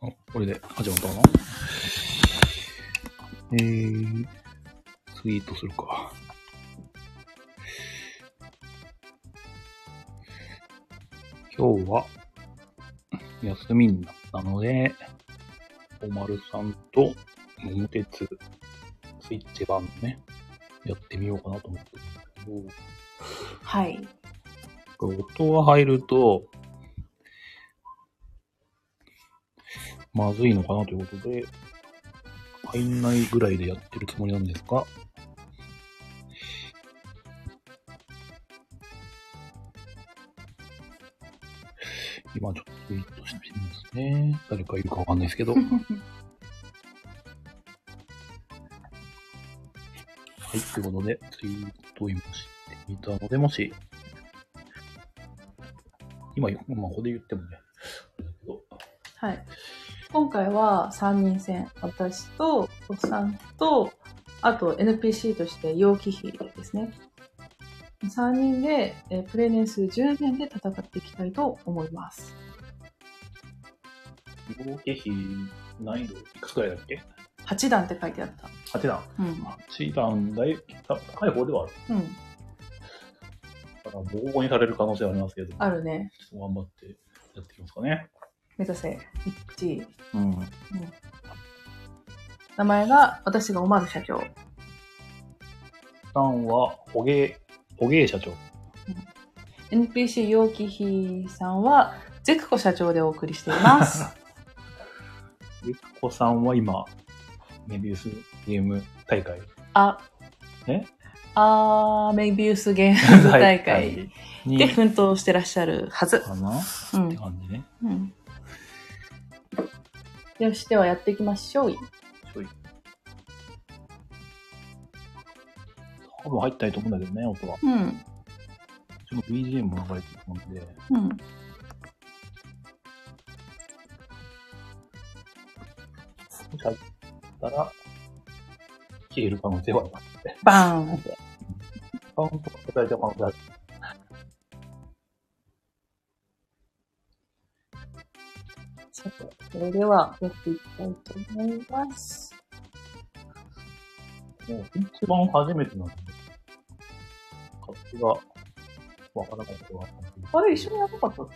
あ、これで始まったかな？えー、ツイートするか。今日は、休みになったので、おまるさんと桃鉄、スイッチ版ね、やってみようかなと思ってるんだはい。けど、音が入ると、まずいのかなということで、入んないぐらいでやってるつもりなんですが、今ちょっとツイートしてみますね。誰かいるかわかんないですけど。はい、ということで、ツイートを今してみたので、もし、今、まあ、ここで言ってもね、あれだけど、はい。今回は3人戦。私と、おっさんと、あと NPC として陽気比ですね。3人で、えープレイ年数10年で戦っていきたいと思います。合計費難易度いくつくらいだっけ？8段って書いてあった。?8 段。うん。8段だい高い方ではある。うん。だから、ボコボコにされる可能性はありますけど、あるね。ちょっと頑張ってやっていきますかね。目指せ。1。うん。名前が、私がおまる社長。さんは、捕鯨、捕鯨社長。NPC 陽気比さんは、ゼクコ社長でお送りしています。ゆくこさんは今、メビウスゲーム大会。あ、え？あー、メビウスゲーム大会に、で奮闘してらっしゃるはず。かな、うんって感じね。うん。よし、ではやっていきましょう。い。多分入ったいと思うんだけどね、音は。うん。ちょっと BGM も流れてると思うんで、うん。もし入ったら、消える可能性はありますね。バーンって。カウントが答えた可能性ある。さて、それではやっていきたいと思います。もう一番初めてなんで、勝手がわからなかったわ。あれ、一緒にやらなかったっ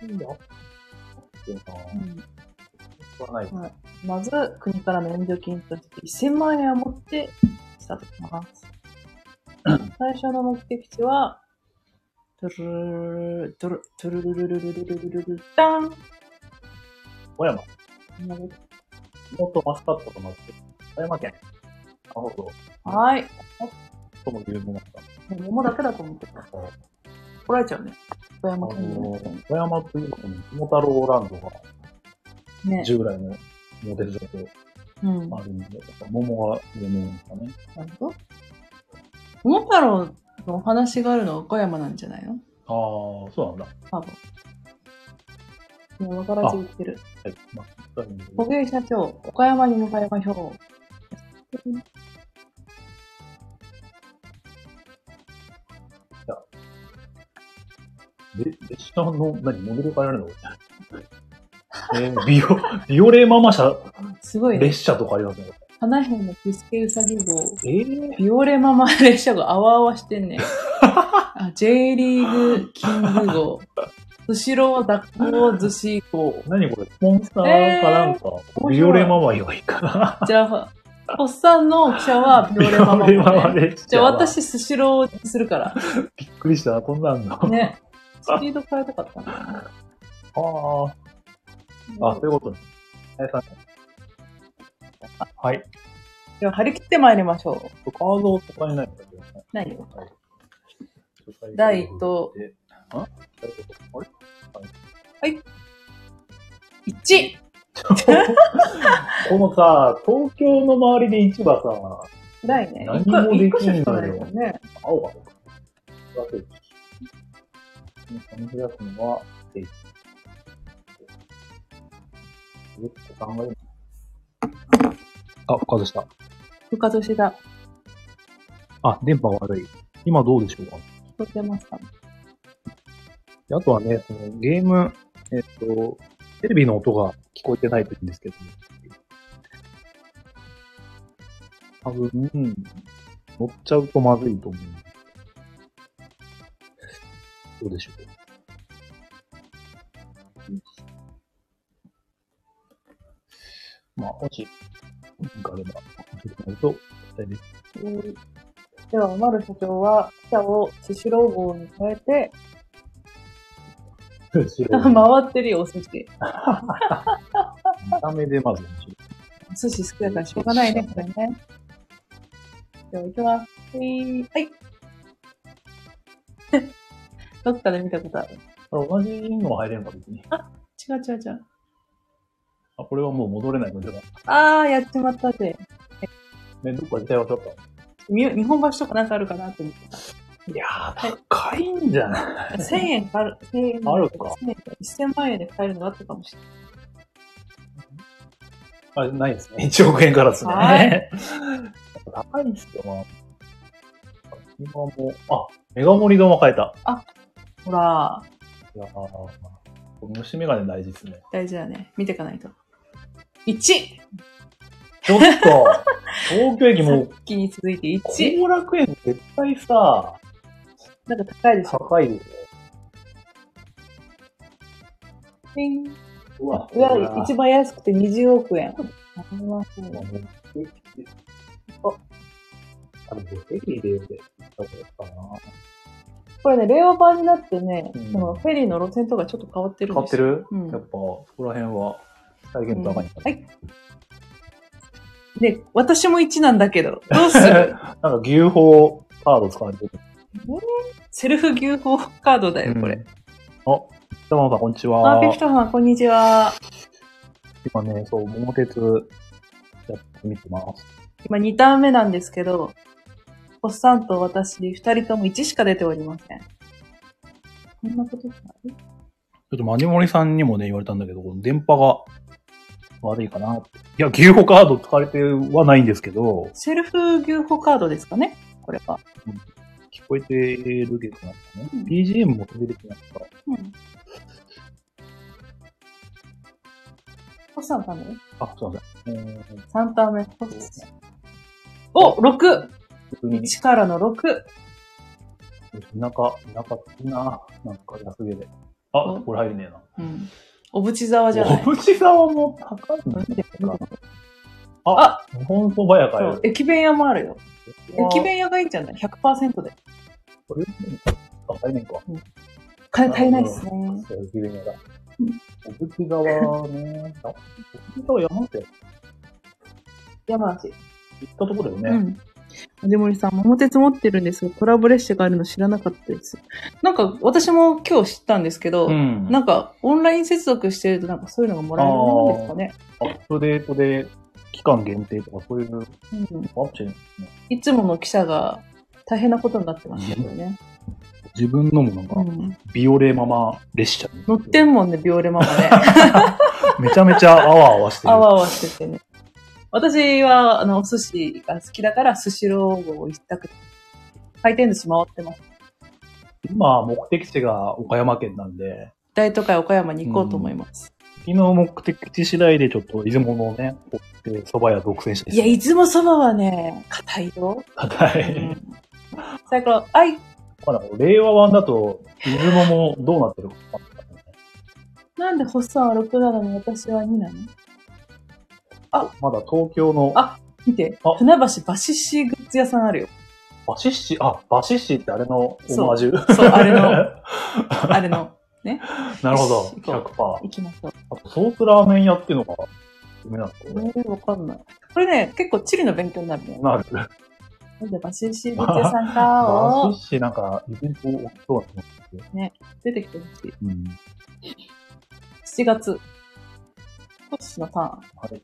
け？いいよ。っていうか、うん。はない。はい。まず、国からの援助金として1000万円を持ってスタートします。最初の目的地は、トゥルルルトゥルトゥルルルルルルルルルルダン小山、元マスカットとなって、岡山県。なるほど。はい。とも有名なった。桃だけだと思ってた。怒られちゃうね。小あ山県のの。、小山という桃太郎ランドがね。従来のモデルだとうん。あるんで、やっぱ桃が有名なんですかね。るほど。桃太郎お話があるのは岡山なんじゃないの？ああ、そうなんだ。多分。もう分からず言ってる。はい。まあ、確かに保険社長、岡山に向かいましょう。で列車の、何、モデル変えられるの？えー、ビオ、ビオレママ車、すごいね。列車とかありますね。花姫のピスケウサギ号、えー、ビオレママ列車号、あわあわしてんね。あ J リーグキング号、スシロー抱っこ寿司号。何これスポンサーかなんか、ービオレママ以外かな。じゃあ、おっさんの記者は ビオレママビオレママ号、ね。列車。じゃあ私、スシローにするから。びっくりした。こんなんの。ね。スピード変えたかったな。ああ。あ、そういうことね。はい、さんはい。では張り切ってまいりましょう。カードを使えないか。ないよ。はい、と、はい。1! このさ、東京の周りで1はさ、ないね。何もできないんよ。ね、青が。けのは、っと、考えあ、復活した。復活した。あ、電波悪い。今どうでしょうか？聞こえてますか？であとはね、そのゲーム、えっと、テレビの音が聞こえてないといいんですけど、多分、乗っちゃうとまずいと思う。どうでしょう？まあ、もし、何かあれば、教えてもらうと、伝えです。では、マル社長は、記者をスシロー号に変えて、回ってるよ、お寿司。見た目でまず面白い。お寿司好きだからしょうがないね、これね。では、行きます。はい。はい。どっかで見たことある。同じのは入れるのか、別に。違う違う違う。あ、これはもう戻れないのでは。あー、やっちまったぜ。ね、どっかで手はちょっと。み日本橋とかなんかあるかなと思っていやー、高いんじゃない？た。1000円かある、1000円。あるか1000円か1000万円で買えるのがあったかもしれない。あれ、ないですね。1億円からですね。はい高いんですよ、まあ。今も、あ、メガ盛り丼は買えた。ほら、いやー、虫眼鏡大事ですね。大事だね。見ていかないと。1! ちょっと、東京駅もう、さっきに続いて1。後楽園絶対さ、なんか高いでしょ？高いですよ。ピンうわうわ、一番安くて20億円。ありますねあ、でも、フェリーで行ったことかな。これね、令和版になってね、うんそのフェリーの路線とかちょっと変わってるん買ってですよ。る、うんやっぱ、そこら辺は、再現度高いんだ、はい。で、私も1なんだけど、どうする？なんか、牛宝カード使われてる。セルフ牛宝カードだよ、これ。うん。あ、北野さん、こんにちは。あ、ピピタさん、こんにちは。今ね、そう、桃鉄やってみてます。今2ターン目なんですけど、おっさんと私、2人とも1しか出ておりません。こんなことある？ちょっとマニモリさんにもね、言われたんだけど、この電波が悪いかなって。いや、牛宝カード使われてはないんですけど、セルフ牛宝カードですかね？これは。聞こえてるけどなんかね、うん BGM も飛び出てないから。うん。おっさんため？あ、すいません。えー、?3 ターン目。ですね。お !6! 逆に、1からの6。田舎、田舎いいな、なんか安げで。あお、これ入れねえな。うん。おぶち沢じゃない？お内沢も高いんでよ。あ、日本蕎麦屋買える。。そう駅弁屋もあるよ。駅弁屋がいいんじゃない ?100% で。これ、あ、買えねえか。金足りないですね。そう、駅弁屋だうん。お内沢ね。あ、お内沢山手？行っ山梨。たとこだよね。うん。で森さん、桃鉄持ってるんですが、コラボ列車があるの知らなかったです。なんか、私も今日知ったんですけど、うん。なんか、オンライン接続してると、なんかそういうのがもらえるものですかね。アップデートで期間限定とかそういうのうん。あっちゃういつもの記者が大変なことになってましたよね。自分のもなんかう、ん。ビオレママ列車に乗ってんもんね、ビオレママね。めちゃめちゃあわあわしてる。あわあわしててね。私は、あの、お寿司が好きだから、スシロー号一択。回転寿司回ってます。今、目的地が岡山県なんで、大都会岡山に行こうと思います。昨日目的地次第でちょっと出雲のね、こうやって蕎麦屋独占していや、出雲そばはね、硬いよ。高い。うん。それから、あい、まだ令和版だと、出雲もどうなってるかなんでホッサンは6なのに私は2なの？まだ東京の、あ見てあ、船橋バシッシーグッズ屋さんあるよ。バシッシ、あ、バシッシってあれのオマージュそうあれの あれの、ね。なるほど。よし行こ100%。行きましょう。あと、ソースラーメン屋っていうのが、有名なんですよね。えー、わかんない。これね、結構地理の勉強になるね。なる。なんでバシッシーグッズ屋さんかバをシッシなんか、イベント起きそうだと思って。出てきてほしい。うん。7月。今年のターン。はい。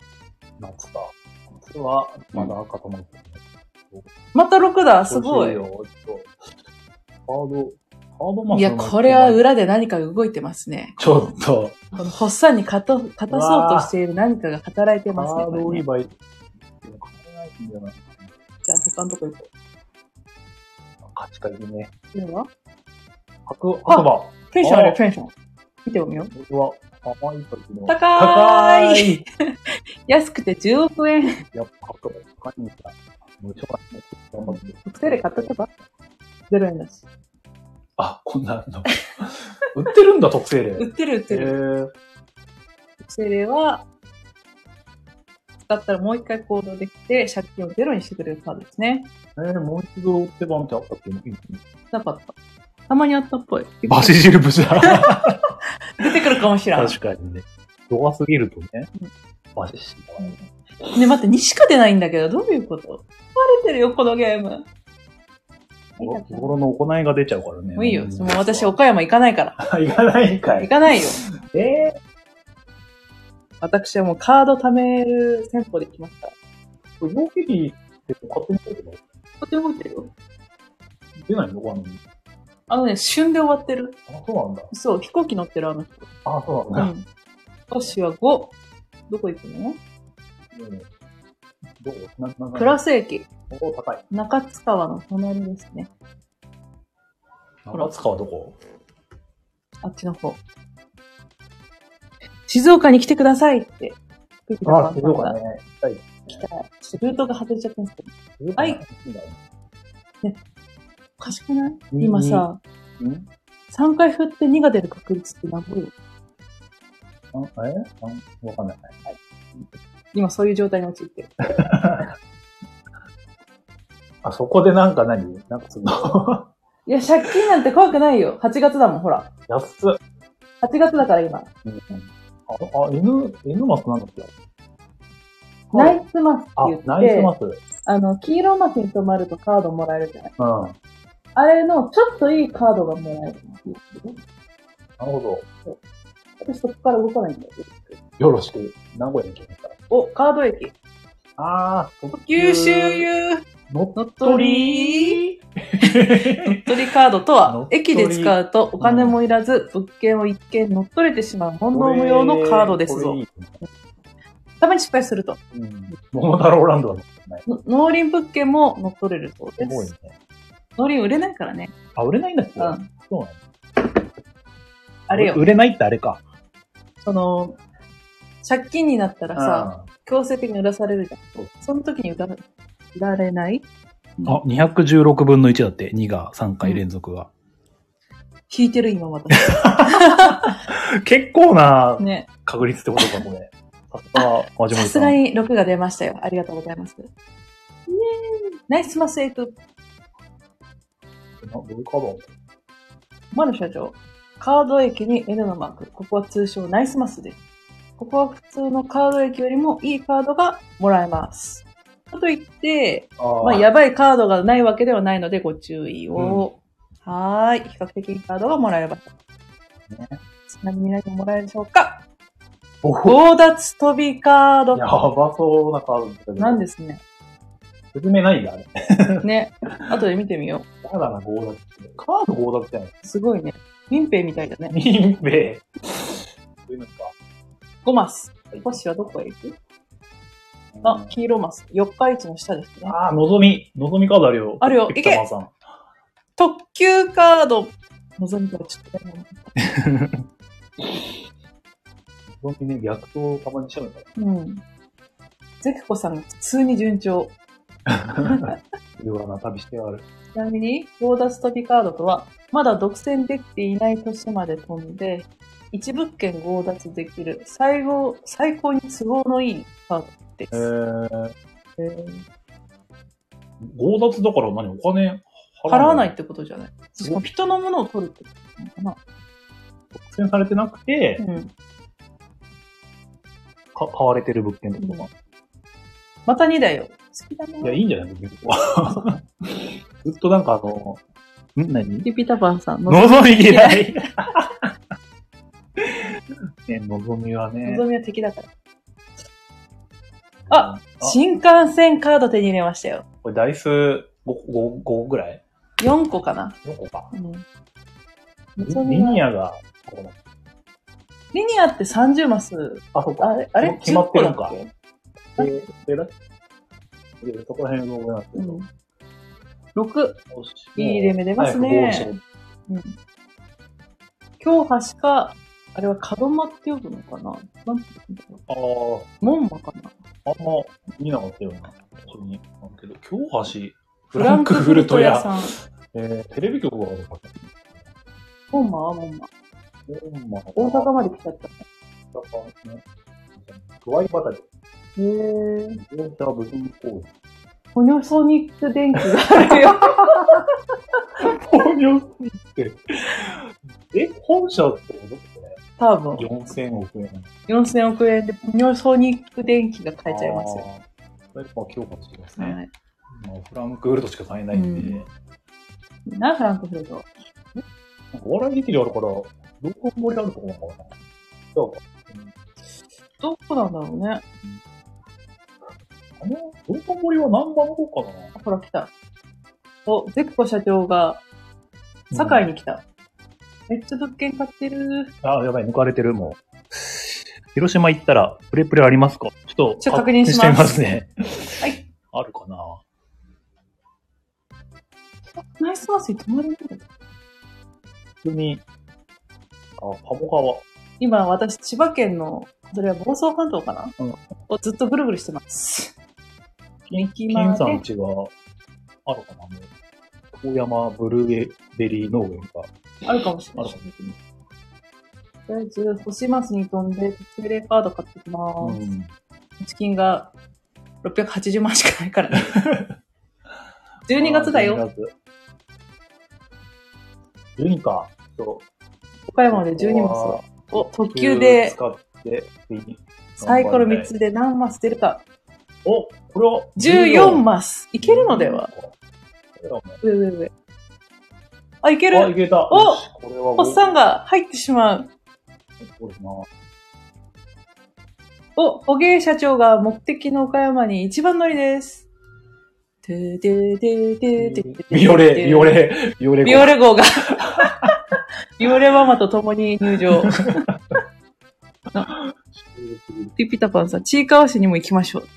夏か。夏は、まだ赤と思ってまた6だ、すごい。ハード、ハードマスいや、これは裏で何か動いてますね。ちょっと、この発作に勝と勝たそうとしている何かが働いてハますね。ード売り場て、買えないんじゃないじゃあ他のとこ行こ勝ちかいいね。う。では白、白馬。ペンションあるペンション。見てみよう。高い。高いい安くて10億円。やっぱ高いんだ。無償なんだ。特製で買っとけば ?0 円だし。あ、こんなの。売ってるんだ、特製例。売ってる売ってへる。ー特製例は、使ったらもう一回行動できて、借金をゼロにしてくれるカードですね。えー、もう一度手番ってあったっけ？なかった。たまにあったっぽい。バシジルブシャ。出てくるかもしれん。確かにね。度が過ぎるとねうん。バシシだわね、待って、2しか出ないんだけど、どういうこと？バレてるよ、このゲーム。日頃の行いが出ちゃうからね。もういいよ。もう私、岡山行かないから。行かないんかい。行かないよ。え私はもうカード貯める戦法で来ました。ー、これ、容って勝手に取るの？こっち動いてるよ。出ないの？あの、あのね、旬で終わってる。あ、そうなんだ。そう、飛行機乗ってるあの人。あ、そううなんだ。ん。私は5。どこ行くの？うんどうな、な、な、プラス駅。お高い。中津川の隣ですね。中津川どこ？あっちの方。静岡に来てくださいって。あ、静岡ね。はい。来たい。ちょっとルートが外れちゃったんですけど。はいいいんだよ。おかしくない？うん今さ、うん3回振って2が出る確率って何ぼよあえあわかんない。はい。今そういう状態に陥ってる。あ、そこでなんか何？なんかその、いや、借金なんて怖くないよ。8月だもん、ほら。安っ。8月だから今。うんあ、あ、犬、犬マスなんだっけ？ナイスマスってあ言っ、ナイスて、マス。あの、黄色マスに止まるとカードもらえるじゃないうん。なあれのちょっといいカードがもらえる。るほど。私そこから動かないんだよ。よろしく。名古屋に来ました。お、カード駅。あー、九州優乗っ取り乗っ取りカードと乗は駅で使うとお金もいらず、物件を一見乗っ取れてしまう問答無用のカードですぞたまに失敗すると。うん。桃太郎ランドは乗ってない。の農林物件も乗っ取れるそうすごいです。ね。農林売れないからね。あ、売れないんだっけうん。そうなのあれよ。売れないってあれか。その、借金になったらさ、強制的に売らされるじゃんその時に売られない？うん。あ、216分の1だって。2が3回連続が。引いてる今また。結構なね。確率ってことか、これ。さすが、に6が出ましたよ。ありがとうございます。イエーイナイスマスエイク。などういうカー？ドあるマル社長。カード駅に N のマーク。ここは通称ナイスマスです。ここは普通のカード駅よりもいいカードがもらえます。かといって、のまあ、やばいカードがないわけではないのでご注意を。はーい。比較的いいカードがもらえます。ねちなみに何がもらえるでしょうか？お強奪飛びカード。やばそうなカードだけど。なんですね。説明ないんだ、あれ。ね。後で見てみよやだな、強奪。カード強奪ってない。う。すごいね。民兵みたいだね。民兵。そういうのか。5マス。星はどこへ行く？あ、黄色マス。四日市の下ですね。あー、のぞみ。のぞみカードあるよ。あるよピピタパンさん。特急カード。望みからちょっとやめよのぞみね、逆走たまにしちゃうんだううん。ゼクコさんが普通に順調。よ。うな旅してある。ちなみに、強奪飛びカードとは、まだ独占できていない年まで飛んで、一物件強奪できる、最後、最高に都合のいいカードです。えー、えー強奪だから何お金払わない？ってことじゃない？しかも人のものを取るってことなのか独占されてなくて、なうん。か買われてる物件ってことか。また2だよ。好きだな。いや、いいんじゃない？ずっとなんかあの、ん？何？ピピタパンさん、ののぞみ嫌い。ね、のぞみはね。ぞみは敵だから。あ新幹線カード手に入れましたよ。これ台数 5, 5, 5ぐらい？4個かな。?4 個か。うん。リニアが、ここだリニアって30マス。あ、そうか。あれあれ？決まってるんか10個だっけ？えー、そこら辺の覚えなんですけど。うん。6。よしいい出目出ますねうん。今日橋かあれは門間って呼ぶのかな？なんて言うんだろああ、う。門馬かな？あんま見なかったよな。それに。なんけど、京橋、フランクフルト屋ん。さん。えー、テレビ局があるか門馬は門。大大阪まで来ちゃった。大阪ね。クワイバタで、へー。自動車部品工ポニョソニック電気があるよ。事。ポニョスって。え、本社ってこと？多分。4000億円。4000億円でポニョソニック電気が買えちゃいますよ。あー。これまあ京橋ですね。はい。まあ、フランクフルトしか買えないんで、うんな、フランクフルト？なんかお笑い劇場あるから、どこ盛りあるとこなのかな？そうか。どこなんだろうね。あの、どこ盛りは何番の方かな？ほら来た。お、ゼクコ社長が、堺に来た。めっちゃ物件買ってる。あ、やばい、抜かれてる、もう。広島行ったら、プレプレありますか？ちょっと、ちょっと確認しますますね。はい。あるかな？ナイスマースに泊まれる。普通に、あ、鴨川。今、私、千葉県の、それは房総半島かな、うんをずっとぐるぐるしてます。金さん家が、あるかな？もう、遠山ブルーベリー農園があるかもしれないあるか。もしれない。とりあえず、星マスに飛んで、特例カード買ってきます。うん。チキンが680万しかないからね。12月だよ。12月。12か。そう。岡山で12マスはは。お、特急で使って、サイコロ3つで何マス出るか。お、これは14マス。いけるのでは？上上上。あ、いけうあ、いるけた。およしこれはおっさんが入ってしまう。お、捕鯨社長が目的の岡山に一番乗りです。ビオレ、ビオ。レ、ビオレ号。ビオレ号が。ビオレママと共に入場。ピピタパンさん、ちいかわ市にも行きましょう。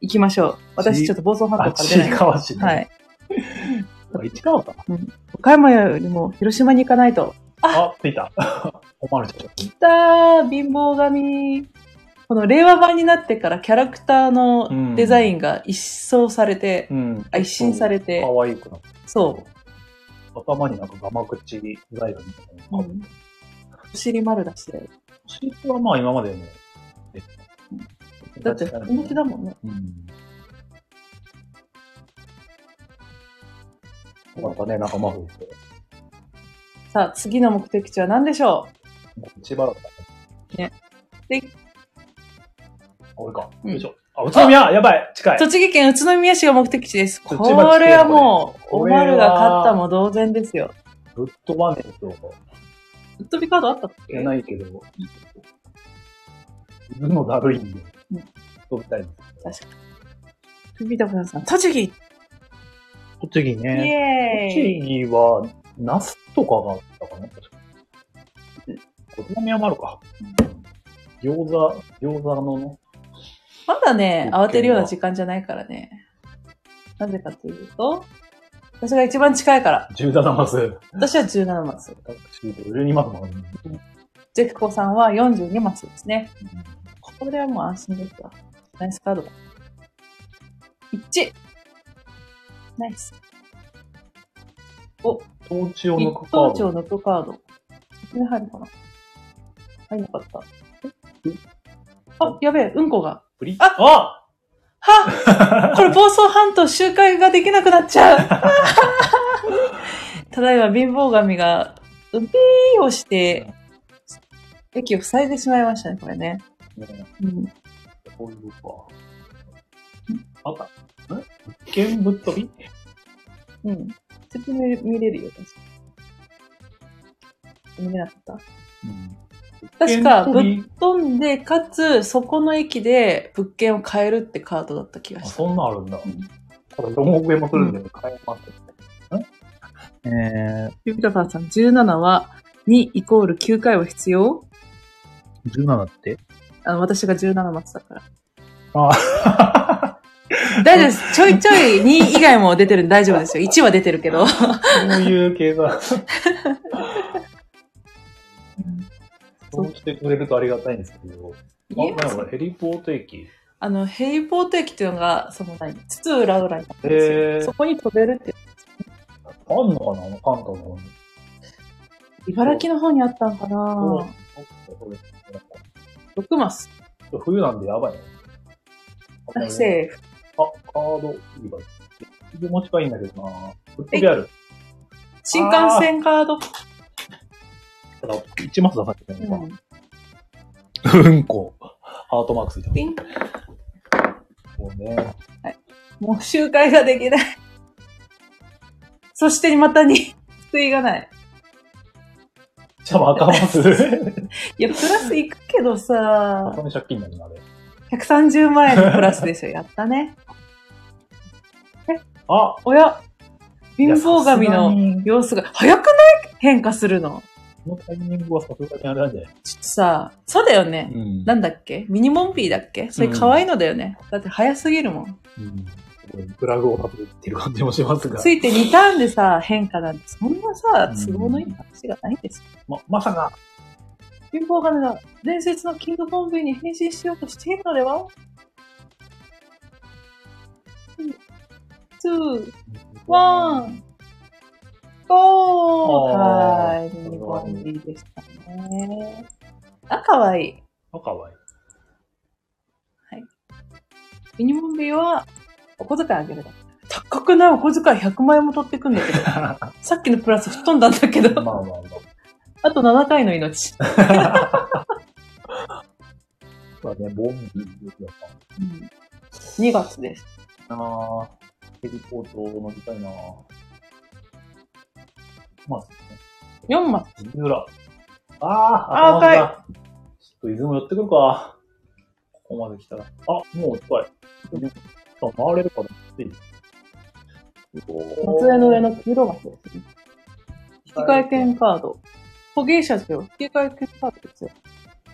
行きましょう。私ちょっと房総半あ、島から出ないちい。かわ市ね。はい。あ。市川かな岡山よりも広島に行かないと。あ、着いた。おまるちゃん。来たー貧乏神。この令和版になってからキャラクターのデザインが一掃されて、うん。あ一新されて可愛くな。そう。頭になんかガマ口ザイルみたいなのが。うんお尻丸出しで。シートはまあ今までも。だって、表だもんね。うん。なんかね、仲間増えて。さあ、次の目的地は何でしょ千葉だったね。で、俺か。うんよいしょ。あ、宇都宮やばい近い栃木県宇都宮市が目的地です。これはもう、おまるが勝ったも同然ですよ。ぶっ飛ばねえと、ぶっ飛びカードあったっけ？いけないけど、自分のだるいんでうん、飛びたいです。確かに。ピピタパンさん、栃木イ栃木ね。栃木は、ナスとかがあったかな確かに。宇都宮もあるか。餃子、餃子のね、まだね、慌てるような時間じゃないからね。なぜかというと、私が一番近いから。17マス。私は17マス。私、12マスもあるんでジェクコさんは42マスですね。これはもう安心ですわ。ナイスカードだ。1! ナイス。お、トーチを一抜くカード。を抜くカード。ここに入るかな入んなかった。え？あ、やべえ、うんこが。ああはこれ房総半島周回ができなくなっちゃう。ただいま貧乏神が、うんぴーをして、駅を塞いでしまいましたね、これね。ねうん。こういうか。あった。ん一見ぶっ飛び？うん。説明見れるよ、確か見れなかったうん。確か、ぶっ飛んで、かつ、そこの駅で物件を買えるってカードだった気があ、した。そんなんあるんだ。うんただ、4億円もするんで、買えます。えピピタパンさん、17は、2イコール9回は必要？ー、17って？あの、私が17マスだから。あ 大丈夫です。ちょいちょい2以外も出てるんで大丈夫ですよ。1は出てるけど。そういう計算。そうしてくれるとありがたいんですけど。あ、なんかヘリポート駅。あの、ヘリポート駅っていうのが、その何、津々浦々になってるんですよ。へーそこに飛べるって。あんのかな？あの関東の方に。茨城の方にあったんかな6マス。冬なんでやばいね。あセーフ。あ、カード売り場。自持ちがいいんだけどなぶっ飛びある。新幹線カード。ただ、1マス出さなきゃいけないのうか。んうんこ。ハートマークついてます。ピンもうね。もう周回ができない。そしてまたに、救いがない。じゃあ、赤マス。いや、プラスいくけどさ、赤に借金になるな、あれ。130万円のプラスでしょ。やったね。あおや、貧乏神のに様子が、早くない？変化するの。このタイミングはさすがにあれなんじゃない？ちょっとさ、そうだよね。んなんだっけ？ミニモンピーだっけ？それ可愛いのだよね。だって早すぎるもん。うん。フラグを立ててる感じもしますが。ついて2ターンでさ、変化なんて、そんなさ、うん都合のいい話がないんですよ。ま、まさか。貧乏神が伝説のキングコンビに変身しようとしているのでは？ Two, one, go はい、ミニコンビでしたね。あ、かわいい。あ、かわいい。ミニモンビは、お小遣いあげるだ。高くない？お小遣い100万円も取ってくんだけど。さっきのプラス吹っ飛んだんだけど。まあまあまあと7回の命。あ。そうだね、ボンビーですよ。うん、2月です。あー、ヘリポート乗りたいなまあ、4マス。水浦。ああ、赤い。ちょっと出雲寄ってくるか。ここまで来たら。あ、もう近い。あ回れるかなっていい。松江の上の黄色マスですね。引換券カード。捕鯨者ですよ。引換券カードですよ。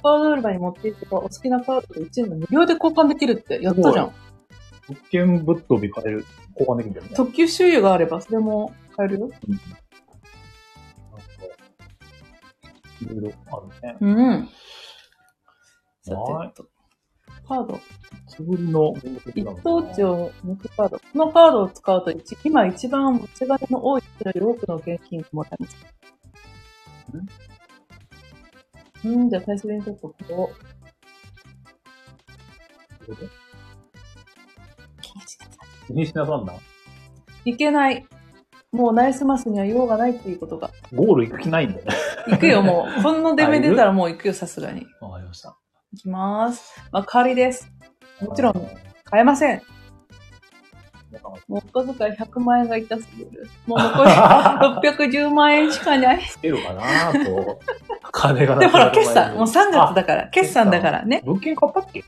カード売り場に持っていけばお好きなカードと1円無料で交換できるってやったじゃん。物件ぶっ飛び変える、交換できるんだよね。特急周遊があればそれも買えるよ。なんか、いろいろあるね。うん。さはいてと、カード。つぶりの、一等地を抜くカード。このカードを使うと一、今一番持ち金の多い人より多くの現金を持たれます。うん、じゃあ最初にちょっとこれを。気にしなさんな？いけない。もうナイスマスには用がないっていうことが。ゴール行く気ないんだよね。行くよ、もう。この出目出たらもう行くよ、さすがに。わかりました。行きます。まあ、代わりです。もちろん、買えません。もうお小遣い100万円が痛すぎる。もう残り 610万円しかない。つけるかなと。金がなで、ほら、決算。もう3月だから。決算だからね。物件買ったっけ？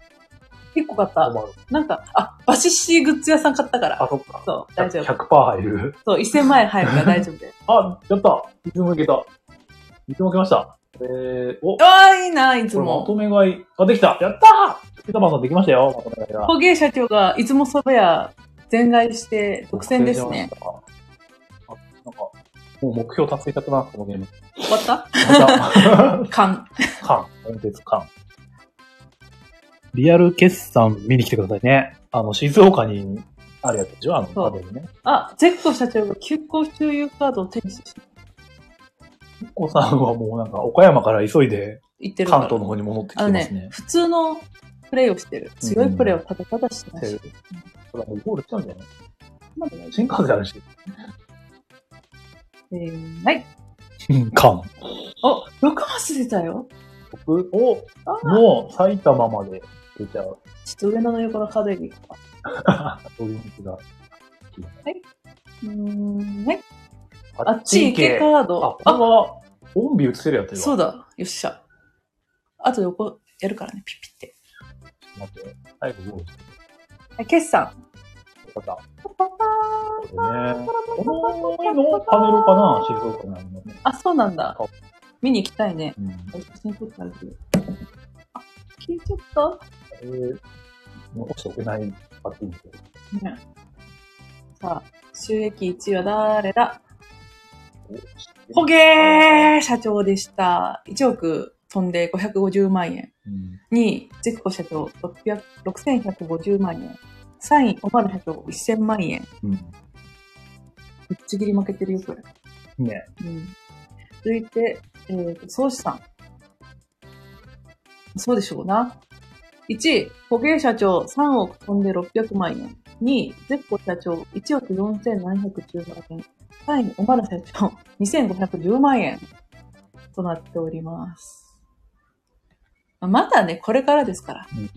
結構買った。なんか、あ、バシシーグッズ屋さん買ったから。あ、そっか。そう、大丈夫。100%入る。そう、1000万円入るから大丈夫だよ。あ、やったいつも行けた。いつも来ました。えー、お、ああ、いいな、いつこれまとも。め買い。あ、できたやったーピタパンさんできましたよ、まとめ買いが。捕鯨社長がいつもそば屋全買いして独占ですね。あ、なんか、もう目標達成したな、このゲーム。終わった？また、缶。缶、音鉄缶。リアル決算見に来てくださいね。あの、静岡にあるやつでしょ？あの、そうパネルね。あ、ゼ社長が休校周遊カードを手にしてお子さんはもうなんか、岡山から急いで行ってるから。関東の方に戻ってきてますねね、。普通のプレイをしてる。強いプレイをただただしてないし。これもうゴールしちゃうんじゃない？まだね新幹線あるし。えーはい。缶。お、6マス出たよ。僕、お、あもう埼玉まで出ちゃう。ちょっと上野の横のカードエか。鳥道が。うーん、はい。ああっち行けカード。あ、これは、オンビ映せるやつよ。そうだ。よっしゃ。あと横やるからね、ピッピって。待って。最後ゴールして。はい、決算。よかった。パパこれね。こののパネルかな静岡にあるのね。あ、そうなんだあ。見に行きたいね。うん。写真撮ってあげる。あ、消えちゃっえー、残しておけないパッティング。た。ね。さあ、収益1位は誰だおほげー社長でした。1億飛んで550万円。うん。2位、ゼクコ社長600 6150万円。3位、オマル社長1000万円。うん。ぶっちぎり負けてるよ、これ。ね。うん。続いて、えーと、総資産。そうでしょうな。1位、捕鯨社長3億飛んで600万円。2位、ゼッコ社長1億4710万円。3位、オマル社長2510万円。となっております。まだね、これからですから。うん。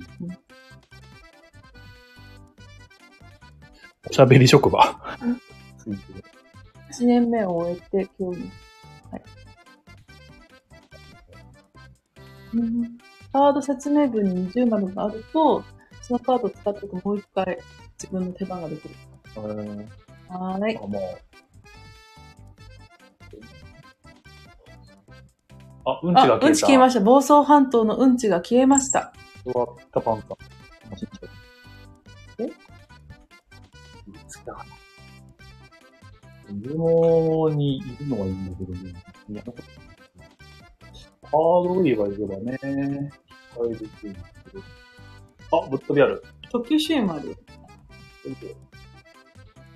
おしゃべり職場。うんついてる1年目を終えて、今日に。はい。うんカード説明文に20丸があると、そのカードを使ってもう一回自分の手番ができる。うん。はーい。あ、もう。んちが消えあ、た。うんち消えました。房総半島のうんちが消えました。座ったパンさん。え好きだな。上野にいるのはいいんだけどね。いやカード売り場行けばね、使えるっていうんですけど。あ、ぶっ飛びある。特急シーンもあるよ。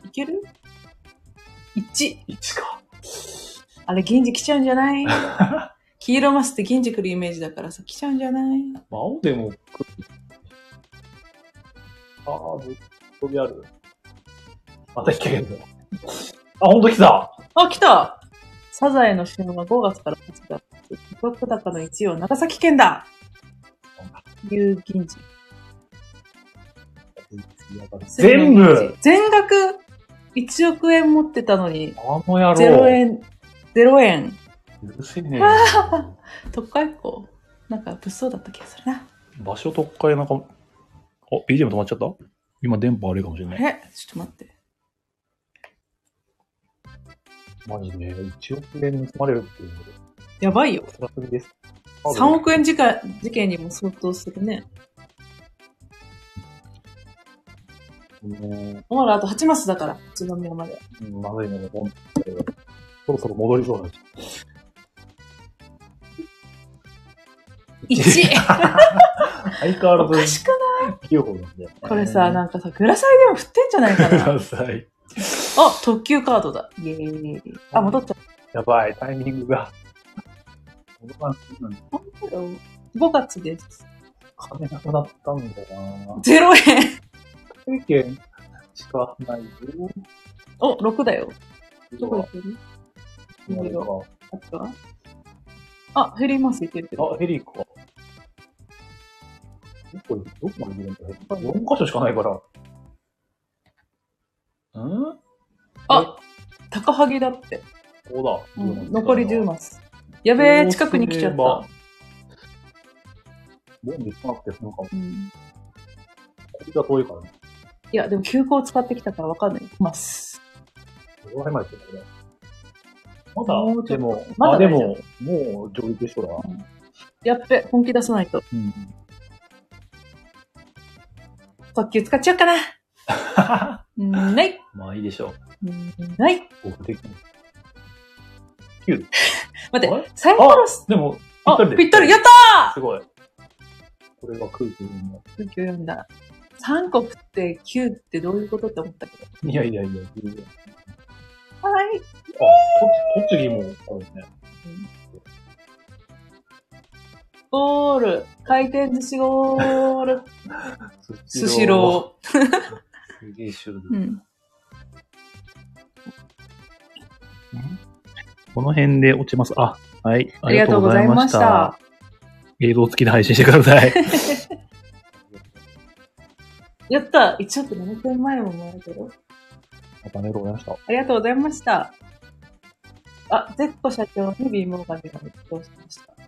いける ?1。1か。あれ、銀次来ちゃうんじゃない？黄色マスって銀次来るイメージだからさ、来ちゃうんじゃない？まあ、青でも来る。あー、ぶっ飛びある。また引っ掛けるの。あ、ほんと来たあ、来たサザエの旬は5月から8月。記録高の1位は長崎県だ有銀次。全部全額1億円持ってたのに、あの野郎。0円、0円。うるせえねえ。特会校なんか物騒だった気がするな。場所特会なんか、あ、BGM 止まっちゃった？今電波悪いかもしれない。えちょっと待って。マジで、1億円盗まれるっていうので、やばいよ。辛すぎです。3億円事件事件にも相当するね。ねまだあと8マスだから、一番目まで。うん、まずいので、ほんとそろそろ戻りそうだし。1! 相変わらず、おかしくない？器用なんだよ、ね。これさ、なんかさ、グラサイでも振ってんじゃないかくな。ださい。あ、特急カードだ。イェーイ。あ、戻っちゃっやばい、タイミングが。戻らんすぎなんた。本当よ。5月です。金なくなったんだよな0円。経験しかないよ。お、6だよ。どこ行あってるあフェリーマス行けるけど。あ、ヘリか。どこ、どこまで行けるんだ ?4 箇所しかないから。ん？あ、高萩だって。ここだ。うん、残り10マス。やべえ、近くに来ちゃった。もう見つかなくて済むかも。うん、これが遠いからね。いや、でも休校使ってきたからわかんない。ます。どの辺までて。まだ、でも、まだあ、でも、もう上陸しとるわ。やっべ、本気出さないと。うん。特急使っちゃおうかな。うん、ない。まあいいでしょう。うん、ない。僕的に。9。待って、サイコロス、でも、あ、でぴったり、やったすごい。これが空気になー空気を読んだ。3個振って9ってどういうことって思ったけど。いやいやいや、全然はい。あ、と栃木もあるね。ゴール。回転寿司ゴール。スシロー。すげえシュールー。うん。この辺で落ちます。あ、はい。ありがとうございました。映像付きで配信してください。やった !1 億7000万円ももらえてる？またありがとうございました。ありがとうございました。あ、ゼッコ社長にビーモーガンでが熱狂しました。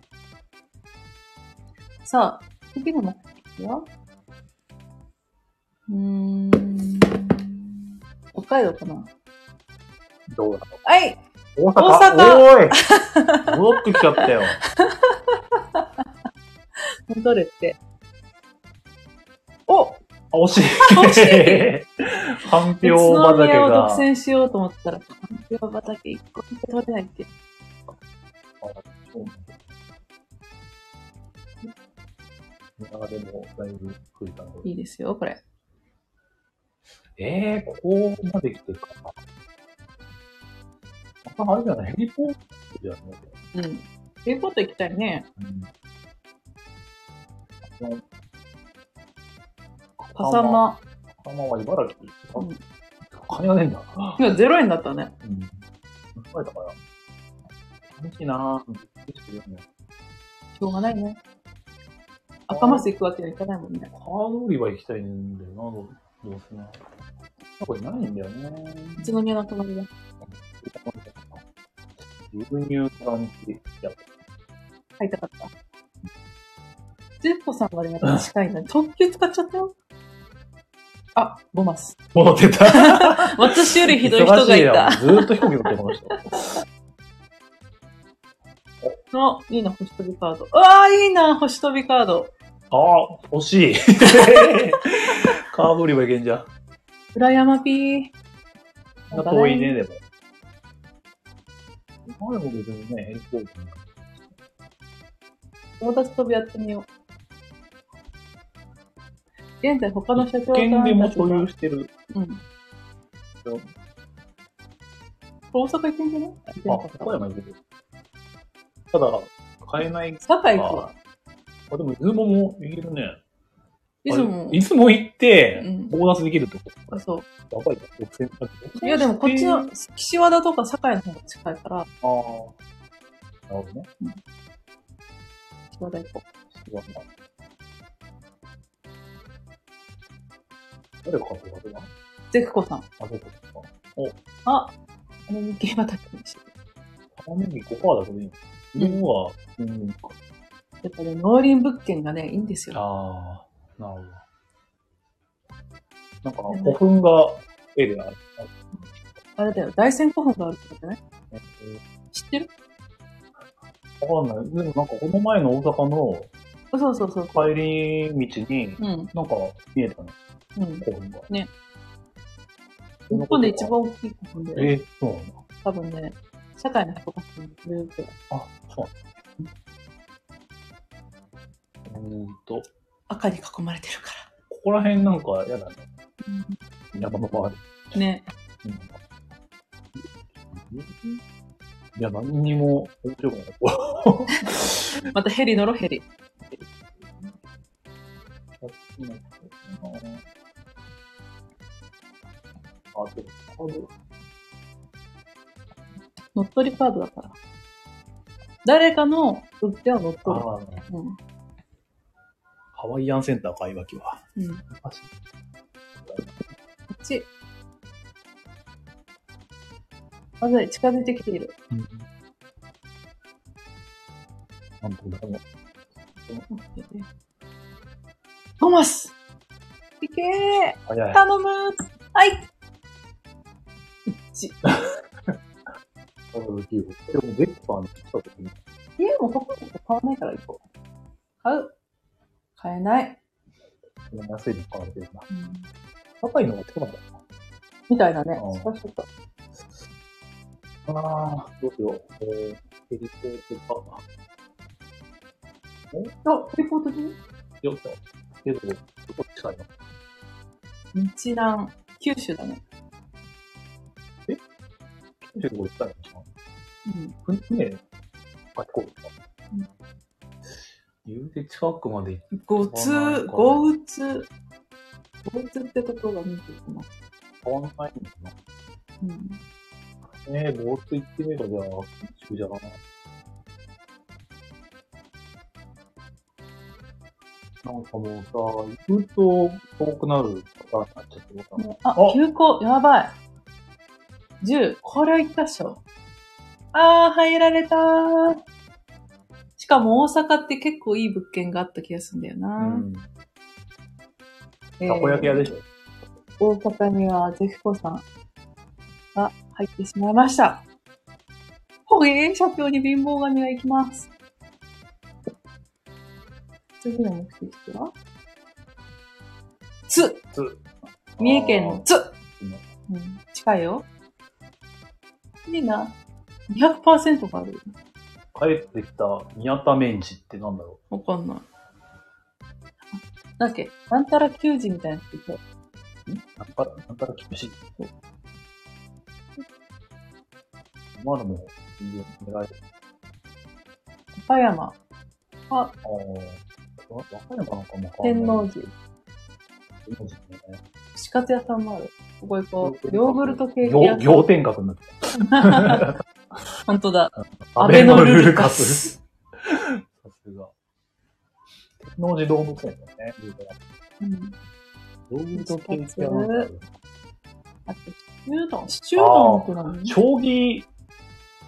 さあ、次の目的はうーん。北海道かなどうだはい大阪？大阪おーい 戻ってきちゃったよ。戻れって。おあ惜しい。惜しい 反宇響都畑宮を独が。占しようと思ったら、かんぴょう畑一個も取れないって。いや、でも、だいぶ増えたのいいですよ、これ。えー、ここまで来てか。またあれじゃないヘリポートじゃないうん。ということ行きたいね。うん。笠間。笠間は茨城。あうん金がねえんだ。今0円だったね。うん。疲れたから。楽しいなぁ。しょうがないね。赤マス行くわけにはいかないもんね。カード売り場行きたいんだよな、どうどうせな。これないんだよね。宇都宮の隣だ。牛乳からにや買いたかった。ジェットさんまでまた近いんだ。特急使っちゃったよ。あ、ボマス。戻ってた。私よりひどい人がいた。ずーっと飛行機乗ってました。あ、いいな、星飛びカード。うわあ、いいな、星飛びカード。ああ、欲しい。カード売り場行けんじゃん。裏山ピー。遠いね、でも。あでも別にね、ヘリポートなんか友達飛びやってみよう。現在他の社長県でもたちが所有してる。うん。大阪行ってんじゃない？あ、った高山行ける。ただ、買えない。堺行くわ。あ、でも、出雲も行けるね。いつもあ。出雲行ってうん、ボーナスできるってこあ、そとやばいな、6000う。いや、でもこっちの、岸和田とか堺の方が近いから、ああ。なるほどね。岸和田行こ違うな。誰が買ってるかなう。ゼクコさん。あ、そうか。あ、あの日経畑にしてる。玉ねぎ5%だけどいいの？自分は、うん。やっぱね、農林物件がね、いいんですよ。ああ、なるほど。なんか、古墳が絵である。あれだよ、大山古墳があるってことね。え知ってる？ーわかんない。でもなんかこの前の大阪のそうそうそう。帰り道に、うん。なんか見えたの、うん。古墳が。ね。日本で一番大きい古墳で、えー、そうなんだ。多分ね、社会の人が住んでるくらい。あ、そう。うーんと、赤に囲まれてるかここら辺なんか嫌だね。ら。山の周り。ね。うんいや、何にも面白くない。こまたヘリ乗ろ、ヘリ。あ、でも、カード乗っ取りカードだから。誰かの売っては乗っ取る。うん。ハワイアンセンターか、いわきは。うん。こ昔っち。まずい、近づいてきている。うん。なんとだろう。トマスいけー。頼むはい 一致。でも、ゼッパーに来た時に、家もほとんど買わないから行こう。買う。買えない。安いの買われてるな。高いのが近かったみたいだねうん。しかしちょっと。な。ああ、どうしよう。えー、ヘリポートか。あ、レポートで？よっと。けど、どこ近いの日南、九州だね。九州どこ近いのかうん。な船、あ、こうかうん言うて近くまで行っごつそうなん、かごうつ、ごうつってところが見てきます。変わんないのかなうん。えー、ボーツ行ってみればじゃあ、九州じゃな。なんかもうさ、行くと遠くなるパターンになっちゃってるから。ねああ、休校、やばい。10、これは行ったっしょ。あー、入られたー。しかも大阪って結構いい物件があった気がするんだよな。うん。えーたこ焼き屋でしょ。大阪にはゼフコさんが入ってしまいました。ほえー、社長に貧乏神が行きます。次の目的地は？つつ。三重県のつ、うんうん、近いよ。いいな。200%がある。帰ってきた宮田メンチってなんだろわかんない。なんだっけ、なんたら球児みたいな人いて。なんか、なんから厳しい。今のも、狙える。岡山、ああ、和歌山な？んかも天王寺、天王寺ね。串カツ屋さんもある。ここ行こう。ヨーグルトケーキ行屋さん。行天閣になって 本当だ。た。安倍のルルカス。さすが。天王寺動物園だよね。うん。ヨーグルトケーキ屋なんかあと、シチュードン。シチューって何？将棋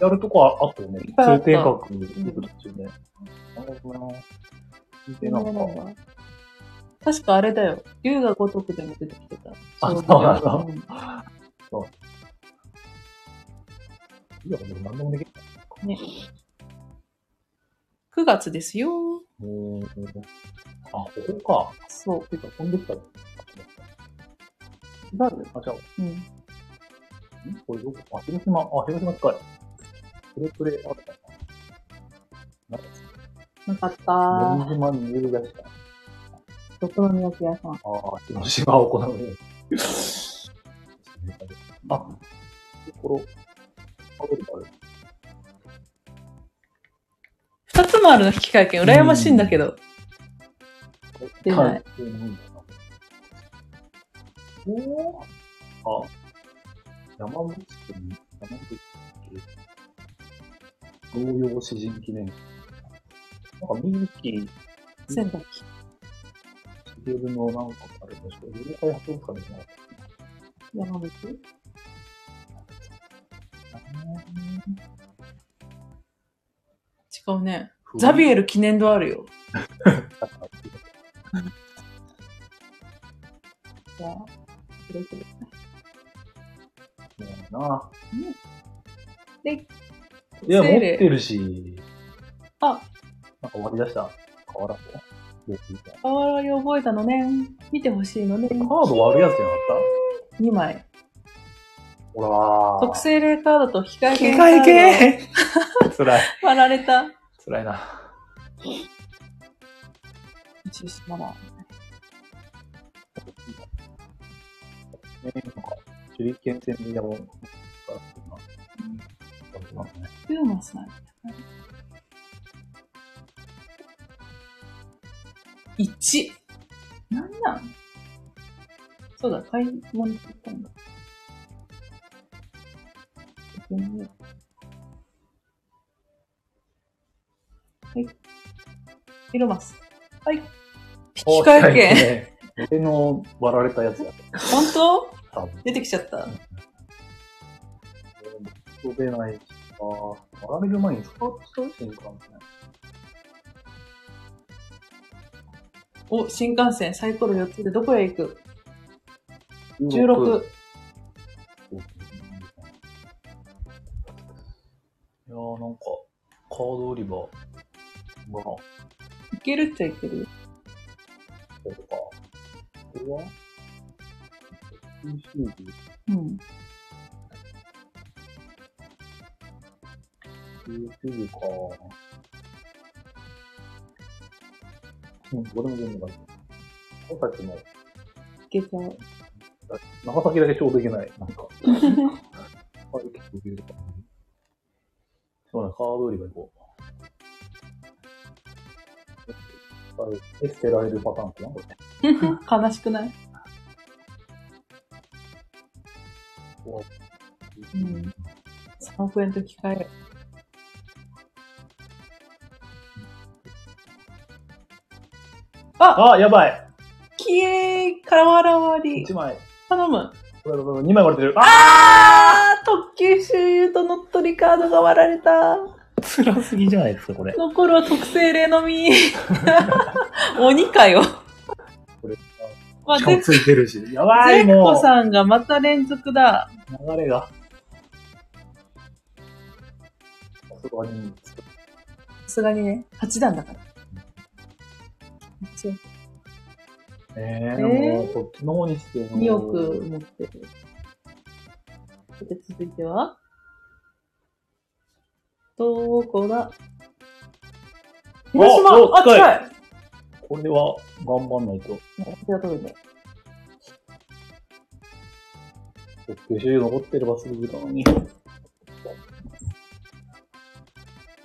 やるとこああったよね。通天閣行く途中で。なるほどな。確かあれだよ。竜が如くでも出てきてた。あそうなの？うんいや、でも何でもできる。ね。9月ですよ。もう、あ、ここか。そう。てか、飛んできたよ。バルあ、じゃあ、うん。んこれどこ？あ、広島、あ、広島近い。プレプレあったな。なんか、なかった広島に揺るがした。お好み焼き屋さん。ああ、広島お好み焼き。あ、ところ、あるある。二つもあるの引き換え券。羨ましいんだけど。出ない。おおあ、山口県、山口県、同様詩人記念館。なんか、ミキ、仙台。しげるのなんかあれでしょ、妖怪博物館じゃなかっ山口た違うね。ザビエル記念堂あるよ。じゃあ、それぞれ。な。で、いや、持ってるし。あ、なんか割り出した。河原と。あわり覚えたのね。見てほしいのね。カード割るやつじゃなかっ2枚。たほらー。特製霊カードと控え券機カード。械系？辛い。割られた。辛いな。中止ママ。ね、なんか、手裏剣戦でやろう。うん。ね。ユーマさん。1。なんなん？そうだ、買い物って言ったんだ。はい。入れます。はい。引換券。券。俺の割られたやつや本当？多分。出てきちゃった。人出ないし、あー割られる前に使っちゃう新幹線。お、新幹線サイコロ4つでどこへ行く ?16。いやーなんか、カード売り場が、こいけるっちゃいけるよ。れか。これは ?PC でうん。YouTube か。うん、俺も全部だ。長崎も、いけちゃう。長崎だけちょうどいけない。なんか。はい、結構いけるか。そうね、カード売り場行こう。はいえ、捨てられるパターンかなこれ。悲しくない？うん。3億円と機械ああ、やばいきえー、からわらわり !1。枚。頼む。これ、これ、2枚割れてる。ああー特急周遊と乗っ取りカードが割られた。辛すぎじゃないですか、これ。残るは特製例のみ。鬼かよ。これ、ついてるし。やばい、ゼッもう。コさんがまた連続だ。流れが。そこに、さすがにね、8段だから。一応、えー、えー？もう、こっちの方にして2億持ってる。さて、続いては？どこだ？広島あ、お近いこれは頑張んないと。手が取るんで。特急収残ってればすぐだのに。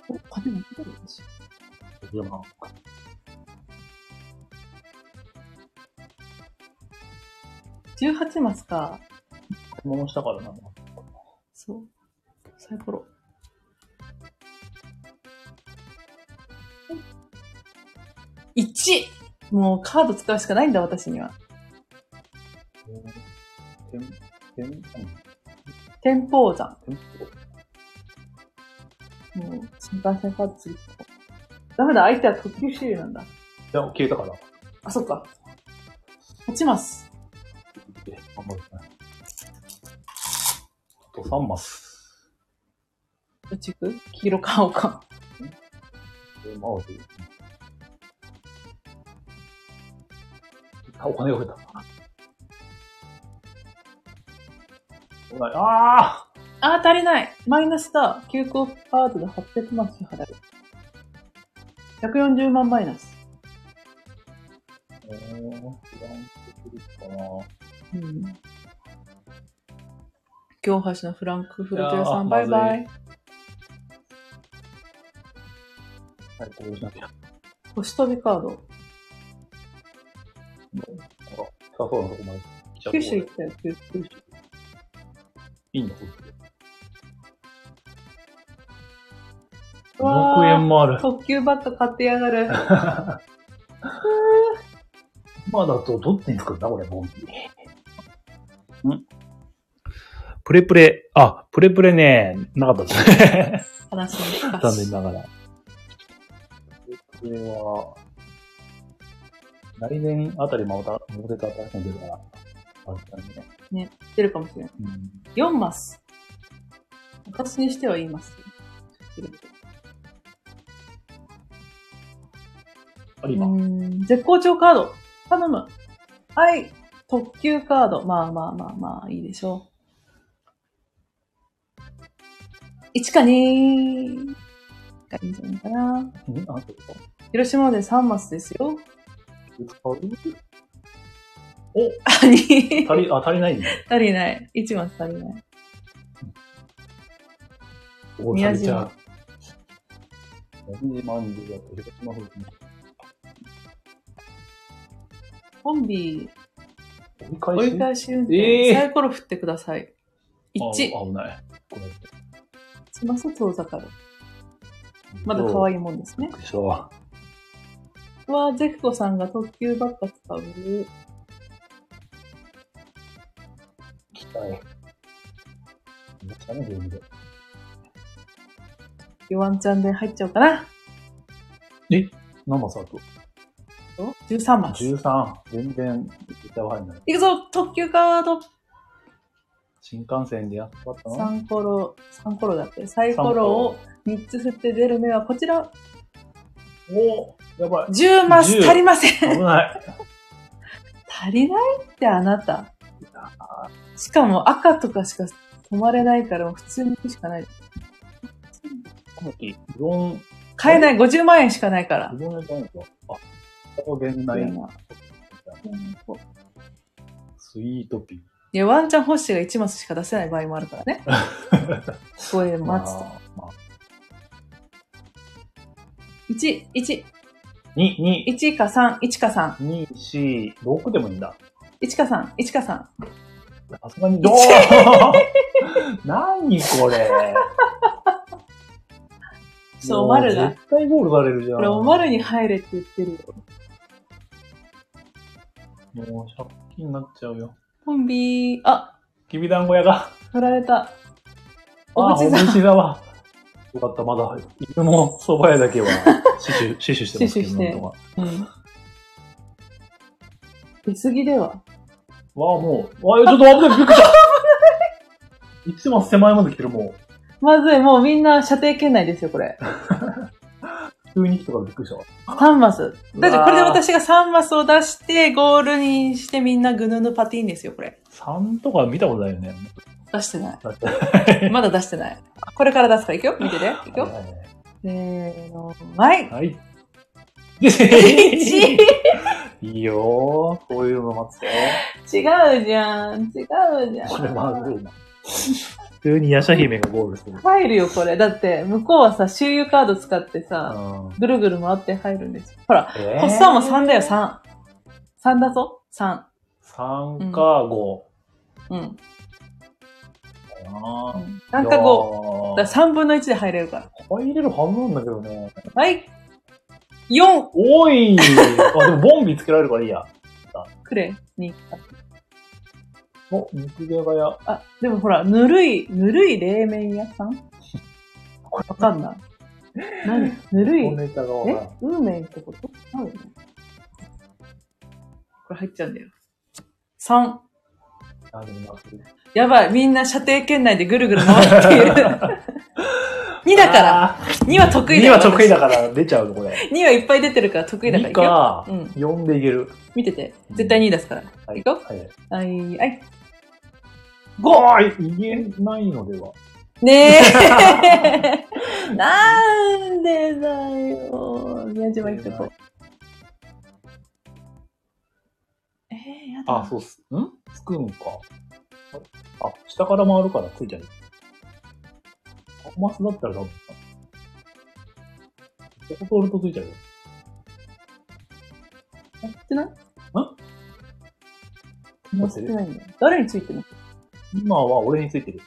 お、金持ってるんですよ。18マスか。物したからな。そう。サイコロ。1! もうカード使うしかないんだ、私には。天、天、天、天保山。天もう、新幹線カード次使おうダメだ、相手は特急シールなんだ。いや、消えたから。あ、そっか。落ちます。で頑張るね。あと3マス。どっち行く黄色か青か。で、マウス。あ、お金が増えた。危ない。ああー、足りない。マイナスだ。休校カードで800万支払う。140万マイナス。ーえー、フランクフルトかな。うん。京橋のフランクフルト屋さん、いやーバイバイ。はい、これしなきゃ。星飛びカード。なんか、深そうなとこまで来ちゃった。九州行ったよ、九九州。いいんだ、これ。2わー億円もある。特急バット買ってやがる。今 だとどっちに作るんだこれ、ボンビー。んプレプレ、あ、プレプレね、なかったですね。話に残念ながら。プレプレは、来年あたりまた、モデル新しいの出るから、あれだね。出るかもしれない。うん。4マス。私にしては言います。あり今。うーん絶好調カード。頼む。はい。特急カード。まあまあまあまあ、いいでしょう。1か2がいいんじゃないかな。広島で3マスですよ。お、あ、2足り、あ、足りないんだ。足りない。1マス足りない。お、宮島。コンビ、折り返し？運転、えーサイコロ振ってください。1。あ危ない。ごめんなさいします遠ざかる。まだ可愛いもんですね。びっくりしたわ。うわー、ゼクコさんが特急ばっか使う。期待。めっちゃね、ゲームで。ワンチャンで入っちゃおうかな。何マスあと13マス。13。全然、絶対ない。いくぞ特急カード新幹線でやったかったな。3コロ、3コロだって。サイコロを3つ振って出る目はこちら。おやばい。10マス10足りません。危ない。足りないってあなた。しかも赤とかしか止まれないから普通に行くしかない。うどん、買えない50万円しかないからっあ、ここ現代うんスイートピー。いや、ワンチャン星が1マスしか出せない場合もあるからね。これ待つと。まあ、まあ、1、1、2、2、1か3、1か3、2、4、6でもいいんだ。1か3、1か3。さすがに、どう？何これ？そうおまるがも絶対ゴールされるじゃん。これ、おまるに入れって言ってるよ。もう借金になっちゃうよ。コンビー、あ、きびだんご屋が。振られた。おあ、おぶちだわ。よかった、まだ、犬の蕎麦屋だけは、死守、死守してますけど、死守してなんとか。うん。出過ぎでは。わあ、もう、わあ、ちょっと危ない、びっくりした。一マス手前まで来てる、もまずい、もうみんな射程圏内ですよ、これ。う。急に来たからびっくりしたわ。3マス。だってこれで私が3マスを出して、ゴールにしてみんなグヌヌパティーンですよ、これ。3とか見たことないよね。出してない。まだ出してない。これから出すから、いくよ見てて。いくよせーの、はい。はい。1! いいよー。こういうの待って。違うじゃん。違うじゃん。これまずいな。普通にヤシャ姫がゴールする。入るよ、これ。だって、向こうはさ、周遊カード使ってさ、うんぐるぐる回って入るんですよ。ほら、えコッサンも3だよ、3。3だぞ ?3。3か5。うん。かななんか5。だから3分の1で入れるから。入れるはずなんだけどね。はい。4! おいあ、でもボンビつけられるからいいや。くれ。に。お、肉じゃが屋。あ、でもほら、ぬるい、ぬるい冷麺屋さん？わかんない。何？ぬるい？え？ウーメンってこと？何これ入っちゃうんだよ。3。あ、でもなくてやばい、みんな射程圏内でぐるぐる回っている。2だから。あ2は得ー2意だよ。は得意だから出ちゃうの、これ。2はいっぱい出てるから得意だから2いくよ。か、うん4でいける。見てて。絶対2出すから。はいいくよはい。はい、はい。5! あー言えないのでは。ねえ。なんでだよ。宮島行ってこう。えー、やだ。あ、そうっす。ん？つくんか。あ、下から回るからついちゃう。コマスだったら多分。ここ通るとついちゃうよ。やってない？ん？やってないんだよ。誰についてるの？今は俺についてる。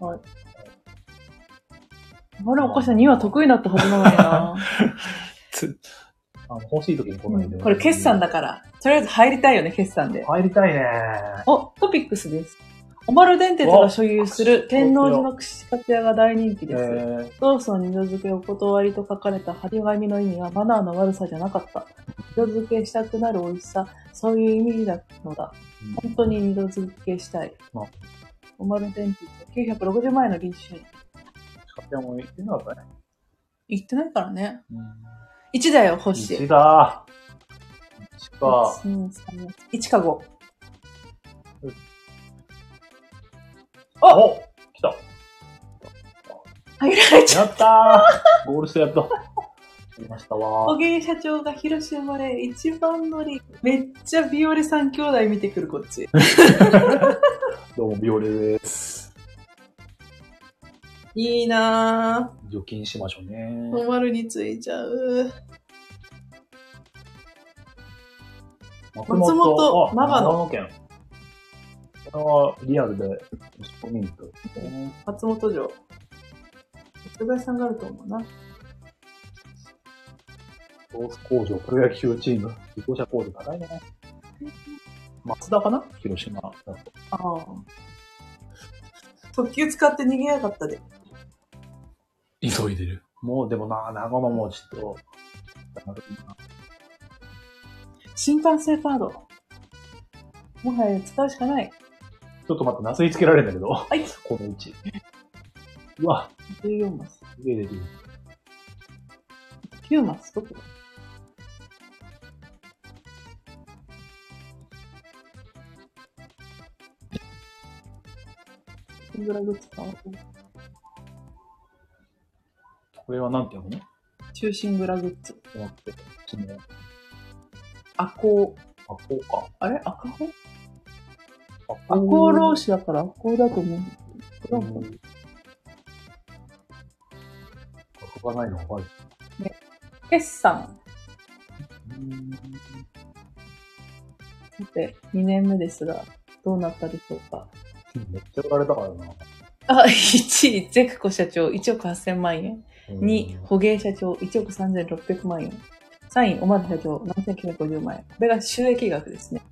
あれおかしいな。2は得意だったはずなのにな。つ、あの、欲しい時に来ないで。これ決算だから。とりあえず入りたいよね、決算で。入りたいねお、トピックスです。オマル電鉄が所有する天王寺の串カツ屋が大人気えです。ー、ソースの二度漬けお断りと書かれた張り紙の意味はマナーの悪さじゃなかった。二度漬けしたくなる美味しさ、そういう意味だのだ。本当に二度漬けしたいまあ。オマル電鉄は960万円の臨時収入。使ってもいいなかったね。言ってないからね。うん。1だよ、星。1だ1か。1、2、3、1か5。お来た入られちゃう。やったーゴールしてやっと。来ましたわ小芸社長が広島で一番乗り。めっちゃビオレ三兄弟見てくる、こっち。どうも、ビオレです。いいなぁ。除菌しましょうね。おまるについちゃう。松松本あ長野長野県。これはリアルで、コミュニティ松本城。松林さんがあると思うな。ソース工場、プロ野球チーム、自動車工場長いね。松田かな？広島だと。ああ。特急使って逃げやがったで。急いでる。もうでもな、長野もちょっと、新幹線カード。もはや使うしかない。ちょっと待って、なすりつけられるんだけど。はい。この位置。うわ、14マス。すげえ出てる。9マス。どこだシングラグッズ買おうこれはなんていうの？中心グラグッズ。と思って、地名。アコー。あ、こうか。あれ？赤穂？あ、アコーローシだからアコーだと思うんですけど。うん。書かないのわかる。決算。うんさて、2年目ですが、どうなったでしょうか。めっちゃ売られたからな。あ、1位、ゼクコ社長1億8000万円。2位、うん捕鯨社長1億3600万円。3位、おまる社長7950万円。これが収益額ですね。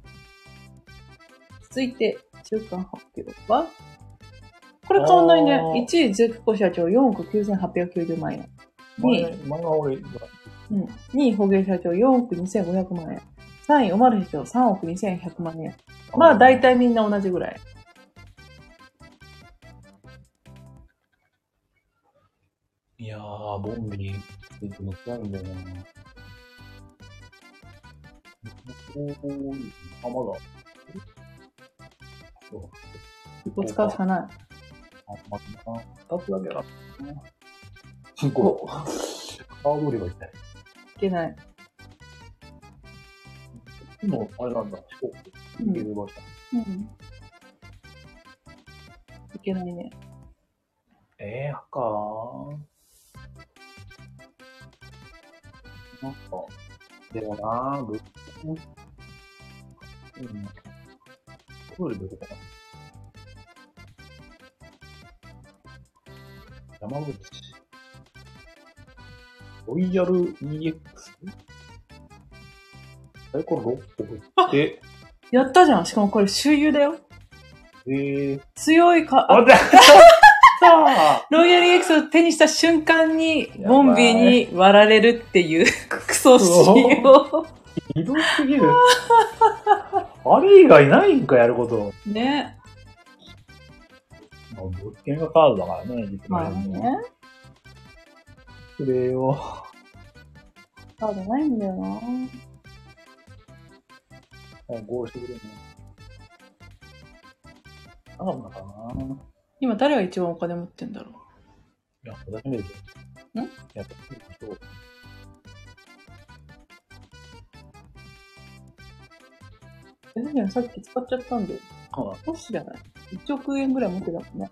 続いて、中間発表は？これ変わんないねあ。ー1位、ゼクコ社長4億9890万円。2前位、前は俺、うん、2位、捕鯨社長4億2500万円。3位、おまる社長3億2100万円。まあ、大体みんな同じぐらい。いやー、ボンビについて乗ってないんだよな。あ、まだ。そう。ここ使うしかない。あ、まだな。二つだけだったな。すごい。カード売り場行ったい。いけない。今、あれなんだ、四国。うん行けました。うん。いけないね。ええー、かー。なんか、でもなー、ぶっ、うん。こかな山口。ロイヤル EX? サイコロ6個で、やったじゃん。しかもこれ周遊だよ。えー、強いか、ああ、だった ロイヤル EX を手にした瞬間に、やばいボンビーに割られるっていうクソ仕様。ひどすぎる。あれ以外ないんか、やること。ね。まあ、物件がカードだからね、実まあね。それを、カードないんだよな。ゴーしてくれね。なんだかな今誰が一番お金持ってんだろいや、私見ると。ん？やっぱ、そう。う。え、何やさっき使っちゃったんだよ。あ少しじゃない ?1 億円ぐらい持ってたもんね。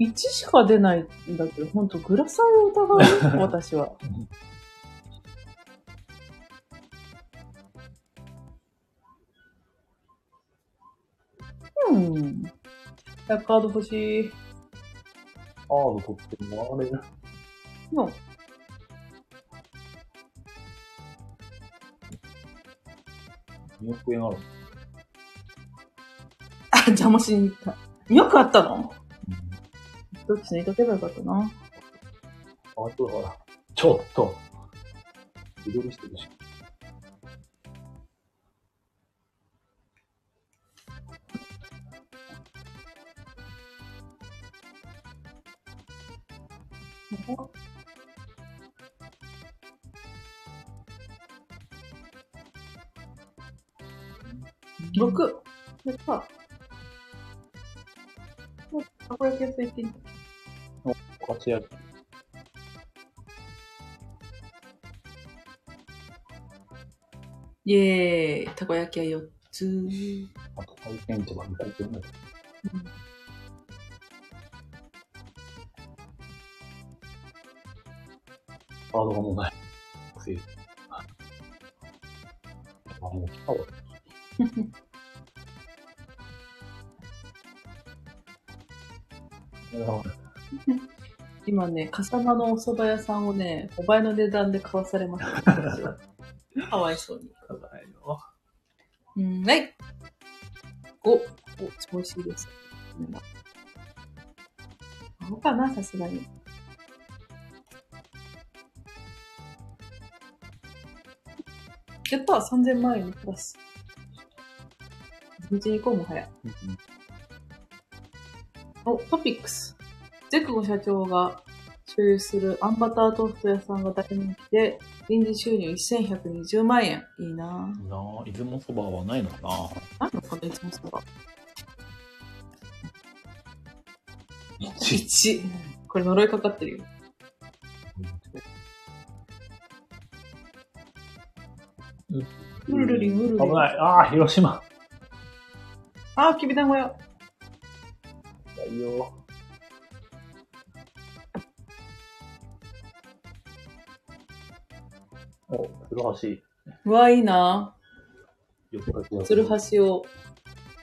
1しか出ないんだけど、ほんとグラサイを疑う？私は。うん。カード欲しい。カード取ってもられる。の。2億円あ邪魔しに行った。よくあったの？うん。どっちにいとけばよかったな。あとほら、ちょっと、自撮りしてるし。たこ焼き屋さん行ってみた。活躍。イェーイ。たこ焼き屋4つ。あと、回転市場みたいな。カ今ね、笠間のお蕎麦屋さんをね、5倍の値段で買わされました。私 はかわいそうに。ただよ。うん、はい。お、お、調子いいです。うん青かな、さすがに。やった !3000 万円にプラス。地道に行こうもはや。お、トピックス。ゼクゴ社長が所有するアンバタートースト屋さんが大人気で、臨時収入1120万円。いいなぁ。なあ、出雲そばはないのかな何のこのいつもそば。1。1。これ呪いかかってるよ。うるるりんうるるりん。危ない。ああ、広島。あー、きびだんごよ。いいよ。お、鶴うわ、いいな橋。よくぁ。鶴橋を、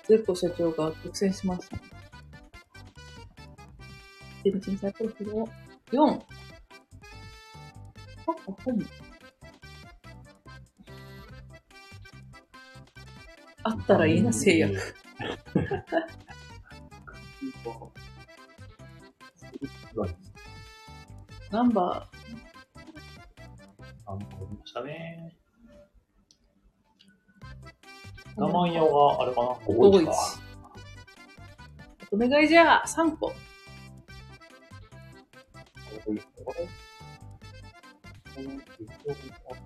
ゼッコ社長が独占しました。で、小さいプロフィルを、4。あ、本あったらいいな、制約。。ナンバ参考にましたね。我慢用は、あれかな？午後一か。お願いじゃあ、3個。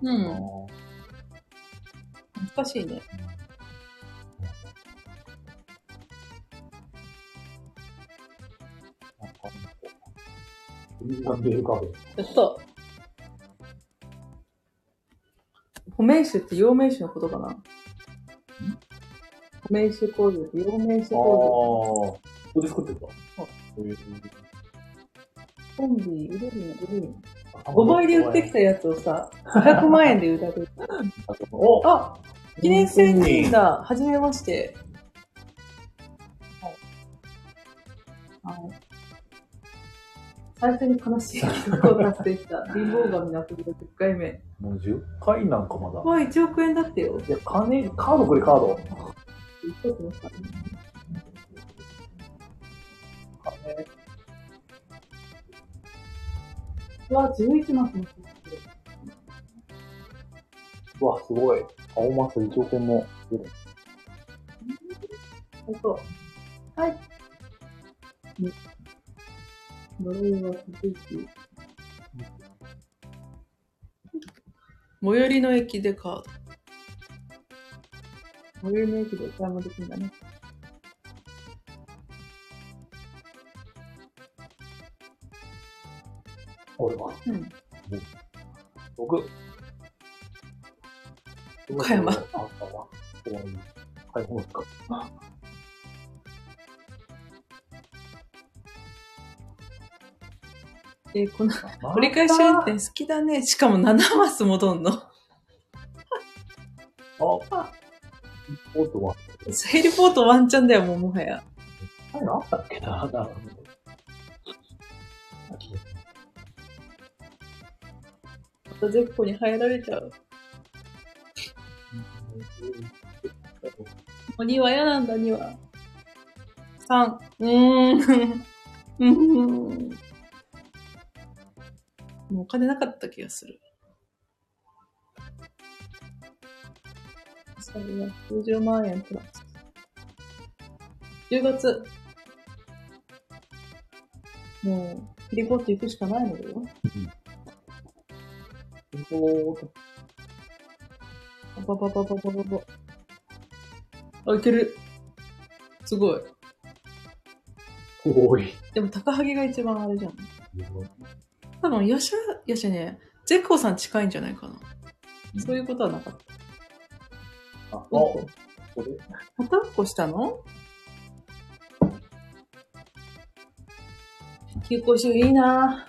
うん。難しいね。ちょっと。た。褒名詞って陽名詞のことかな褒名詞構造って陽名詞ああ、構ここで作ってるか。コンビ、ウルリン、ウルリン。5倍で売ってきたやつをさ、500万円で売られる。お あ記念製品だ。はじめまして。はい。はい。最初に悲しい記録を達成した貧乏神のアプリの10回目。もう10回なんかまだ。わ、1億円だってよ。いや、金、カードくれ、カード。うわ、11マスもうわ、すごい。青マス1億円も出る。あと、はい。に呪いは続いて最寄りの駅でカード。最寄りの駅でお買い物できるんだね。俺は。うん。6。岡山あったわ。ここえーこの折り返し運転好きだね。しかも7マス戻んの。あ、おっとは？ヘリポートワンチャンだよ、もうもはや。あれあったっけな？なるほど。またゼッコに入られちゃう。もう2は嫌なんだ、2は。3。うーん。うーん。もうお金なかった気がする。それは90万円プラス。10月。もう、ヘリポート行くしかないのよ。おーバババババババ。あ、いける。すごい。おい。でも高萩が一番あれじゃん。多分、ヤシャ、ヤシャね、ゼッコーさん近いんじゃないかな。そういうことはなかった。あ、おここで。またっこしたの休校週いいな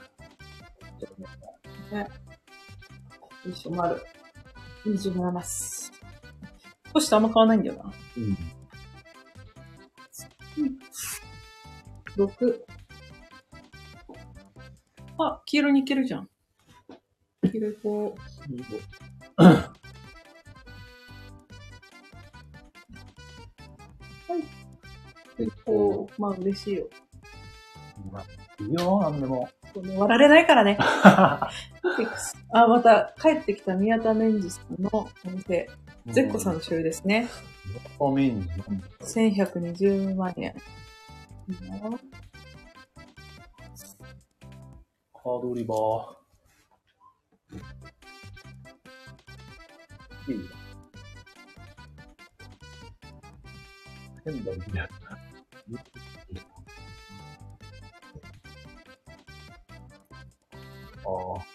ぁ。ね。よいしょ、丸。27ます。少しとあんま変わらないんだよな。うん。6。あ、黄色にいけるじゃん。黄色いこう。はい。こう、まあ嬉しいよ。いいよ、なんでも。割られないからね。あ、また帰ってきた宮田メンジさんのお店、ゼッコさんの醤油ですね。画面に1120万円。いいカード売り場。いいな。変だね。ああ。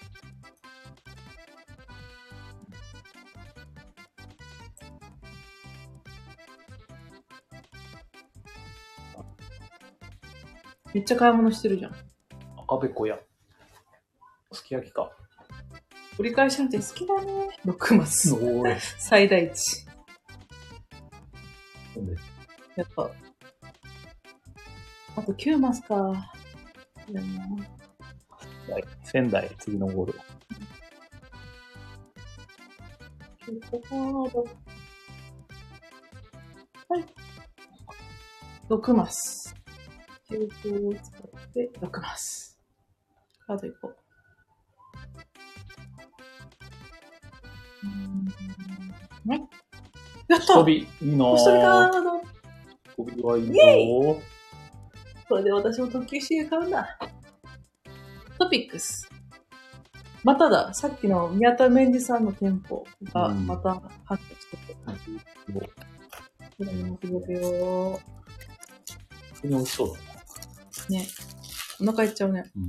めっちゃ買い物してるじゃん。赤べこ屋。すき焼きか。折り返し運転好きだね。6マス。おーい。最大値。やっぱ。あと9マスか。い仙台、次のゴール。はい。6マス。休憩を使って6マス。カードいこう。うーんはい。やった飛び、いいな飛びカード飛びはいいなぁ。これで私も特急 CA 買うんだ。トピックス。まただ、さっきの宮田メンジさんの店舗がうんまた発揮してて。これもすごくよ普通に美味しそうだね。ね。お腹いっちゃうね。うん。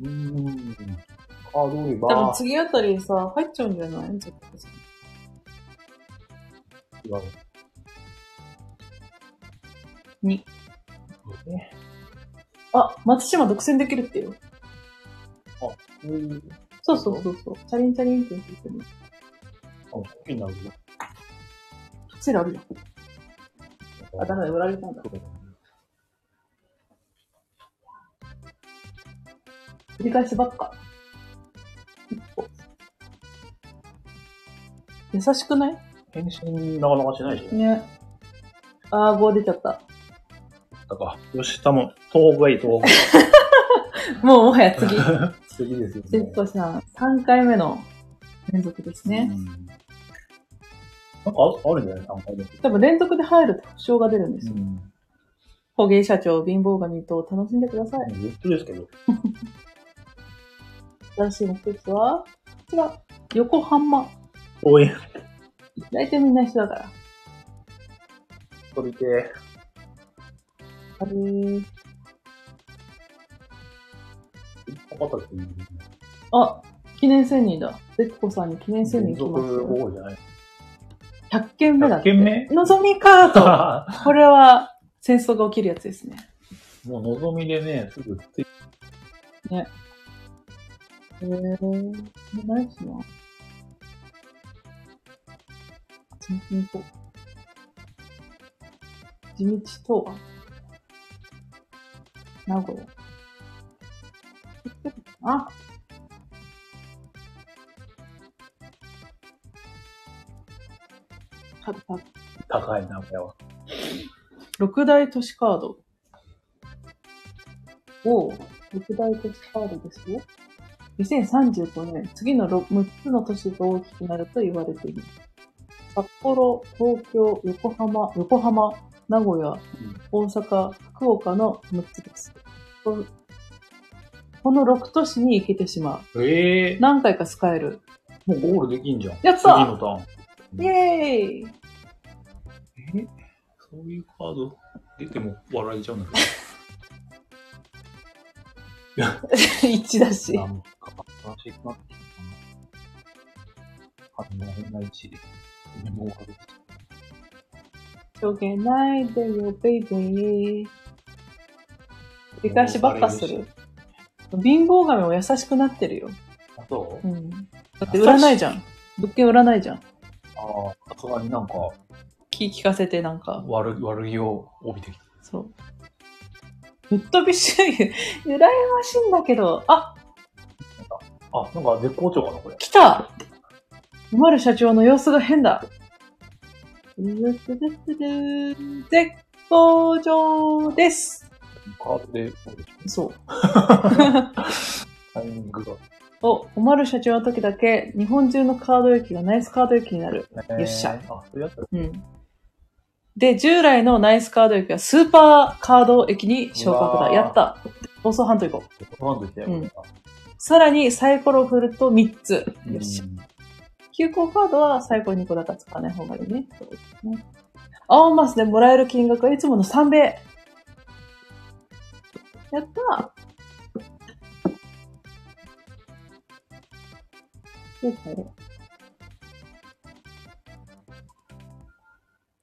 うーん。カード売り場。多分次あたりさ、入っちゃうんじゃない？絶対さ違う。に。ね。あ、松島独占できるってよ。うん。そうそうそうそう。チャリンチャリンって言ってるの。あ、好きになるよ。セールあるよ。あ、ダメだ、売られたんだ。繰り返しばっか。優しくない？返信なかなかしないでしょ。ね。あー、5出ちゃった。だから、よし、たも、東北がいい、東 もうもはや次。北。次ですよセットさん、3回目の連続ですね。うん。なんかああるんじゃない ?3 回目。多分連続で入ると保証が出るんですよ。ん。捕鯨社長、貧乏神と楽しんでください。ずっとですけど。新しい目的は、こちら、横浜。応援。大体みんな一緒だから。飛びて。あれーかかったっていいね。あ、記念1000人だ。ゼッコさんに記念1000人来ますよ。保護じゃない？100件目だって。100件目？のぞみカート。これは戦争が起きるやつですね。もう望みでね、すぐついへえー。何しな地道と。地道とは？名古屋。あたた高いな、これは。六大都市カード。おう、六大都市カードですよ。2035年、次の 6, 6つの都市が大きくなると言われています。札幌、東京、横浜、横浜、名古屋、大阪、福岡の6つです。ここの6都市に行けてしまう。ええ何回か使える。もうゴールできんじゃん。やった次のターン。イェーイえ？そういうカード？出ても笑えちゃうんだけ1だしど。。なんか、新しくなってきたな。あの、変な位置で。メモが出てきたしょげないでよ、ベイベー。繰り返しばっかする。貧乏神も優しくなってるよ。あ、そう？うん。だって売らないじゃん。物件売らないじゃん。ああ、さすがになんか、気聞かせてなんか。悪い、悪いを帯びてきた。そう。ぶっ飛びしない。羨ましいんだけど。あ、あ、なんか絶好調かな、これ。来た馬る社長の様子が変だ。絶好調です。カードで、そうタイミングが。お、おまる社長の時だけ、日本中のカード駅がナイスカード駅になる。よっしゃあ、そういうやつうん。で、従来のナイスカード駅はスーパーカード駅に昇格だ。やった。放送半島行こう。そうなんですよ、うんさらにサイコロ振ると3つ。よしう。ん休校カードはサイコロ2個だから使わない方がいいね。そうですね。青マスでもらえる金額はいつもの3倍。やったどう。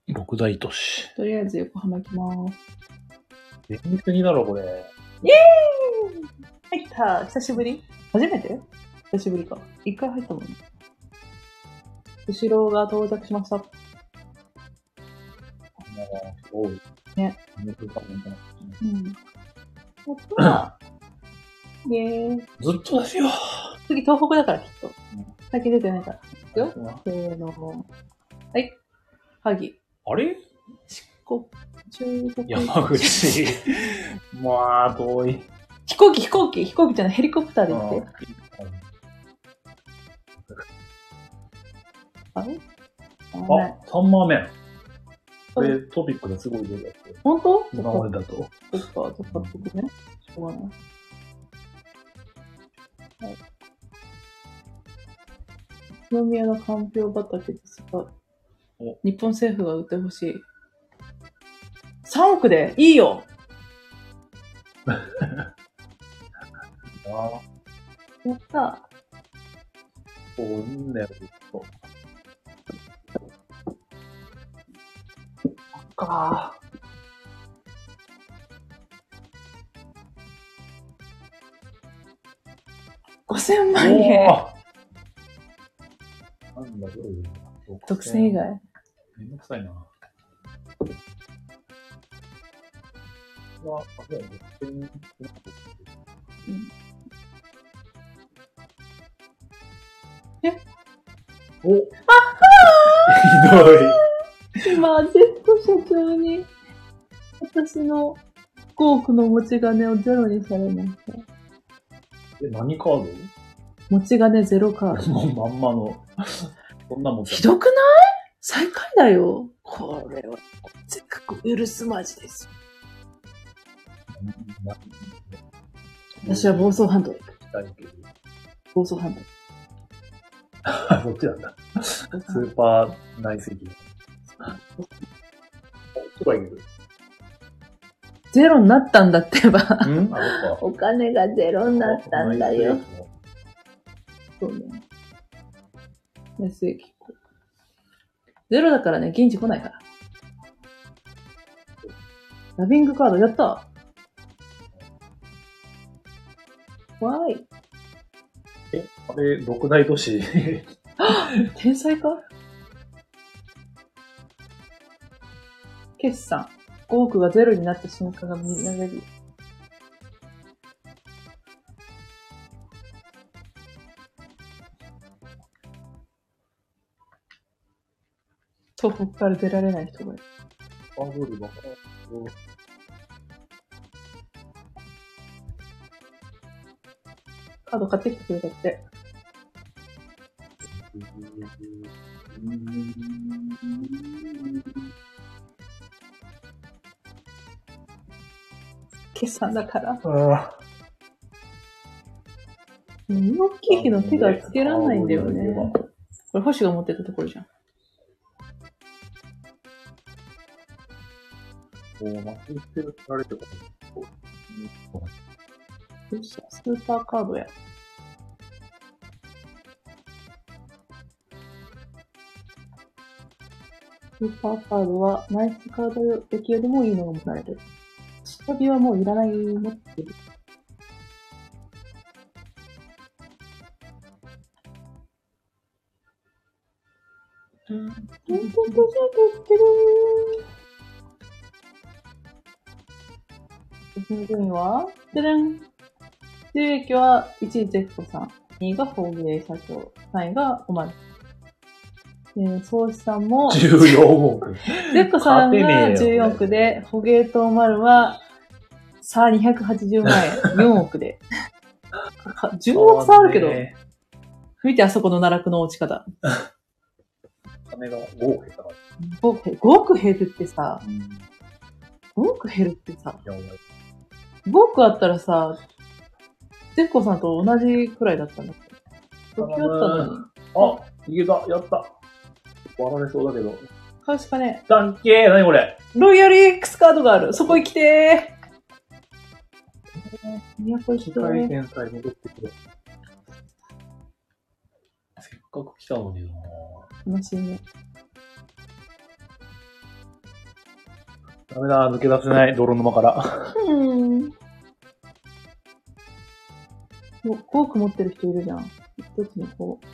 六大都市。とりあえず横浜行きます。全然だろ、これ。入った久しぶり？初めて？久しぶりか。一回入ったもんね。後ろが到着しました。もう、すごい。ね。うん。やったー。イェーイ。ずっとですよ。次東北だからきっとん。先出てないから。いくよ。せーの。はい。萩。あれ？四国、中国。山口。まあ、遠い。飛行機、飛行機、飛行機じゃない、ヘリコプターで行って。あれあれあ、3万目。これトピックですごい出るやつ。本当？今までだと。そっか、そっか、そっかね。しょうがない。はい。宇都宮のかんぴょう畑ですがお、日本政府が売ってほしい。3億でいいよあ やった。こんなやつと。か。5000万円。なんだろう。独占以外。めんどくさいな。は、あ、そうだね。独占えおひどい。今、Z 社長に、私の5億の持ち金をゼロにされました。え、何カー持ち金ゼロカード。ドもうまんまの。そんなもんひどくない？最下位だよ。これは、せっかく許すまじです。な私は暴走ハンドル。したいけど。暴走ハンドル。あ、そっちなんだ？スーパー内積。とか言う。ゼロになったんだってば。うん？あ、そっか。お金がゼロになったんだよ。そうね。安い結構。ゼロだからね、現地来ないから。ラビングカードやったわーい。え、あれ、六大都市。天才か？決算。5億がゼロになった瞬間が見られる。東北から出られない人がいる。ハードルばっかカード買ってきてくれたって。決算だから。う大きいけど手がつけらんないんだよね。これ星が持ってたところじゃん。こう、待ちしてるられてるよっしゃ、スーパーカードや。スーパーカードは、ナイスカードデッキよりもいいのが持たれてる。下火はもういらない持って。る。うん。私の順位は、じゃじゃん。収益は1位ゼッコさん、2位がフォーゲー社長、3位がおまる。えー、総資産も、14億。ゼッコさん。が勝てねえよ14億で、フォゲーとおまるは、さあ280万円、4億で。か10億差あるけど、ね見てあそこの奈落の落ち方。金が5億減ったから。5億5億減るってさ、うん。5億減るってさ、いや、俺、5億あったらさ、ゼッコさんと同じくらいだったんだって。時あったのに。あ、いけた、やった。割られそうだけど。買うしかねだっけー、なにこれ。え。ロイヤル X カードがある。そこ行きてー。都行き機てー。械天才戻ってくる。せっかく来たのにな楽しいね。ダメだ、抜け出せない、泥沼から。うん。もう5億持ってる人いるじゃん。一つにこう。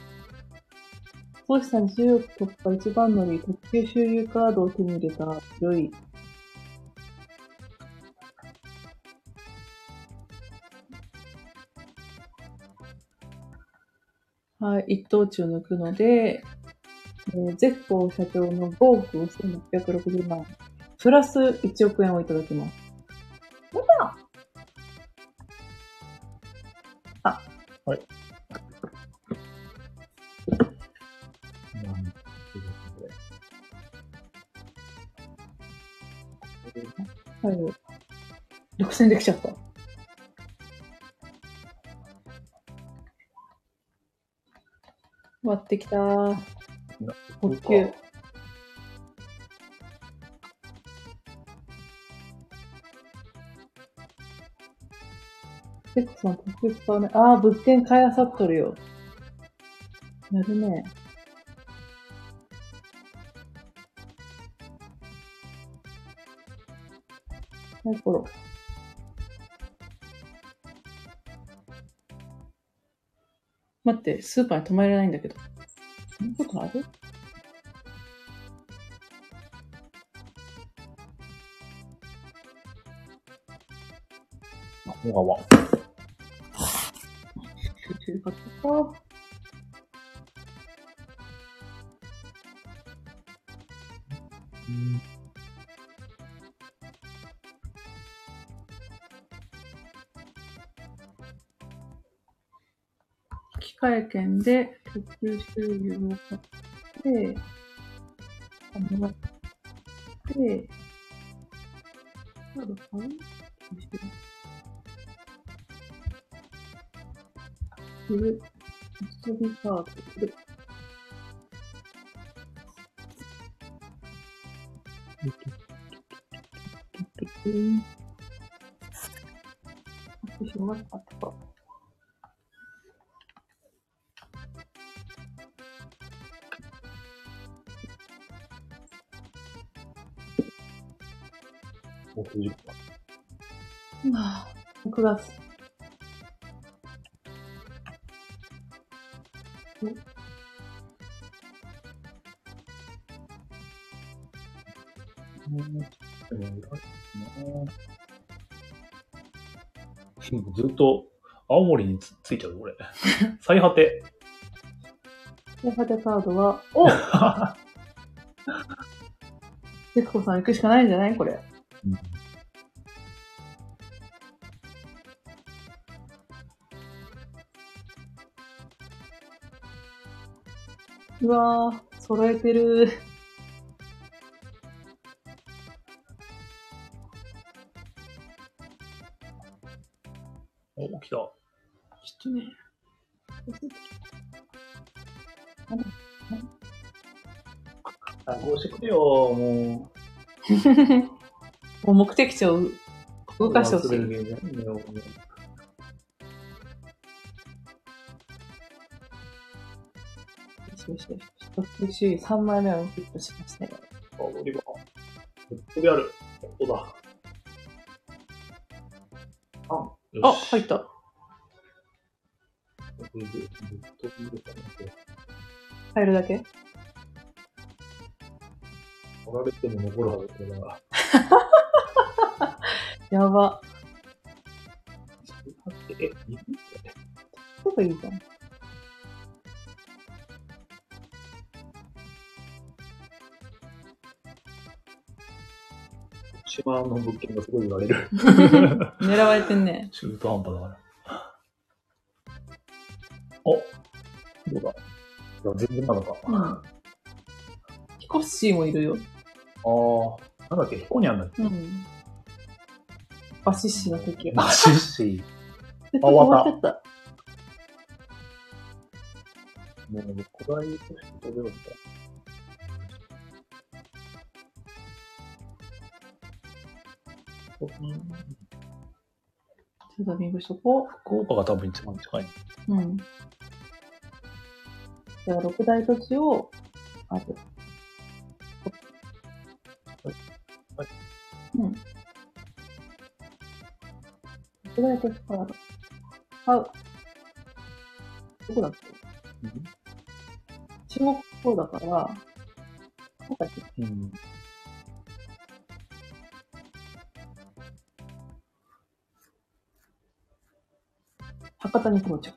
総資産10億突破一番乗り、特急周遊カードを手に入れたロイ。はい、一等地を抜くので、えー、ゼッコー社長の5億5660万円。プラス1億円をいただきます。あ、はい。はい。独占できちゃった。割ってきたー。補給。使わない。ああ、物件買いあさっとるよ。やるね。サイコロ。待って、スーパーに止まれないんだけど。そんなことあるあ、小川。集中買ったか。うん。機械券で特急収入を買って、あもらって、カード買うどうしてる。遊びカード売る。うん。よし、終わったか。ああ、6月。うんずっと青森につついちゃう、俺。最果て。で、ハテカードは、お ゆくこさん行くしかないんじゃない？これ。うわー、揃えてる。お、来た。ちょっとね。あ、こうしてくれよ、も もう目的地をう。動かしてほしい。ようよしよしよし。特集3枚目をヒットしましたよ。あ、オリバー。飛びある。ここだ。あ、あ、入った。入るだけ取られても残るはずだから。やば。え、いるどこいいじゃん。島の物件がすごい売られる。狙われてんね。中途半端だから。おどうだ？いや全然なのか。うん。ヒコッシーもいるよ。ああ、なんだっけ、ヒコニャンだっけ？うん。バシッシの敵。マシッシであ終わった終わっちゃっー。もう、古代として飛べるんだ。うんた。ちょっとビングしとこ福岡が多分一番近い。う。うん。じゃあ、六大都市を、あと。はいうん。六大都市カード。買う。どこだっけ？中国語だから、なんかうん。博多に到着。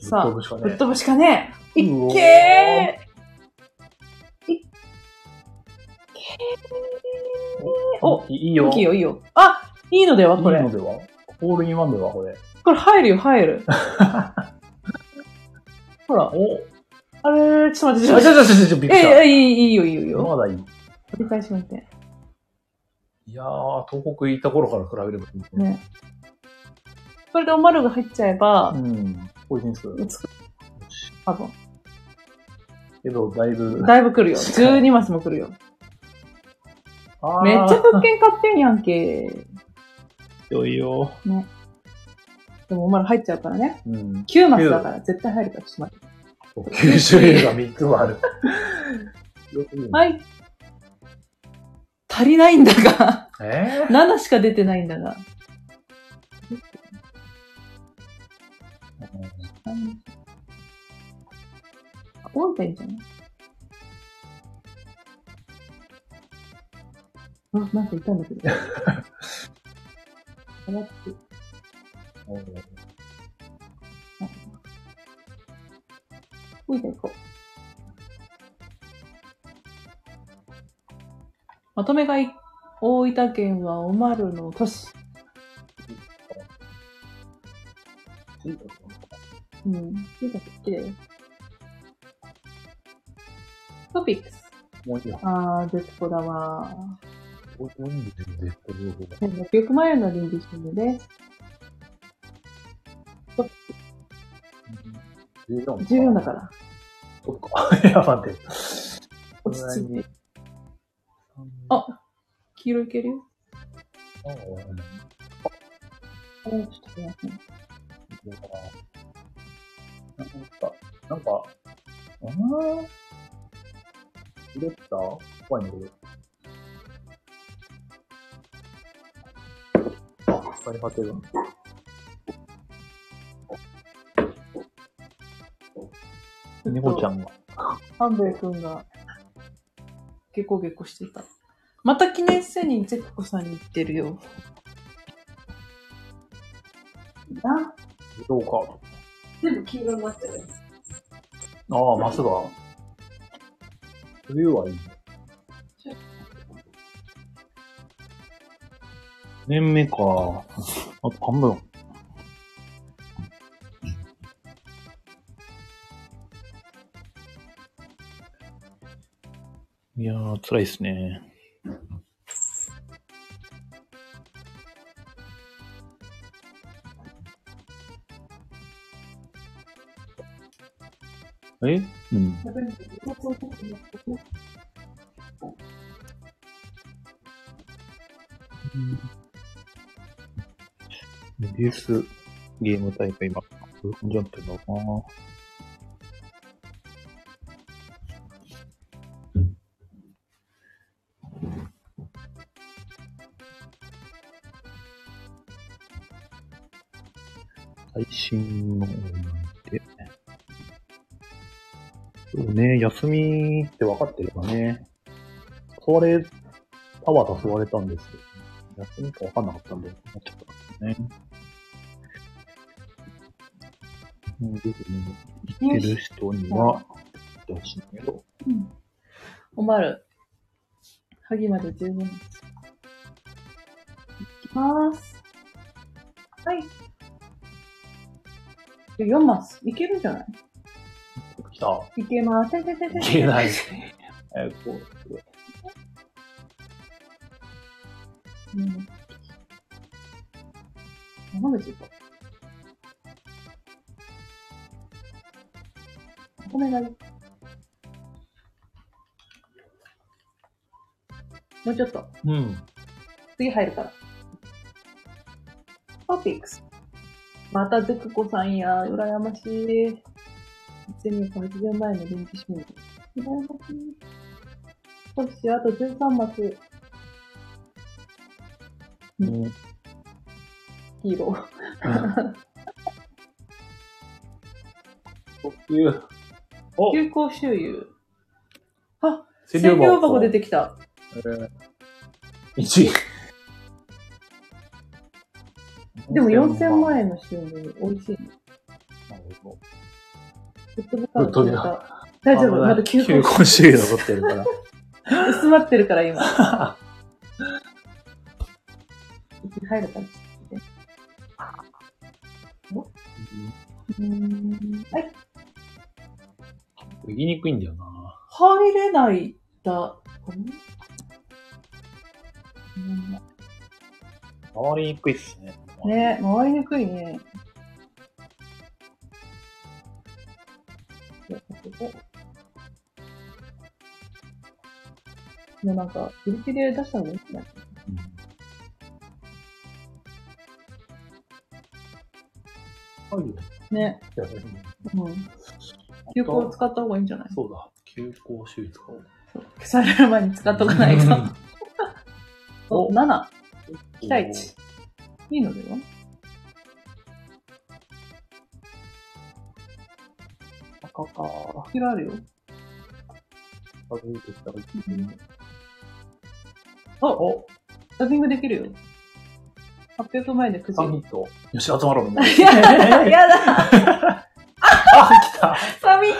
さあぶっ飛ぶしかねぶっ飛ぶしかねえいっけーいっおいいいよ。いいよ、いいよ。あいいのではこれ。いいのでは？ホールインワンではこれ。これ入るよ、入る。ほら。おあれちょっと待って、あ、ちょっと待って。ちょちょちょちょ、びっくりした。ええ、いい、いいよ、いいよ、いいよ。まだいい。繰り返し待って。いやー、東北行った頃から比べればいいね。ね。これでおまるが入っちゃえばう、ん。ポイズンス。つく。多分。けど、だいぶ。だいぶ来るよ。12マスも来るよ。めっちゃ物件買ってんやんけ。よいよ。ね。でもお前ら入っちゃうからね。うん。9マスだから絶対入るから、ちょっと待って。9種類が3つもある。はい。足りないんだが。え7しか出てないんだが。あ多いたいいんじゃないあ、なんかいたんだけど。あれって多いたいこう。まとめ買い、大分県はおまるの都市。うん。トピックス。もういいよ。あー、絶好だわ。もういいよ絶対両方が1600万円の臨時収入です。14 14だから。そっか。いや、待って。落ち着いて。あ黄色いけるよ。ああ、ちょっと待って。なんか、なんか、あー入れた怖いんだけど。あ、使い果てる。猫ちゃんが。半兵衛くんが、ゲコゲコしてた。また記念セにゼクコさんに行ってるよ。な、どうか。全部黄色になってる。ああ、マスが。冬はいいね。年目か。あと半分。いやー、辛いっすね。え？うん。メビウスゲーム大会今、こういう感じになってんだな。最休みって分かってればね。誘われ、タワー誘われたんですけど、休みか分かんなかったんで、なっちゃったんですね。うん、でね、行ってる人には、行ってほしいんだけど。うん。おまる。萩まで十分です。いきます。はい。4マス。いけるんじゃない？来た。いけます。いけない。えー、こう、すごい。うん。山口行こう。お米がいい。もうちょっと。うん。次入るから。トピックス。またズクコさんや、羨ましい。1280万円の臨時収入。羨ましあと13マス、うん。黄色。呼吸。お休校周遊。あ、千千両箱出てきた。えー、1位。でも4000万円の収入、美味しいね。なるほど。ぶっ飛び感ぶっ飛びが大丈夫？まだ休休校校週残ってるから。薄まってるから今。入るからちょっと見て。うーん。はい。言いにくいんだよな。入れないだ。うん回りにくいっすね。ね回りにくいね。おもうなんか、売り切れ出したのがいいんい。ね。うん。休校使った方がいいんじゃない？そうだ。休校手術か。消される前に使っとかないと。お、期待値。いいのでは？赤か。いろいろあるよ。歩いてきたらいいね。おおダビングできるよ。800万円で9時。サミット。よし、集まろう。やだやだ あ、来た。サミット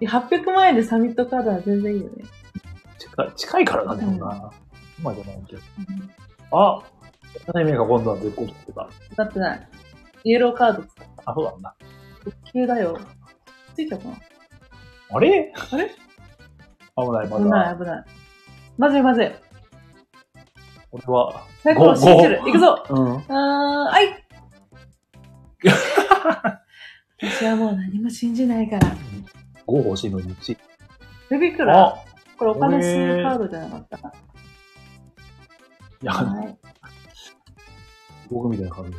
いや !800 万円でサミットカードは全然いいよね。近い、近いからな、でもな。今じゃないけど。あタイミングが今度は絶好調ってた。だってない。イエローカード使っあ、そうなんだ。た。急だよ。ついちゃうかな？あれ？あれ？危ない、ま危なだ。い危ない。まずいまずい。俺は、最高信じる。行くぞうん。あー、はい 私はもう何も信じないから。5欲しいのに1。ルビクラ、あこれお金吸うカードじゃなかった？かいや、な。はい。僕みたいな感じで。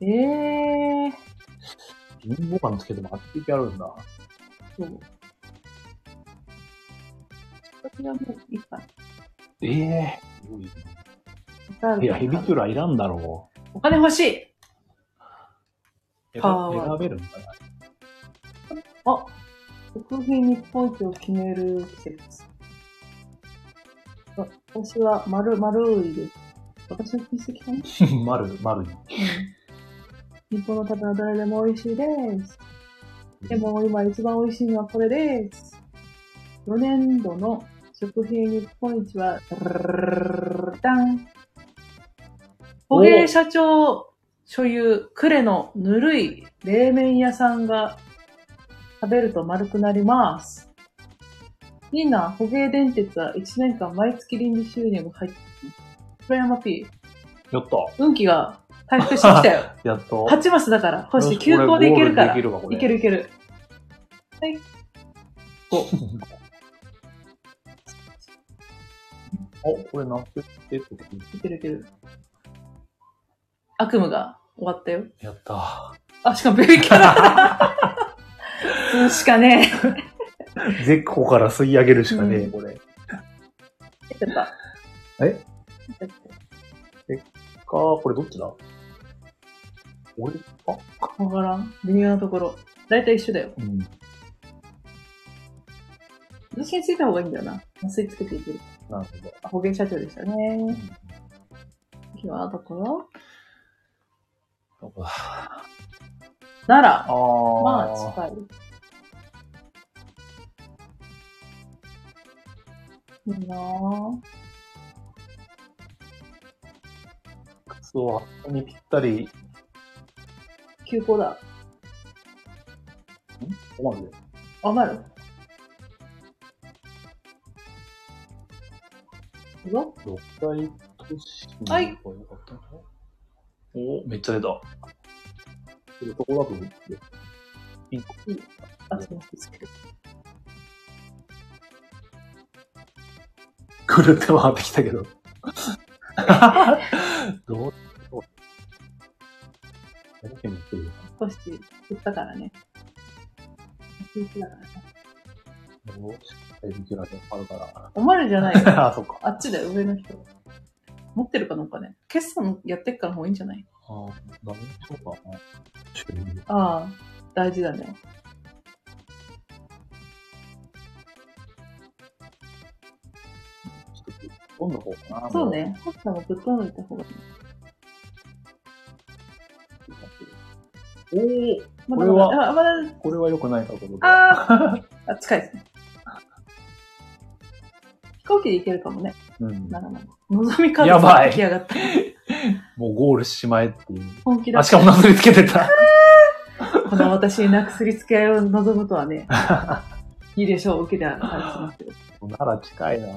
えー、リンゴ感つけてもあってきあるんだ。そう。それはもういいかな。ええいや、ヘビキュラいらんだろお金欲しい選べるんだな。あ、国民日本一を決める季節。あ私は丸、丸いです。私の筆跡かな丸、丸に。うん。日本の食べは誰でも美味しいです。でも今一番美味しいのはこれです。4年度の食品日本一は、ダン。捕鯨社長所有、呉のぬるい冷麺屋さんが食べると丸くなります。いいな、捕鯨電鉄は1年間毎月臨時収入が入ってる。プラヤマ P、やった。運気が回復してきたよ。やっと。8マスだから、欲しい。よし休校でいけるから。いけるいける。はい。5。お、これなってってっていけるいける。悪夢が終わったよ。やった。あ、しかもベビーキャラ。そうしかね絶好から吸い上げるしかねえ、うんこれ。え？ちゃった。え？か、これどっちだ？俺かわからん。微妙なところ。だいたい一緒だよ。うん。私についた方がいいんだよな。麻酔つけていける。なるほど。あ、保険社長でしたね。うん次はどこどこだ？奈良。あー。まあ、近い。いいなぁ。そこにぴったり、休校だ。困るよ。あ、まる六大都市のはい方が良かったのおめっちゃ出た。これどこだと思って。ピンク。あ、すみませんつける。くるって回ってきたけど。どう？どう何県に来るの少し振ったからね。聞いてたからね。どうしエビキュラであるから。おまるじゃないよ。あ、そっか。あっちだよ、上の人。持ってるかのかね。決算やってっから方がいいんじゃない？あー何しようかな。収入ああ、大事だね。ちょっと、どんな方かな。そう。ね。ホッサもぶっ飛んどいた方がいい。おーまだこれはあ、まだ、これは良くない角度で。あーあ、近いですね。飛行機で行けるかもね。うん。ならなら。のぞみカードやばい出来上がった。もうゴールしまえっていう。本気だあ、しかもなすりつけてた。この私になくすりつけ合いを望むとはね、いいでしょう、受けてありますけど。なら近いな。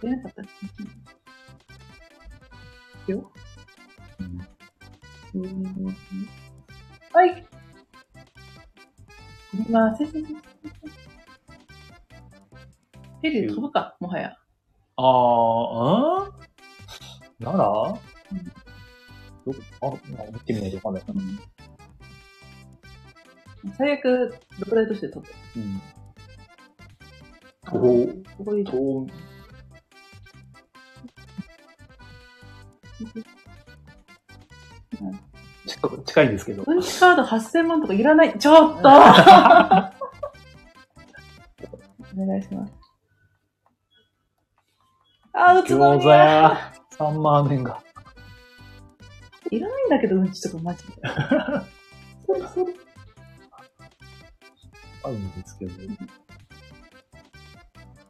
出なかった？よ。うんうーんはい。今、せせせせ。ヘリで飛ぶか、もはや。あー、ん？奈良うんどこ？あ、まあ見てみないとわかんないかな。最悪、6台として取って。うん。あおここでいいじゃん。と、近いんですけど。運賃カード8000万とかいらない。ちょっとお願いします。あ、宇都餃子。や3万円が。いらないん。だけど、うん。ちとかマジで。そうそうあるん。ですけど。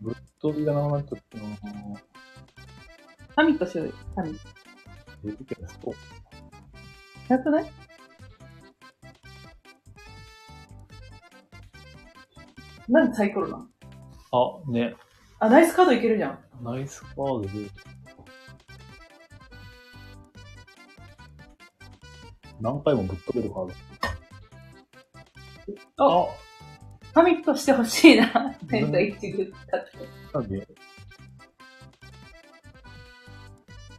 ぶっ飛びがなくなっちゃったなサミットしようよ。サミット。早くない？なんでサイコロなの？あ、ね。あ、ナイスカードいけるじゃん。ナイスカードで。何回もぶっ飛べるカード。あサミットしてほしいな。天下一グ買って。なんで、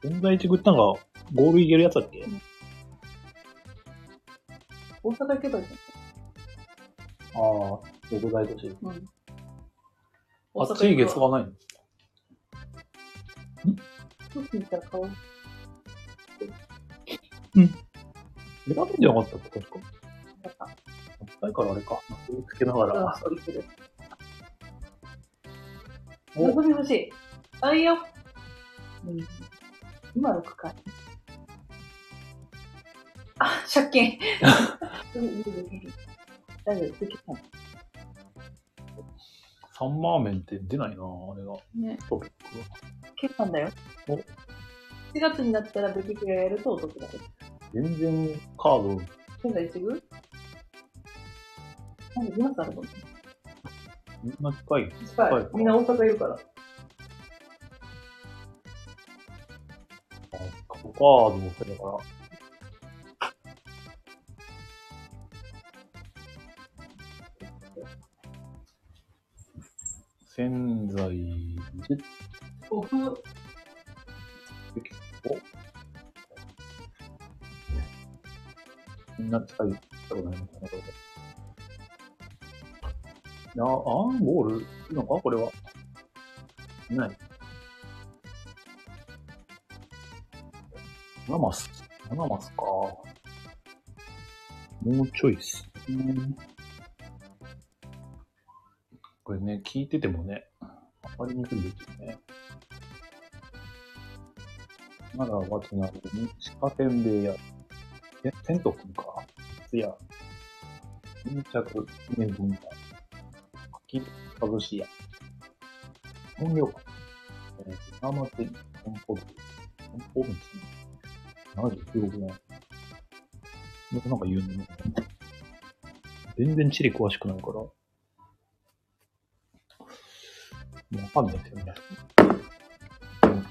現在一グッタンがゴールいけるやつだっけ？大阪行けばいいじああ、どこ大都市。ゃん。うん。月がないのどっちった。ら顔。選べんじゃなかったっけ確か。なん。い。からあれか。振り付けながら。う、望み欲しい。あ、い。い。よ。うん。今6回。あ、借金。大丈夫、できた。3万円って出ないなあれが。ね、トピックが。決算だよ。お4月になったらベキキがやるとお得だよ。全然カード、現在一部なんで今からの？みんな近い。近い。みんな大阪いるから。あカードもそれだから。潜在で、オフ、おみんな近いことないのかな、これで。いや、あーゴールいいのか？これは。ない。7マス。7マスか。もうちょいっすね。これね、聞いててもね、わかりにくいですよね。まだわちない。のに、鹿せんべいや、え、せんとくんか。つや、巾着、記念文化、柿株しや、本領館、えー、生祭り、コンポルト、コンポルト、79億円。なんか言うの。全然地理詳しくないから、もうわかんないですよね。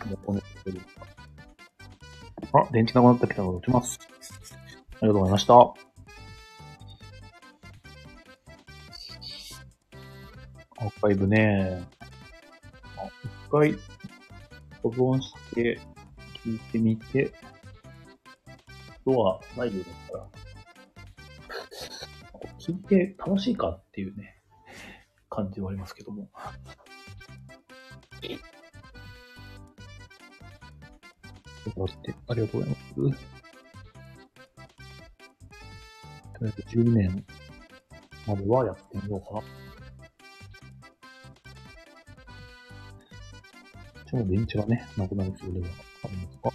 もうこねてるあ、電池なくなったけど落ちます。ありがとうございました。アーカイブね。あ一回保存して聞いてみて、あとはライブだったら、聞いて楽しいかっていうね、感じはありますけども。ちょって、ありがとうございます。とりあえず10年まではやってみようかな。ちょっと電池がね、なくなりそうではありますか？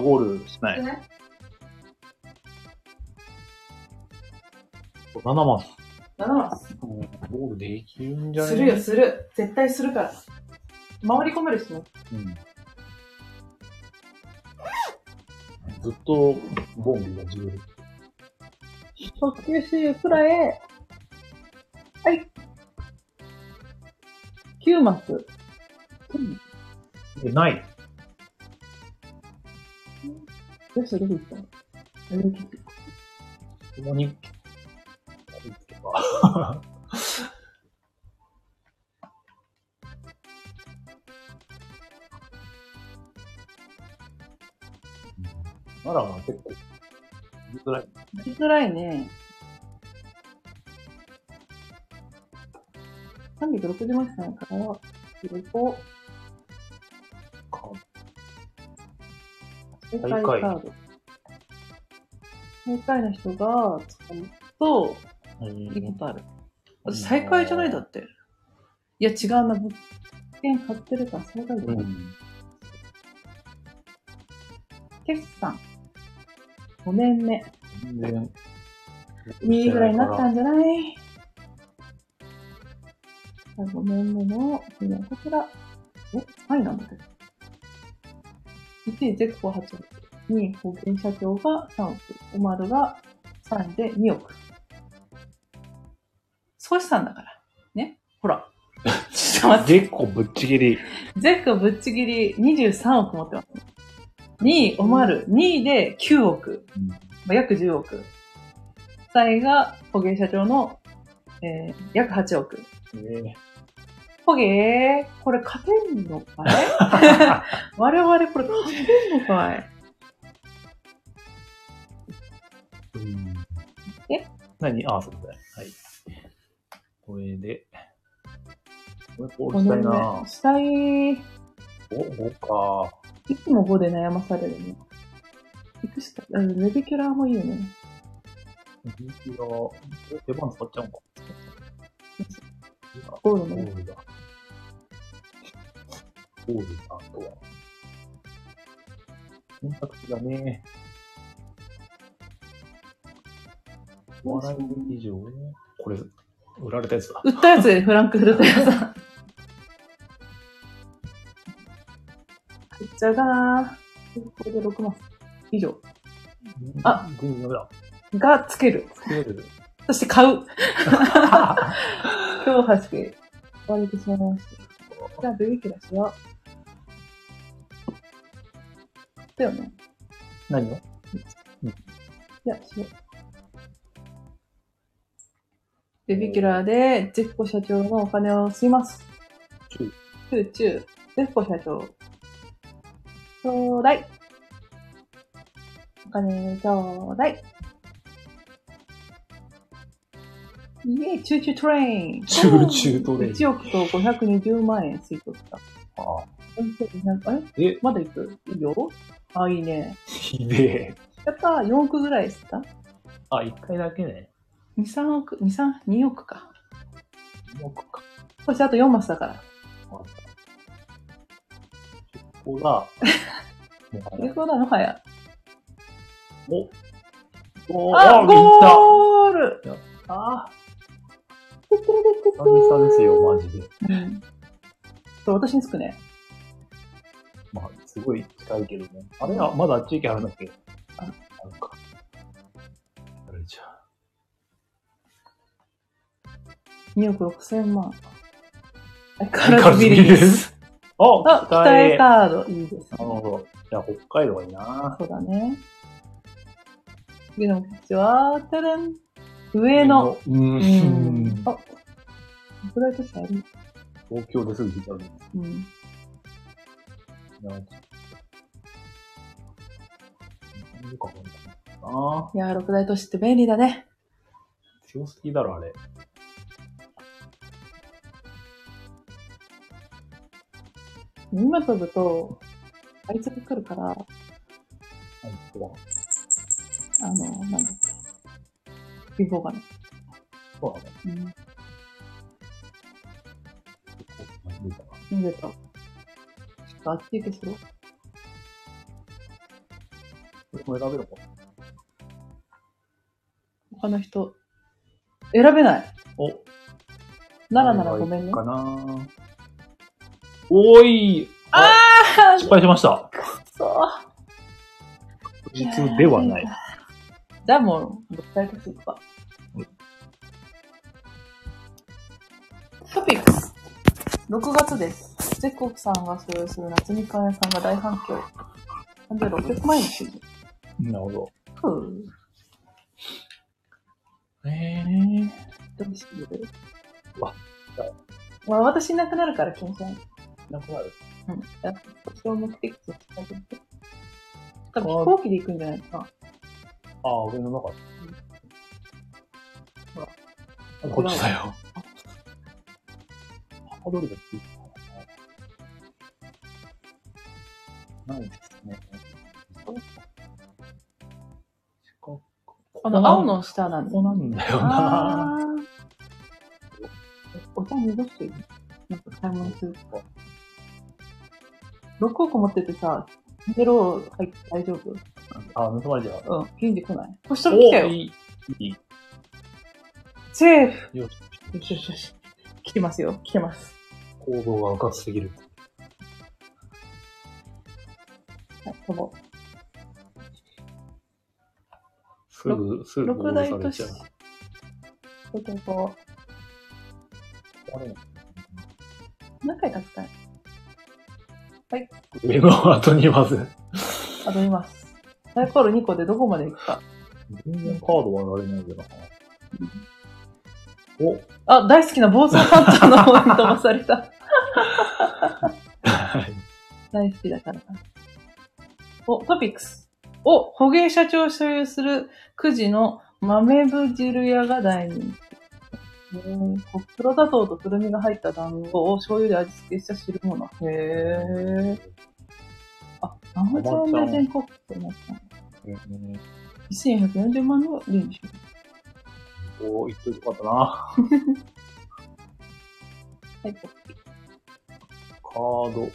ゴールしない。ね。7マス。7マス。ゴールできるんじゃないするよ、する。絶対するから。回り込めるしね。うん。ずっとボンビが自由。特急 CU プラへ、はい。9マス。で、ない。どうしたどこ行ったの歩き共に、あれつけば。ならまあ結構、言いづらい。行きづらいね。360万円からは、旅行、正解カード。最下位の人が使うと、いいことある。私、最下位じゃないだって。いや、違うな。物件買ってるから最下位だよ。うん。決算。5年目。全然。2位ぐらいになったんじゃない？5年目のこちら。え、3位なんだけ？ど。1位、ゼクコ8億。2位、保険社長が3億。オマルが3位で2億。少しさんだから。ね。ほら。ちょっと待って。結構ぶっちぎり。ゼクコぶっちぎり23億持ってます。2位、オマル。2位で9億。まあ、約10億。3位が保険社長の、えー、約8億。えほげー、これ勝てんのかい我々これ勝てんのかいーうんえ何あ、そうだね。はい。これで、これこう5したい年な目。したい。いお、5か。つも5で悩まされるね。いくしか、あレビキュラーもいいよね。人気が、出番使っちゃうんか。ゴールのゴールだ。ゴールだとは。選択肢がね。お笑い劇場これ、売られたやつだ。売ったやつでフランクフルト屋さん。入っちゃうかなこれで6マス以上。あグーダメだ。がつける。つける。そして買う。今日8終われてしまいました。じゃあ、ベビーキュラしよう。だよね。何を？いや、しよう。ベビーキュラーで、ジェフコ社長のお金を吸います。チュー。チューチュー。ジェフコ社長。ちょうだい。お金ちょうだい。イエーイ、チューチュートレイン。チューチュートレイン1億と520万円吸い取った。ああ。4200あれえ、まだ行く？いいよ。あ、いいね。ひでえ。やったー、4億ぐらい吸った？あ、一回だけね。?2、3億、2、3、2億か。2億か。そしてあと4マスだから。ここだ。もうレコーダーのはや。おおあ、あ、見たゴールやったー。久々ですよ、マジで。うん。そう、私につくね。まあ、すごい近いけどね。あれは、まだあっち行きあるんだっけ？ああるか。あれじゃあ。2億6千万。相変わらずビリです。ああ、北へカード。いいですね。なるほど。じゃあ、北海道がいいなそうだね。次の目標は、たらん。上野。。う。うんん。あ、フライトしてある東京ですぐ行けたん。なんかなんあいやー、六大都市って便利だね。強すぎだろ、あれ。今飛ぶと、あいつが来るから、あ本当は。の、なんだっけ。貧乏がね。そうだね。うん。結構なんでか。あっち行けしろ。これも選べるか他の人。選べない。おならならごめんね。かなおーいあー失敗しました。そう。確実ではない。。じゃあもう、物体とするかうん。トピックス。6月です。全国さんが所有する夏みかん屋さんが大反響。3600万円の記事。なるほど。ふう。えー。どうしよう。わまあ、私いなくなるから気にしない。なくなる。うん。目的地に近づいて。多分飛行機で行くんじゃないかな。ああ、俺の中で。ほら。こっちだよ。ハードルが低いな。ないですね。四の、青の下なんここなんだよな。お茶濁してるなんか買い物すると。6億持っててさ、ゼロ入って大丈夫？あ、盗まれちゃう。うん、銀で来ない？星取り来たよ。いい。いい。セーフよし。よしよしよし。来てますよ。来てます。行動がうかつすぎる。はい、飛ぼう。すぐ、すぐ六合大都市流されちゃう。。こここあれう。何回か使え。上の後にまず。あといます。サイコロ2個でどこまで行くか。全然カードはられないけどな。おあ、大好きな暴走ハンターの方に飛ばされた。はい。大好きだからな。お、トピックス。お、捕鯨社長所有するくじの豆ぶ汁屋が大人気。黒砂糖とくるみが入った団子を醤油で味付けした汁物。へえ。あ、アマチュア名人コップとなったん1440万のリンチ。お言っといてよかったな。はい、カード。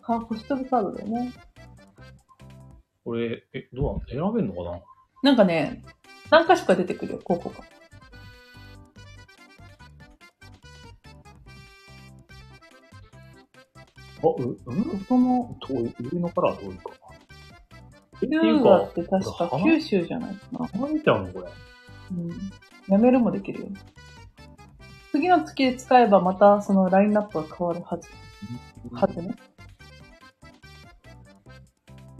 カー星飛びカードだよね。これ、え、どうなん選べんのかな？なんかね、何箇所か出てくるよ、候補が。あ、う、うんこの、遠い、上のから遠いか。え、ってうか、雅って確か九州じゃないかな。離れちゃうのこれ。うん。やめるもできるよ。次の月で使えばまたそのラインナップが変わるはず。はずね。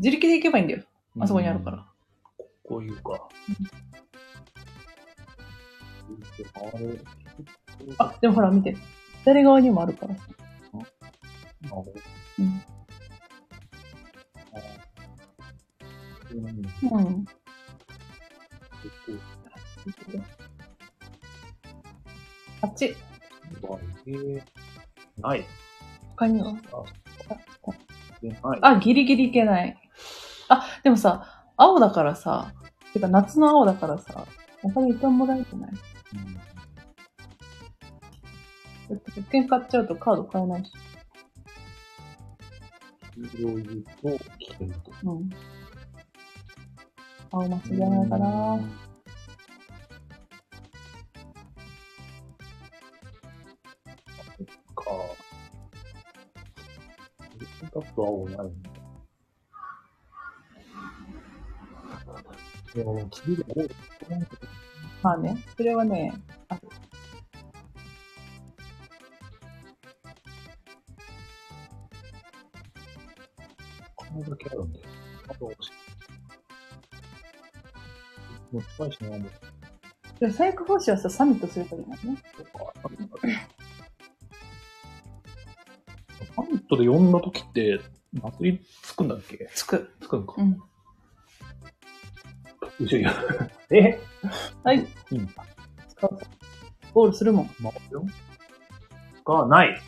自力で行けばいいんだよ。あそこにあるから。こういうか。あでもほら見て。左側にもあるから。さ。なるほど。うん。うん。うん。あっち。えー、ない。他にはあ、ギリギリいけない。あ、でもさ、青だからさ、てか夏の青だからさ、他に一旦もらえてない。うんだって物件買っちゃうとカード買えないし。と危険と。うん。青松じゃないかな。だと青ないんだ。いや、もう次で青まあね、それはね、あ。これだけあるんだよ。あと、もう近いしな、もう。でも最悪報酬はさ、サミットするからいいのね。トで呼んだ時って、祭りつくんだっけ？つく。つくんか。うん。うち え？はい。いいんだ。使う。ゴールするもん。回るよ。が、ない。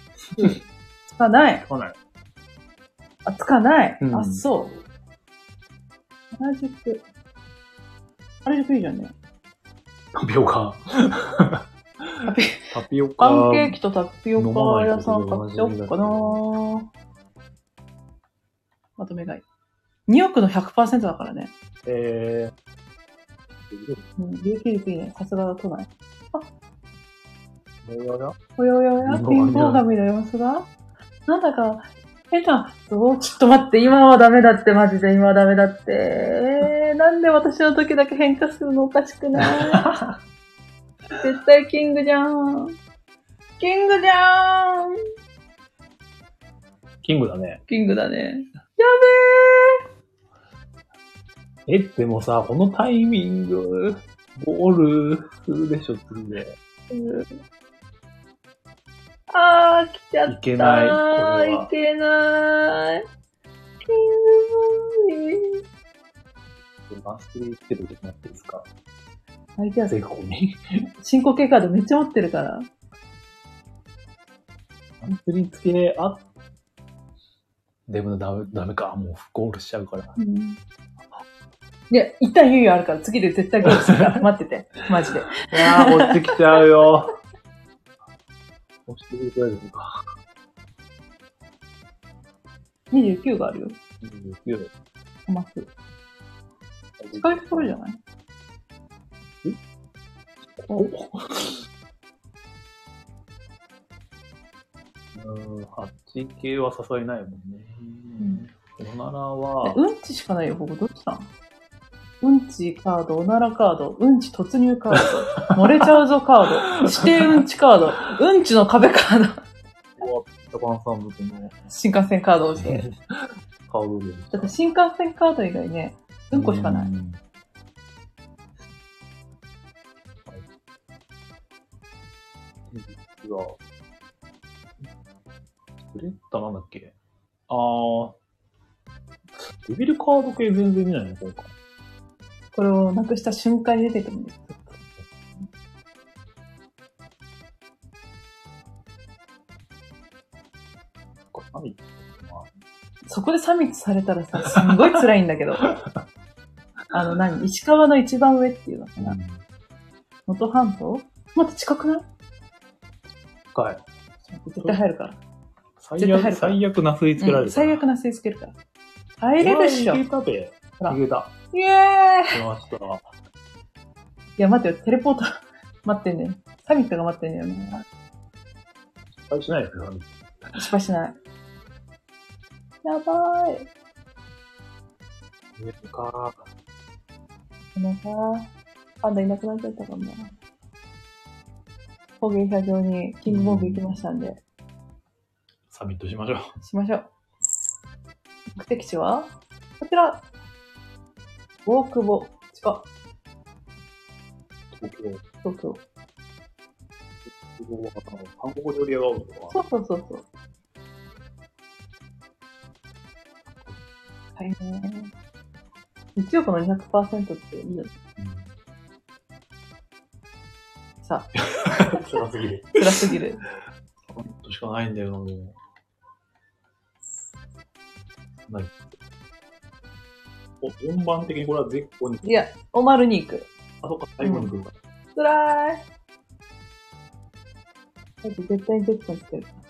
つかない。つかない。あ、つかない。うんあ、そう。原宿。原宿いいじゃんね。タピオカ。タピオカ。パンケーキとタピオカ屋さん買っちゃおうかなまとめ買い。2億の100%だからね。えうん、利益率いいね。さすがだ都内。ー、どうやらおやおやおや、ピンポン紙の様子がなんだか、えな、そう、ちょっと待って、今はダメだって、マジで今はダメだって。えー、なんで私の時だけ変化するの？おかしくない？絶対キングじゃん。キングじゃんキングだね。キングだね。やえ、でもさ、このタイミング、ゴールするでしょ、次で。べえ。うんあー、来ちゃった。いけないこれはいけない。キングボーイ。マスクでつけてもらっていいですか？相手はぜひここに。進行形カードめっちゃ持ってるから。マスクにつけ、あでもダメ、ダメか。もうゴールしちゃうから。うん。いや、一旦猶予あるから、次で絶対ゴールするから。待ってて。マジで。いやー、こっち来ちゃうよ。押してくれて大丈夫か。29があるよ。29マス。使いところじゃない？おうーん、8系は誘いないもんね。おならは、うんちしかないよ、ここ。どっちだうんちカード、おならカード、うんち突入カード、漏れちゃうぞカード、指定うんちカード、うんちの壁カード、新幹線カードをして。カード類だって新幹線カード以外ね、うんこしかない。うん実は、スレッタなんだっけ？あー、デビルカード系全然見ないね、今回。これをなくした瞬間に出てくるんです。そこでサミットされたらさ、すんごい辛いんだけど。あの何、石川の一番上っていうのかな。能登半島？待って、近くない？深い。絶対入るから。最悪、最悪なすりつけられる。うん最悪な吸い付けるから。入れるっしょ。いイけたべ。いけた。エーイ来ました。いや、待ってよ、テレポート 待ってんねん。サミットが待ってんねんよね。失敗しないですよ。失敗しない。やばーい。上か。このさ、パンダいなくなっちゃったかもな。工芸車場にキングボング行きましたんで、サミットしましょう。しましょう。目的地は？こちら大久保。近っ。東京。東京。韓国料理屋が多いとか。そうそうそうそう。はいね。1億の200%っていいよね。さあ、辛すぎる。辛すぎる。サミットしかないんだよな、もう。何？お、本番的にこれは絶好に。いや、おまるに行く。あ、そっか、最後に来るから。つらーい。だって絶対にゼットンつける。何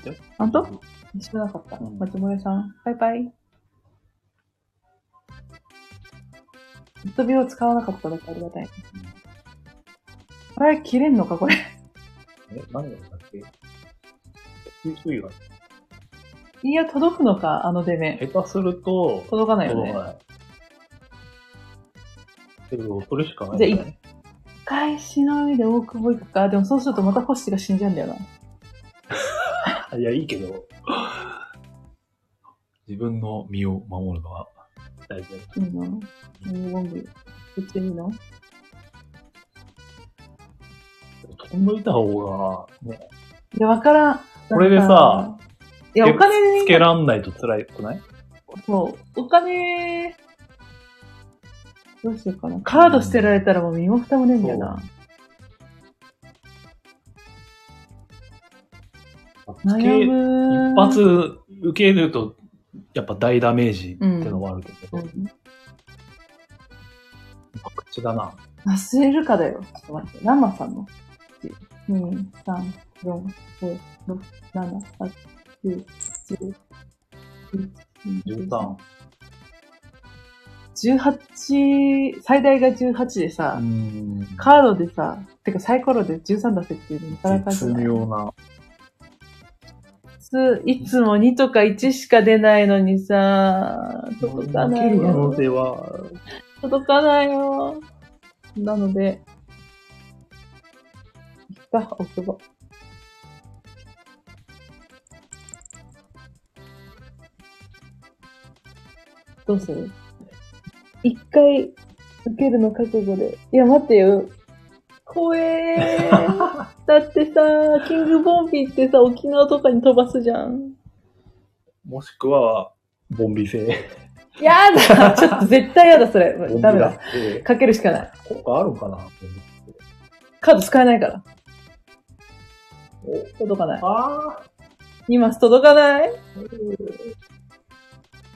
たよ。本当？知らなかった。うん松森さん、バイバイ。ずっと秒使わなかっただけありがたい。あれ、切れんのか、これ？え、何がだっけ？注意がいや、届くのか、あの出目。下手すると、届かないよね。ない。けど、それしかない、じゃあ一回しのいで大久保行くか。でもそうするとまたコッシーが死んじゃうんだよな。あいや、いいけど、自分の身を守るのは？大事だよ。いいのいいボング。言っていいの飛んどいた方が、ね、いや、わからん。これでさいや、お金つけらんないと辛いくない？そう、お金、どうしようかな。カード捨てられたらもう身も蓋もねえんだよな。つけ。一発受けると、やっぱ大ダメージってのもあるけど、うん。口だな。忘れるかだよ。ちょっと待って。何マさんの ?1、2、3、4、5、6、7、8、9、10、11、13。18、最大が18でさ、んカードでさ、てかサイコロで13出せっていうのなかなか絶妙な。ついつも2とか1しか出ないのにさ、届かないよ。性は、届かないよ。なので、いっか、置くば。どうする？一回受けるの覚悟で。いや、待ってよ。怖えー。だってさ、キングボンビーってさ、沖縄とかに飛ばすじゃん。もしくは、ボンビ製。やだちょっと絶対やだ、それ。ダメだ。かけるしかない。効果あるんかな？カード使えないから。お届かない。あ2マス届かない？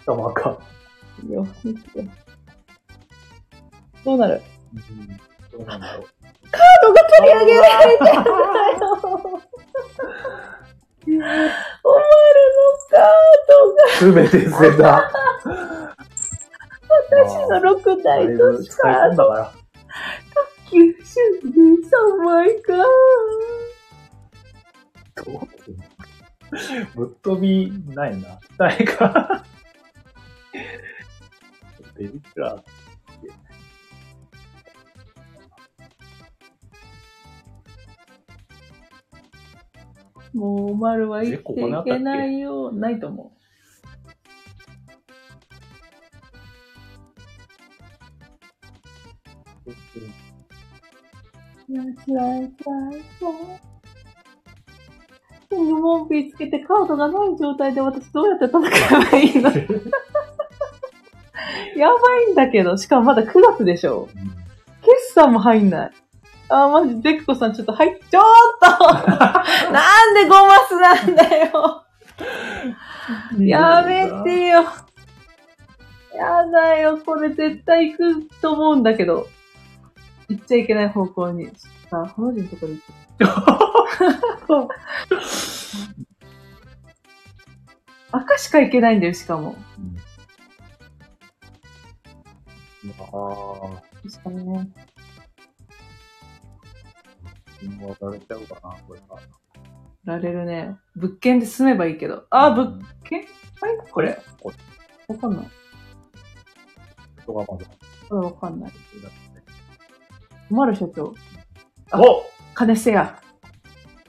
あ。まか。よ。どうなる？うん。どうなんだろう。カードが取り上げられてんだよ。おまるのカすべて捨てた。ードが、私の6台とだいぶ使い込んだから。九州で3枚か。どう？ぶっ飛びないな。誰か。デビクラもう、おまるは生きていけないよ。ないと思う。いや、辛い、辛い、そう。キングモンピーつけてカードがない状態で私どうやって戦えばいいの？やばいんだけど、しかもまだ9月でしょ。決算も入んない。あー、マジ、デクコさんちょっと入っ、ちょっと なんで5マスなんだよ やめてよやだよ、これ絶対行くと思うんだけど。行っちゃいけない方向に。さあ、この人のところに行って。赤しか行けないんだよ、しかも。ああ、しかもね。渡れちゃうかな、これか。られるね。物件で住めばいいけど。あー、物件？はい、これ？これ？わかんない。人がまだ。これわかんない。マル社長。あお金せや。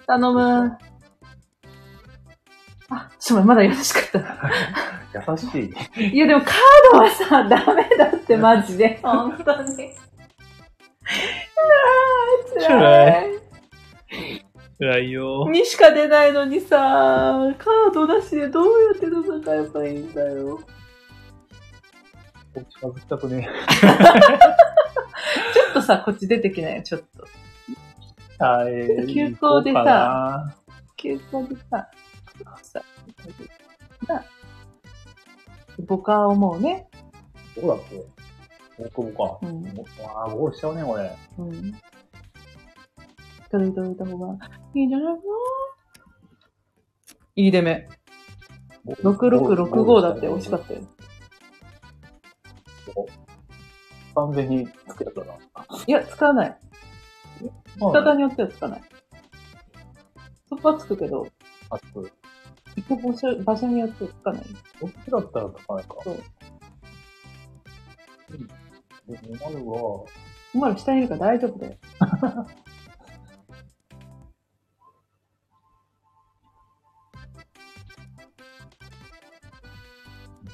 頼む。あ、ちょっと待ってまだ優しかっ 優しい。た。いや、でもカードはさ、ダメだって、マジで。本当に。うわー辛い。辛いよ。にしか出ないのにさ、カードなしでどうやって戦えばいいんだよ。近づきたくね ちょっとさ、こっち出てきないよ、ちょっと。え。はい。休校でさ休校でさ、さ、な、ボカをもうね、どこだっけ？大久保か。うん、わあ、ゴールしちゃうね、これ。うん。取りといた方がいいんじゃないかないい出目。6665だって惜しかったよ。完全につけたな。いや、使わない。仕方によっては使わない。そこはつくけど、あつ。行く場所場所によってはつかない。どっちだったら高いか。そう。で、今のは、お前ら下にいるから大丈夫だよ。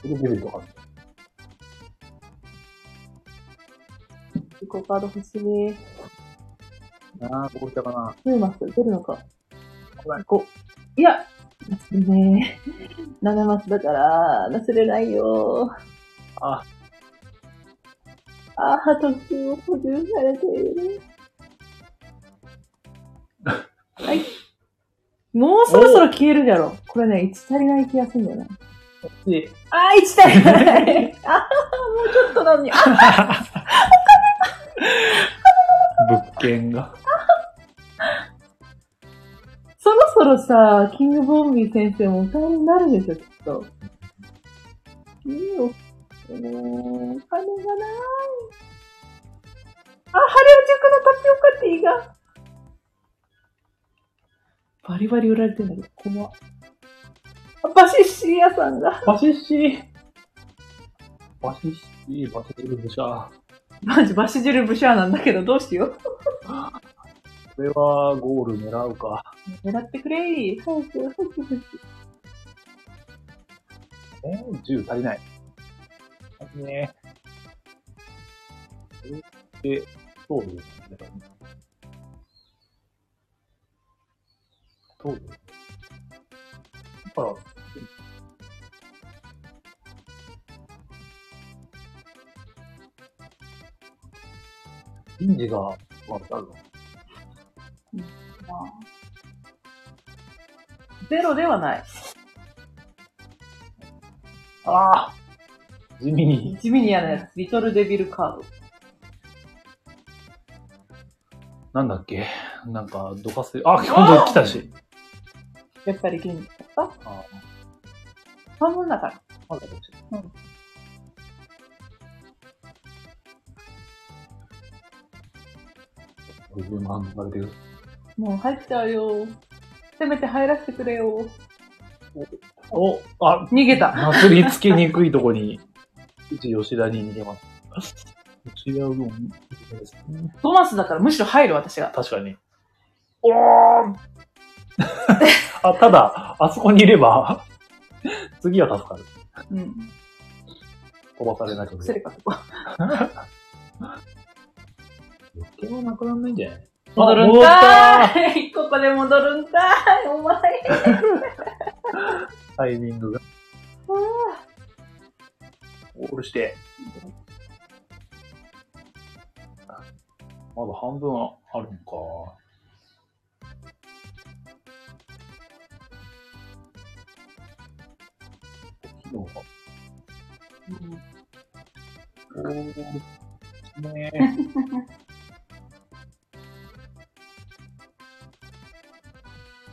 すぐ出るとか。自己カード欲しい。なあ、ゴールしたかな。出ます出るのか。危ない。5。いやなすね。7マスだから、なすれないよ。あ、ああ、特急を補充されている。はい。もうそろそろ消えるじゃろ。これね、1足りない気がするんだよな。で、ああ、1足りない。ああ、もうちょっとなのに。あ物件が。そろそろさ、キングボンビー先生もお金になるでしょ、きっと。いいよ。金がない。あ、ハレオ塾のタピオカティーが。バリバリ売られてんだけど、怖っ。あバシッシー屋さんが。バシッシーバシッシー、バシッシーブシャー。マジバシ汁ブシャーなんだけど、どうしよう。これはゴール狙うか。狙ってくれー。早く、早く、早く。えー、10足りない。足りねえ。で、そうですね。そうですから、人事が、わかるのまあゼロではない。ああ地味に。地味に嫌なやつ。リトルデビルカード。なんだっけ？なんか、どかせ、あ、今度来たし。やっぱり現あ半分だから。まだどっちうん50万抜かれてる。もう入っちゃうよ。せめて入らせてくれよ。お、あ、逃げた。祭りつけにくいとこに、うち吉田に逃げます。違うのですね。トマスだからむしろ入る私が。確かに。おー あ、ただ、あそこにいれば、次は助かる。うん。飛ばされなくて。セレカとか。余計はなくならないんじゃない？戻るんあ戻ったかーいここで戻るんかーいお前。タイミングが。オールして。まだ半分あるんか。昨日は。おー、ね。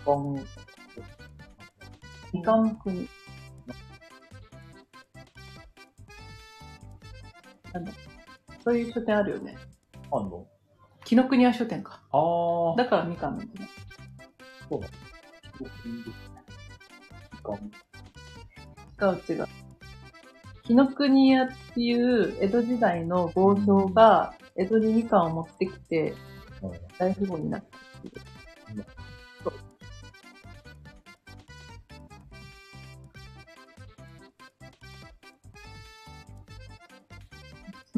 パン、イカの国。なん。だそういう書店あるよね。あん。の紀ノ国屋書店か。あー。だからみかん。なん。だね。違う違う。紀ノ国屋っていう江戸時代の豪商が江戸にみかんを持ってきて大富豪になったっていう。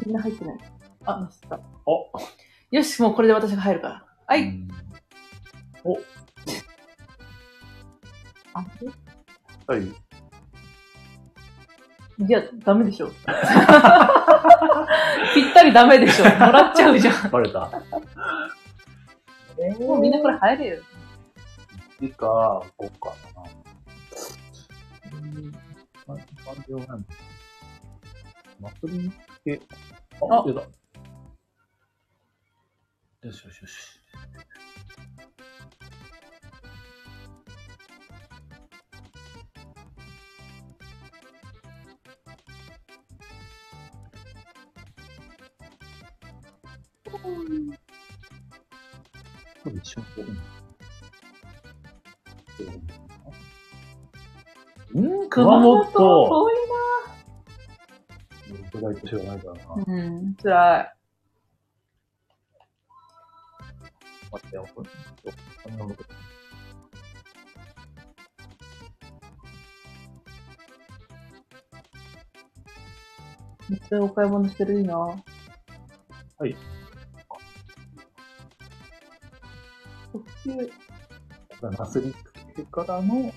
みんな入ってない。あ、ミスった。およし、もうこれで私が入るから。はい。うんお、あ、はい。いや、ダメでしょ。ぴったりダメでしょ。もらっちゃうじゃん。バレた。え もうみんなこれ入れよ。いいか、こうかな。うん、感情なんだ。祭りあ出た。よしよしよし。これ一緒にうん、熊本遠い世代と知らないからな。うん、辛い。待ってよ、これ。こん。なこと。めっちゃお買い物してるいいな。はい。特急。なすりつけてからの、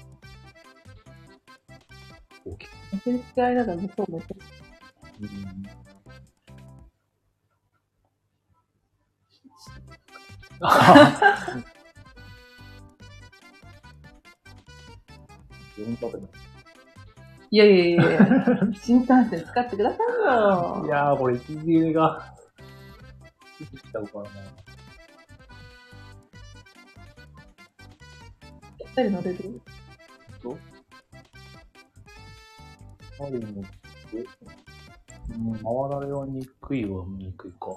大きく。忘れ付き合いながら向こうもうん。あ読み方がいやいやいやいや新幹線使ってくださいよ。いやー、これ、息切れが、いつしちゃうからな。ぴったり乗れる？マリンのって、うん、回られにくいはにくいか。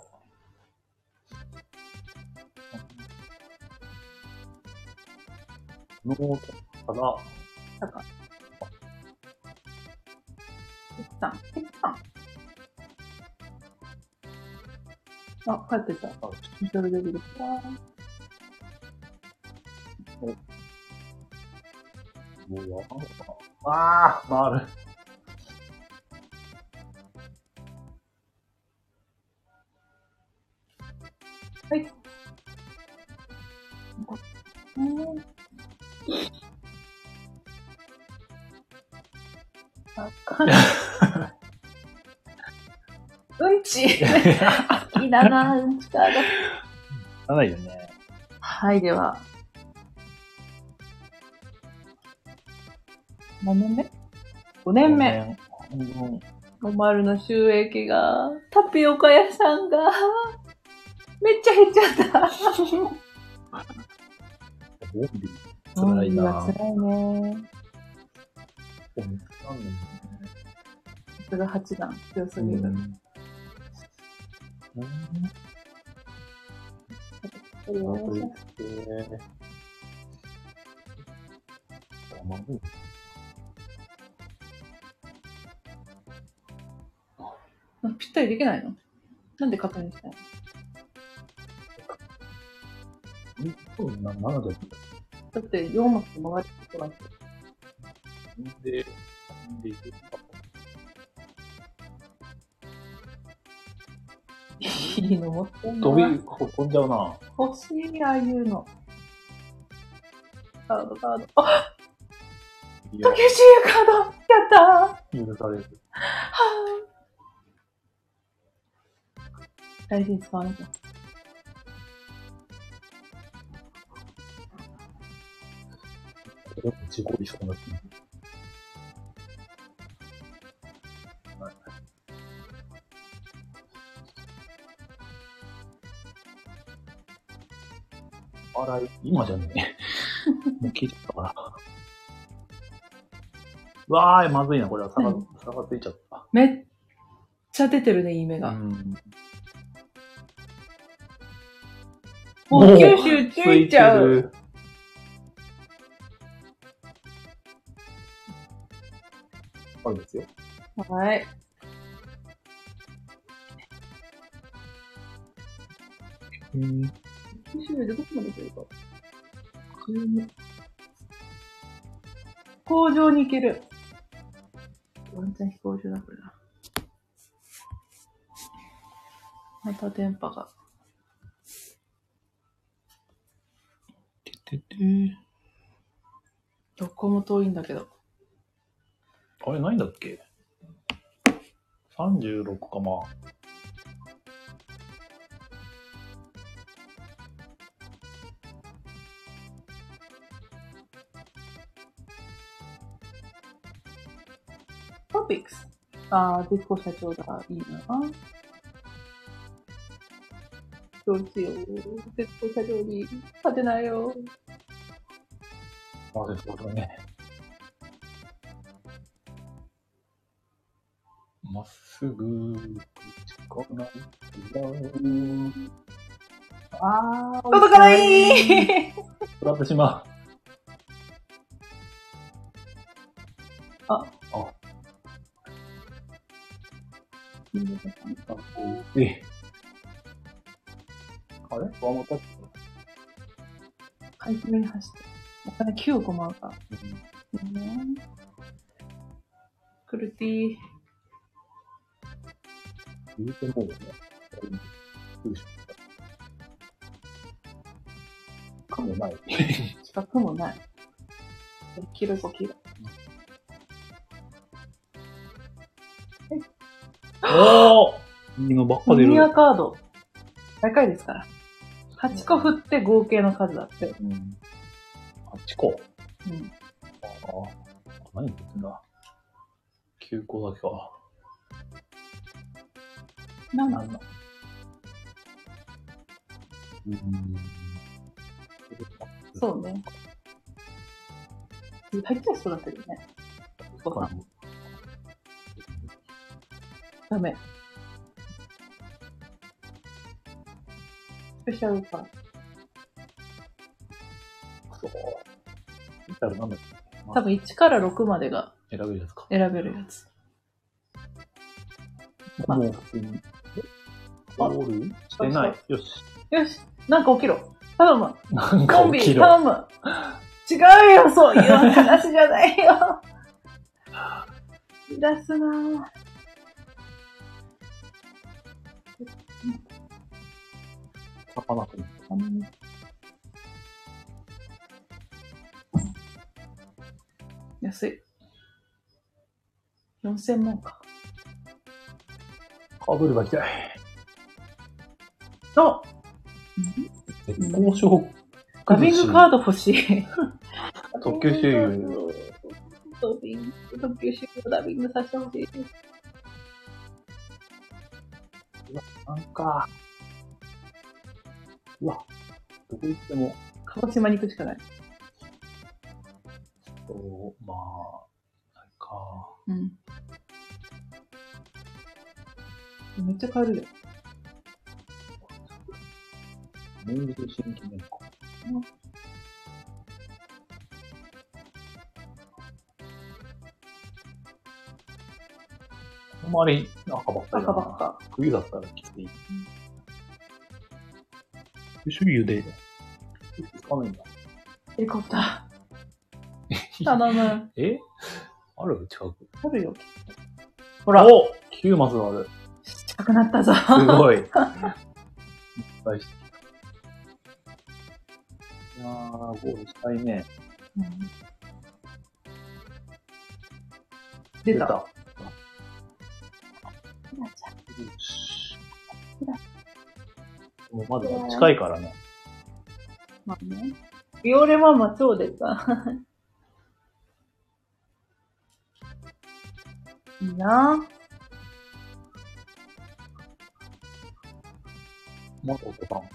ノートかか。ケツさん、ケツさん。あ、帰ってた。あミシェル・デビもうわかん。ないか。ああ、回る。はい。うん。あかん。うん。ち。好きだな、うん。ちカード。ないよね。はい、では。何年目 ?5 年目。おまるの収益が、タピオカ屋さんが、めっちゃ減っちゃった。ボンビー辛いなうん辛いね。お水なんだよね。さすが8段、強すぎる。うんいぴったりできないの？なんで確認したのうん、な、だっだって4マス曲がることなんて。けで、で、い。いいの？持ってんな。飛び、飛んじゃうな。欲しい、ああいうの。カード、カード。あいや竹内優カードやったー許される。はぁ大事に使わなきゃ。これも事故りそうな気が洗い、今じゃねえ。もう消えちゃったから。うわーい、まずいな、これは差が、うん差がついちゃった。めっちゃ出てるね、いい目が。ん。もう九州ついちゃう。る。あるんですよ。はい。うん。九州でどこまで行けるか。工場に行ける。ワンチャン飛行場だ、これな。また電波が。てててどこも遠いんだけど。あれ、ないんだっけ ?36 か、まあ。トピックス。あー、ディスコ社長だ。いいな。どうしよう。ディスコ社長に勝てないよ。まあ、そうだね。まっすぐ、口かないあー、届かない。しまう。あ、あ、え。あれ？ワンに走って。お金9個もあるから。うん。クルティー。言うてもうね。かもない。近くもない。黄色い子黄色い。おーいいのばっか出る。ミニアカード。高いですから。8個振って合計の数だって。うん。8個。うん。ああ。何言ってんだ。9個だけか。なんなんのうん。そうね。入っちゃいそうだけどね。ダメ。スペシャルカーそう。見たらなんだっけド。多分1から6までが選べるやつか。選べるやつ。あもう普通に。ゴール？してない。よし。よし、なんか起きろ。頼む。なんかコンビ、起きろ。頼む。違うよ、そういう話じゃないよ。出すなぁ。魚くん。安い。4000万か。かぶるが痛い。あ絶好調。ダビングカード欲しい。特急周遊。ダビング、特急集ダビングさせてほしい。なんか。うわ。どこ行っても、鹿児島に行くしかない。そう、まあ、なんか、うん。めっちゃ買えるよ。明治新記念か。あんまり赤ばっかりだな。赤ばっか。冬だったらきつい。周遊で、つかないんだ。ヘリコプター。頼む。え？ある？近く。あるよ。ほら、お !9 マスある。近くなったぞ。すごい。いっぱいしてきた。いやー、ゴールしたいね。うん出た。よし。もうまだ近いからね。まあね。ビオレママ超出た。いいなまだおばん。ぁ。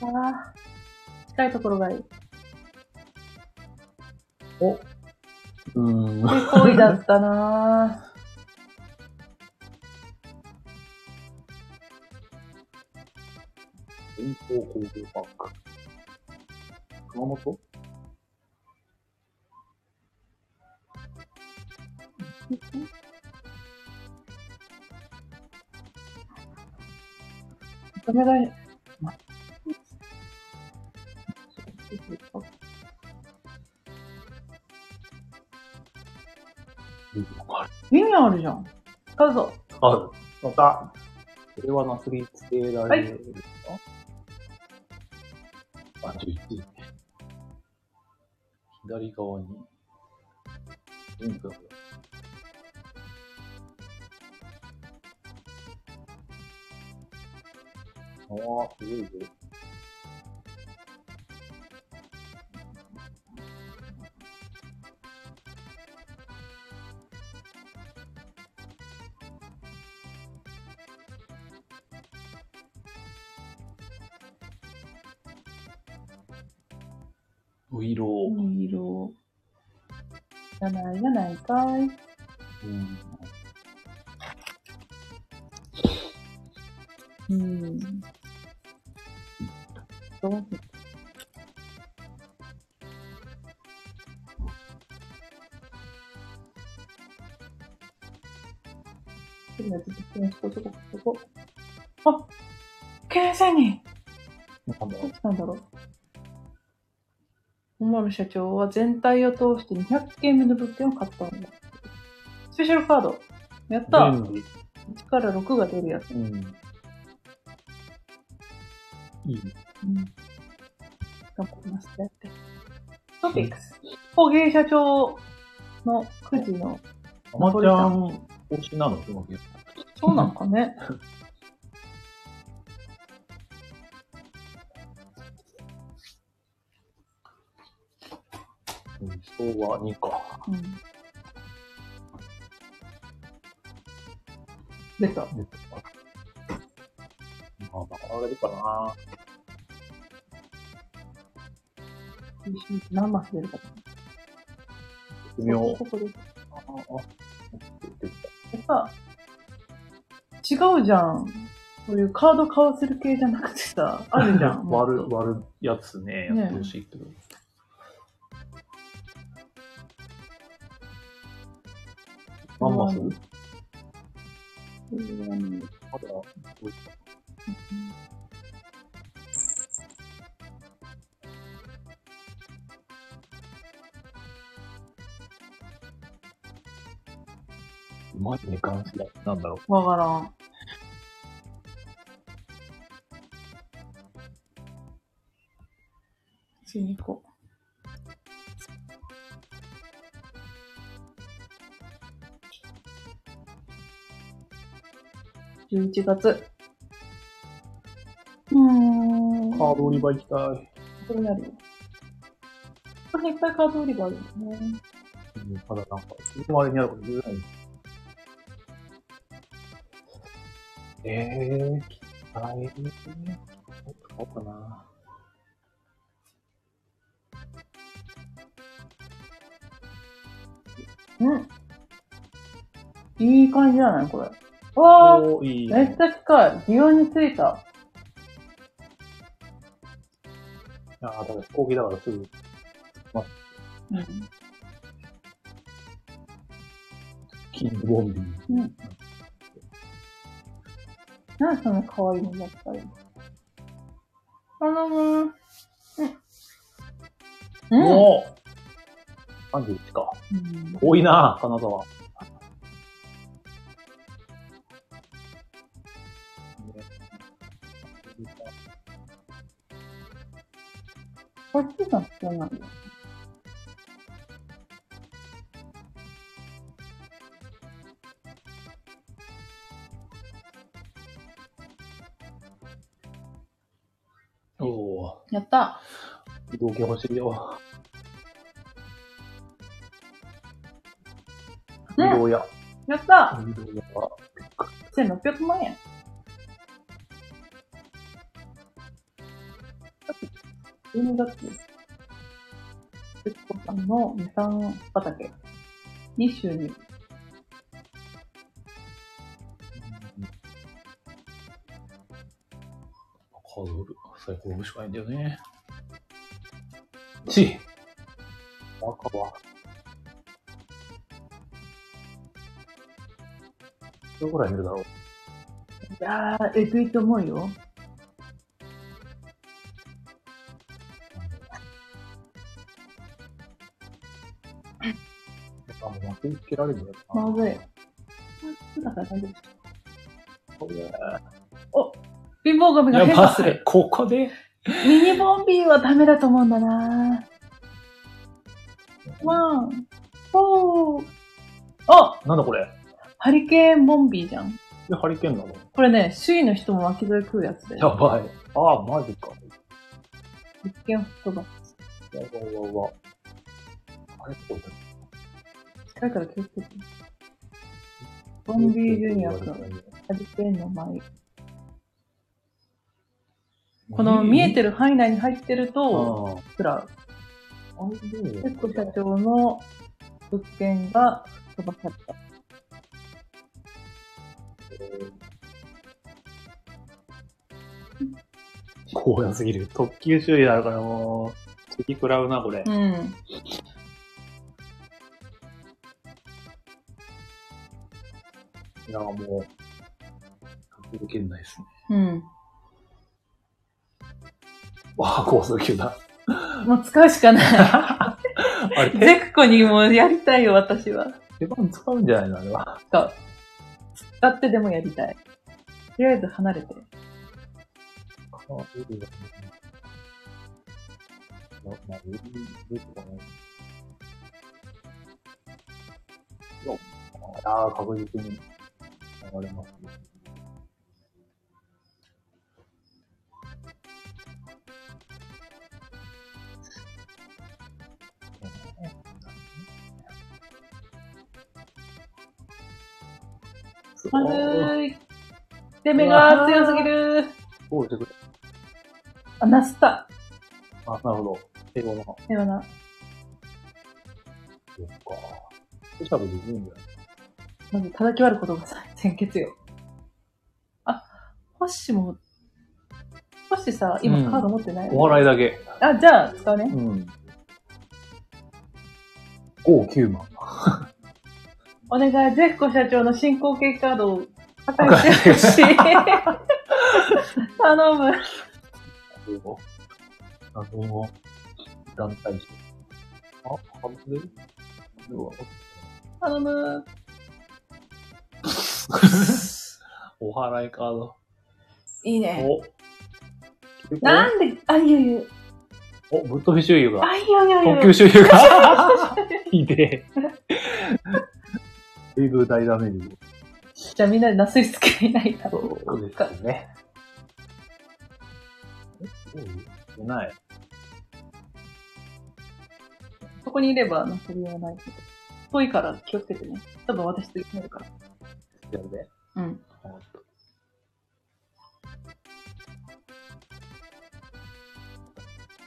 あー近いところがいい。おうーん。で、恋だったな 電光工業パーク。熊本？ダメだよ。意味あるじゃん。買うぞ。ある。また、これはなすりつけられるか、あ、11。左側に、リンクが。ああ、すごいぞ。お色。い色。じゃないじゃないかい。うん。うん。と。あ経営戦になんだどうしたんだろう。本丸社長は全体を通して200件目の物件を買ったんだ。スペシャルカード。やった便利。1から6が出るやつ。うん。いいね。うん。頑張ります。やって。トピックス。工芸社長のくじの、あまちゃん。推しなのそうなん。かね。うん、昭和2か。うん。出た。出た。まあ、上がるかな。何マス出るか微妙。ここで。ああ、あ出てきた。でさ、違うじゃん。そういうカード買わせる系じゃなくてさ、あるじゃん。割とる、割るやつね、ねやってほしいけど。何マス？うんまだ、どうしたうまいね、関子だ。なんだろう。わからん。次に行こう。11月。うーん。カード売り場行きたい。これやるよ。これいっぱいカード売り場あるよね。うんただなんか、周りにあること言えない。ええー、聞きたい。どう使おうかな。うん。いい感じじゃないこれ。わーおー、いい。めっちゃ近い。擬音についた。ああ、だから飛行機だからすぐ。うん。キングボンビー。うん。なんでそんな可愛いのばっかり。頼む。うん。うん。おー !31 か？うん多いな、金沢。こっちが必要なんだやった。ー、移動系欲しいよ。移ね動屋。やった。移動屋は、1600万円。12月です。徹子さんのみかん畑に収入。最高部しかないんだよね。ち赤は。どれぐらい見るだろういやー、えぐいと思うよ。あ、もう巻きつけられるんだよな。まずい。だから大丈夫。お貧乏神がや変化する。ここで？ミニボンビーはダメだと思うんだなワン、フォー。あなんだこれ？ハリケーンボンビーじゃん。で、ハリケーンなの？これね、周囲の人も巻き添え食うやつで。やばい。ああ、マジか。一見吹っ飛ばす。やばいやばい。あれこれ近いから気をつけて。ボンビージュニア君、ハリケーンの前。この見えてるる範囲内に入ってると、あ食らう。あ。あれどうテスコ社長の物件が飛ばされた。怖すぎる。特急周囲あるからもう、敵食らうな、これ。うん。いや、もう、確認圏内ですね。うん。わあ、高速球だ。もう使うしかない。あれ、ゼ手クコにもやりたいよ、私は。手番使うんじゃないの？あれは。使う。使ってでもやりたい。とりあえず離れて。あ、いいね。ま、まあ。よああ、確実に流れますね。すごまずい。ーい。攻めが強すぎる。おう、てくれ。あ、ナスタ。あ、なるほど。英語の。ではな。そっか。スペシャルでいいんだよ。まず叩き割ることがさ先決よ。ホッシュも、ホッシュさ、今カード持ってない、お払いだけ。あ、じゃあ、使うね。うん。5、9万。お願い、ゼフコ社長の進行形カードを破壊してほしい。頼む。謎の団体誌。あ、外れる頼む。お払いカード。いいね。お。なんで、あ、いやいや、お、ぶっ飛び周遊が。あ、いやいやいや。特急周遊が？ひでえ。だいぶ大ダメージ。じゃあみんなでなすりつけないと。そうですね。え、どう？ない。そこにいればなすりはないけど。遠いから気をつけてね。多分私次になるから。やるで。うん。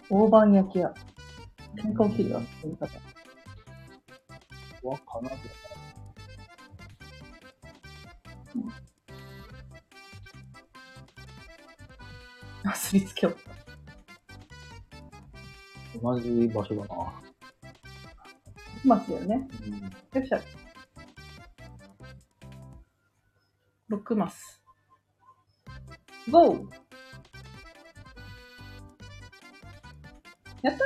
大判焼き屋。喧嘩起きるよ、言い方。わ、かな。なすりつけよう。同じ場所だな。松だよね。うん。よっしゃ。6マス。ゴーやった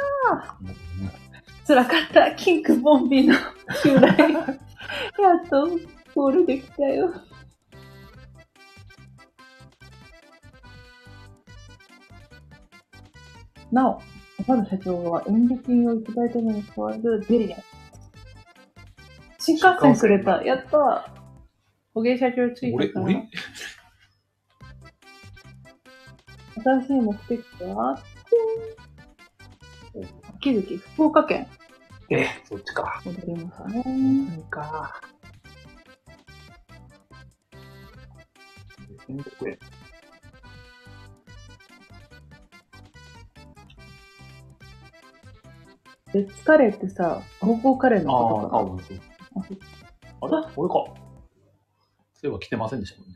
ー辛かった。キングボンビーの襲来。やっとゴールできたよ。なお、岡野社長は演劇金をいただいたのに代わるデリアン。新幹線くれた。やったー。小芸社長つい俺、た新しい目的地は、秋月、福岡県。え、そっちか。戻りましたね。何か。戦国へ。レッツカレーってさ、高校カレーのああ、ことか多分そう。な。あそうあれ？俺か。そういえば来てませんでしたもんね。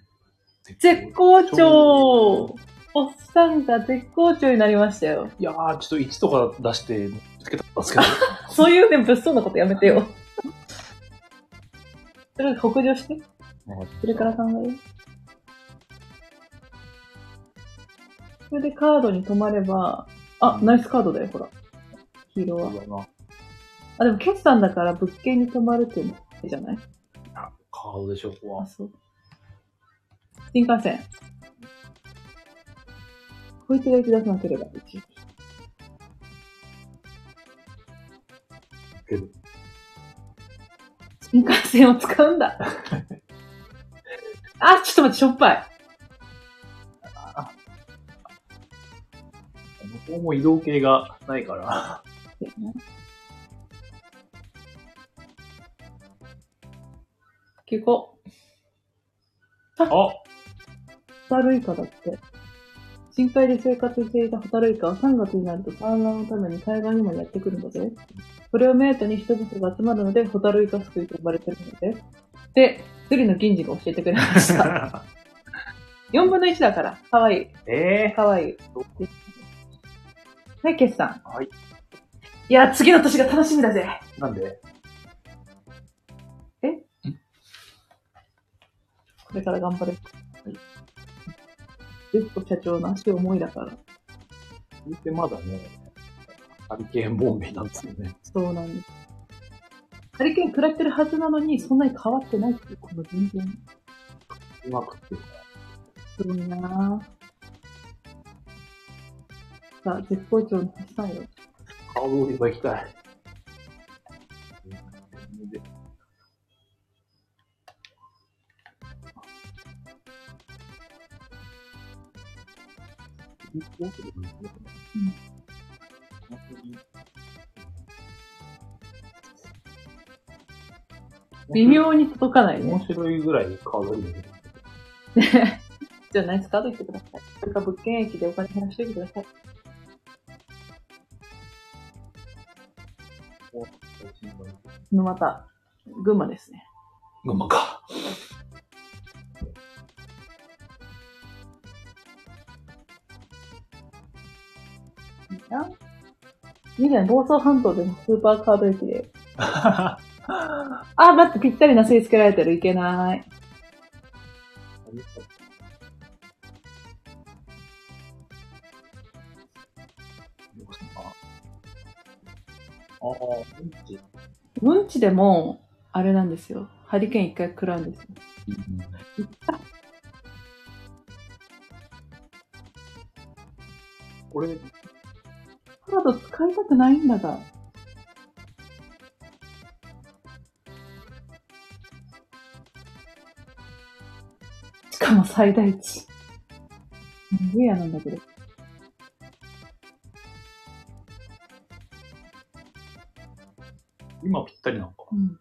絶好調おっさんが絶好調になりましたよ。いやー、ちょっと1とか出して、つけたんですけど。そういうね、物騒なことやめてよ。それ北上して。それから考えよう。それでカードに止まれば、あ、ナイスカードだよ、ほら。黄色は。あ、でも決算だから物件に止まるっていうのじゃない？あカードでしょ、ここあ、は。そう。新幹線。こいつが行き出さなければ、一けど。新幹線を使うんだ。あ、ちょっと待って、しょっぱい。向こうも移動系がないから。結構、あホタルイカだって。深海で生活していたホタルイカは3月になると産卵のために海岸にもやってくるので、それを目当てに人々が集まるので、ホタルイカすくいと呼ばれてるので、で、釣りの銀次が教えてくれました。4分の1だから、かわいい。えかわいい。はい、決算。はい。いや、次の年が楽しみだぜ。ー、なんで？これから頑張れ。ジェフコ社長の足重いだから。言ってまだね、ハリケーンボンビーなんですよね。そうなんです。ハリケーン食らってるはずなのに、そんなに変わってないっていう、この全然。うまくって。すごいなぁ。さあ、絶好調の星さんよ。カード売り場行きたい。微妙に届かないね。面白いぐらいカードいいね。じゃあナイスカード言ってください。それか物件駅でお金減らしておいてください。沼田、群馬ですね。群馬か。以前、房総半島でもスーパーカード駅で。あ、待って、ぴったりな吸い付けられてる。いけない。ああ、うんち。でも、あれなんですよ。ハリケーン一回食らうんですよ。これ、カード使いたくないんだが。しかも最大値。すげえ嫌なんだけど。今ぴったりなのか。うん。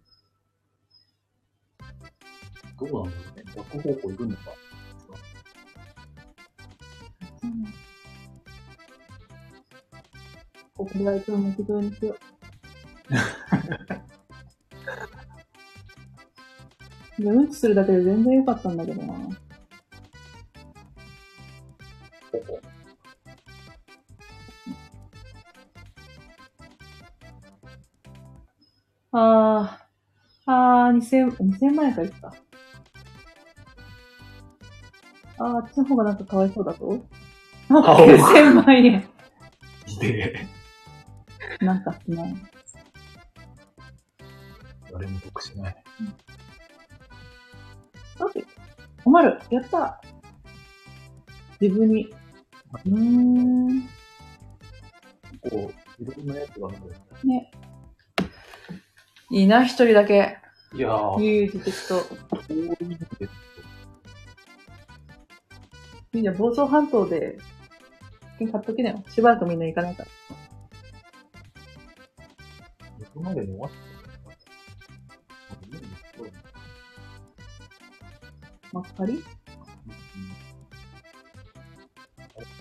どうなんだろうね。逆方向行くのか。ここで相手を巻き添えにしよう。いや、うん。ちするだけで全然良かったん。だけどな。ここ。あー、あー、2000、2000万円かいった。あー、あっちの方がなんかかわいそうだぞ。あ、あ9000万円。で、なんかすまん。誰も得しない。オッケー。困る。やった。自分に。うーん。こう、いろんなやつがあるんだよね。いいな、一人だけ。いやー、ユージ的と。そういうんですけど、みんな房総半島で、買っときなよ。しばらくみんな行かないから。いつまでに終わったまっかり。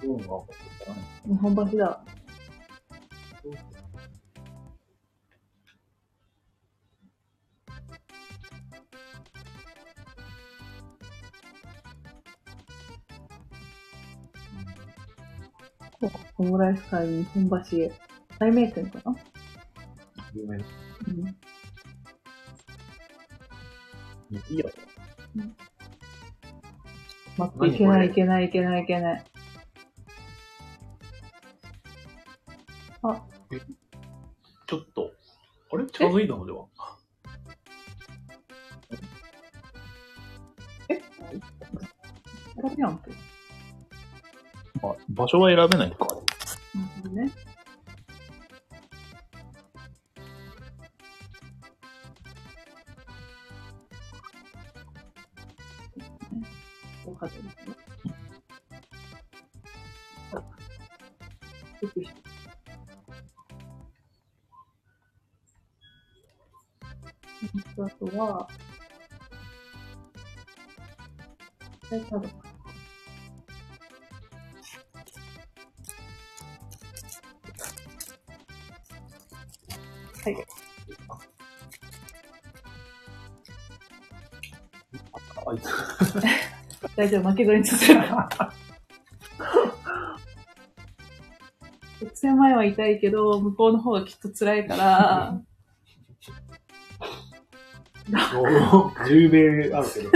日本橋だ。オムライス会日本橋へ。大名店かな？有名な。うん。いいや待って、いけないいけないいけないいけない。ちょっと、あれ？近づいたのではこれやんけ。あ、場所は選べないのか。どね。よかったですね。よくしあとは、え、多分。大丈夫、負け取りにさせる。6000万円は痛いけど、向こうの方がきっと辛いから、10米あるけど。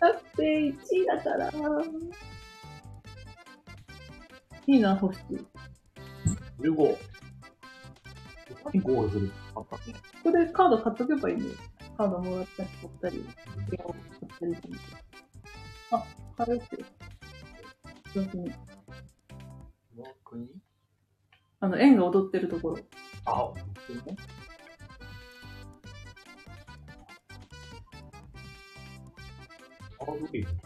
だって1位だから。いいな、欲しい。15。何ゴールする？ここでカード買っとけばいいんだよ。カードもらったり、取ったり、ペアを買ったりする？あ、買うってよ。上手に。国あの、円が踊ってるところ。あ、本当に？ね。カードゲーム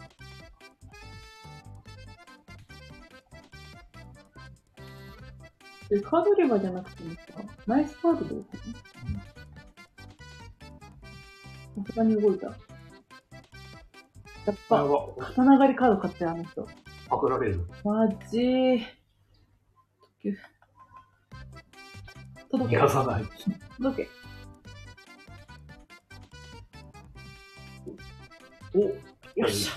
で、カードレバーじゃなくてもさ、ナイスカードでよくね。さすがに動いた。やっぱ、は、刀狩りカード買ったよ、あの人。パクられる。マジー。届け逃が。さない。届け。およっしゃ。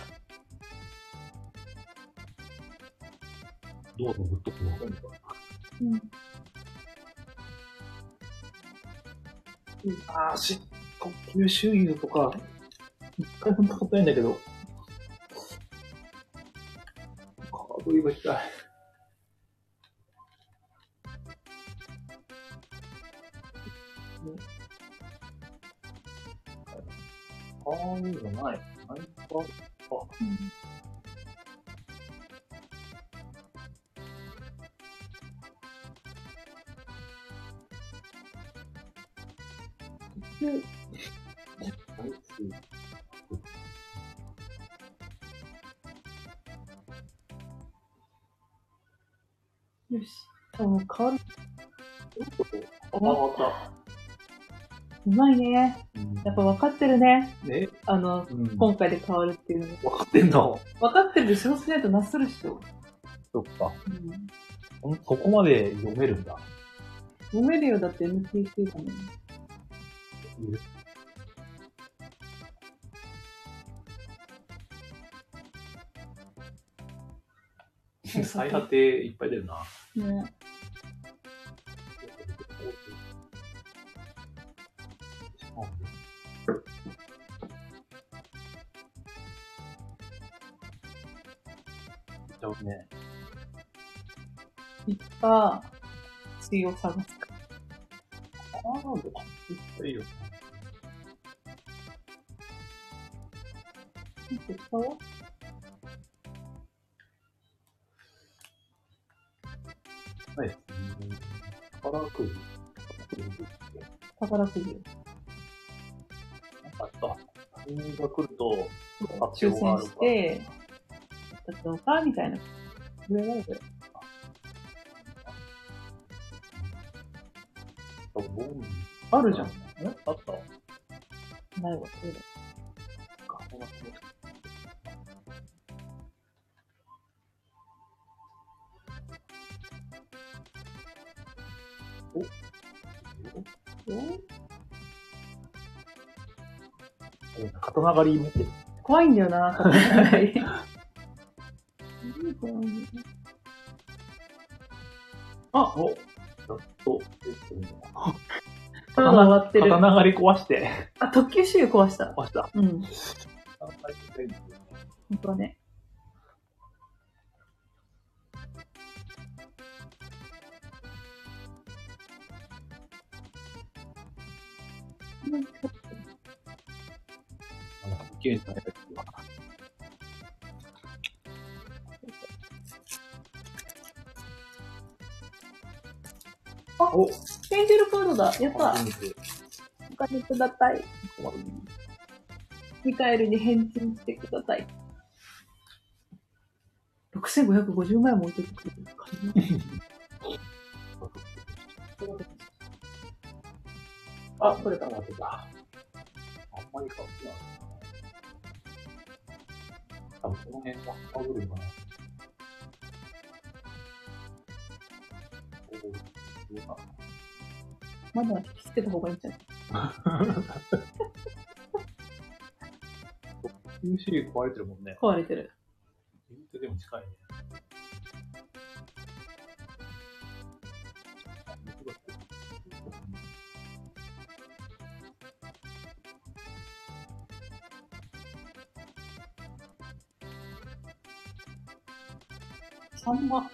どうぞグッとこう。うん。あーし、呼吸周遊とか、一回も使ってないんだけど。カードリが痛い。あー、いいのない。ないか。あ、うん変わる。あ、わかっうまいね。た。やっぱ分かってるね。ね、あの、うん。今回で変わるっていうのが。分かってんの？分かってるでしょ？そうしないとなするっしょ。そっか。うん。そこまで読めるんだ。読めるよ、だって NPC だもん。最果ていっぱい出るな。ね。じゃあね、い。つか、血を探すか。ああ、いっぱいいいよ。なんか使おうはい。宝くじ。宝くじ。なんかあった。タイミングが来ると、抽選して、ったのかみたいな。これはこれ。あるじゃん。えあった？ないわ、これだ。お？お刀狩り持ってる。怖いんだよな、が上がってる。刀狩り壊して。あ、特急周遊壊した。壊した。うん。本当ね。あおエンジェルカードだ。やった。お金ください。ミカエルに返金してください。6550万円も置いててくれるあ、これだ。待ってた。あんまり変わってない。多分この辺がかぶるかな。おお、どうかまだ引きつけた方がいいんじゃない？な。UC 壊れてるもんね。壊れてる。言うてでも近いね。サンマ。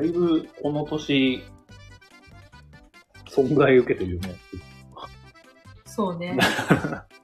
だいぶこの年、損害受けてるよね。そうね。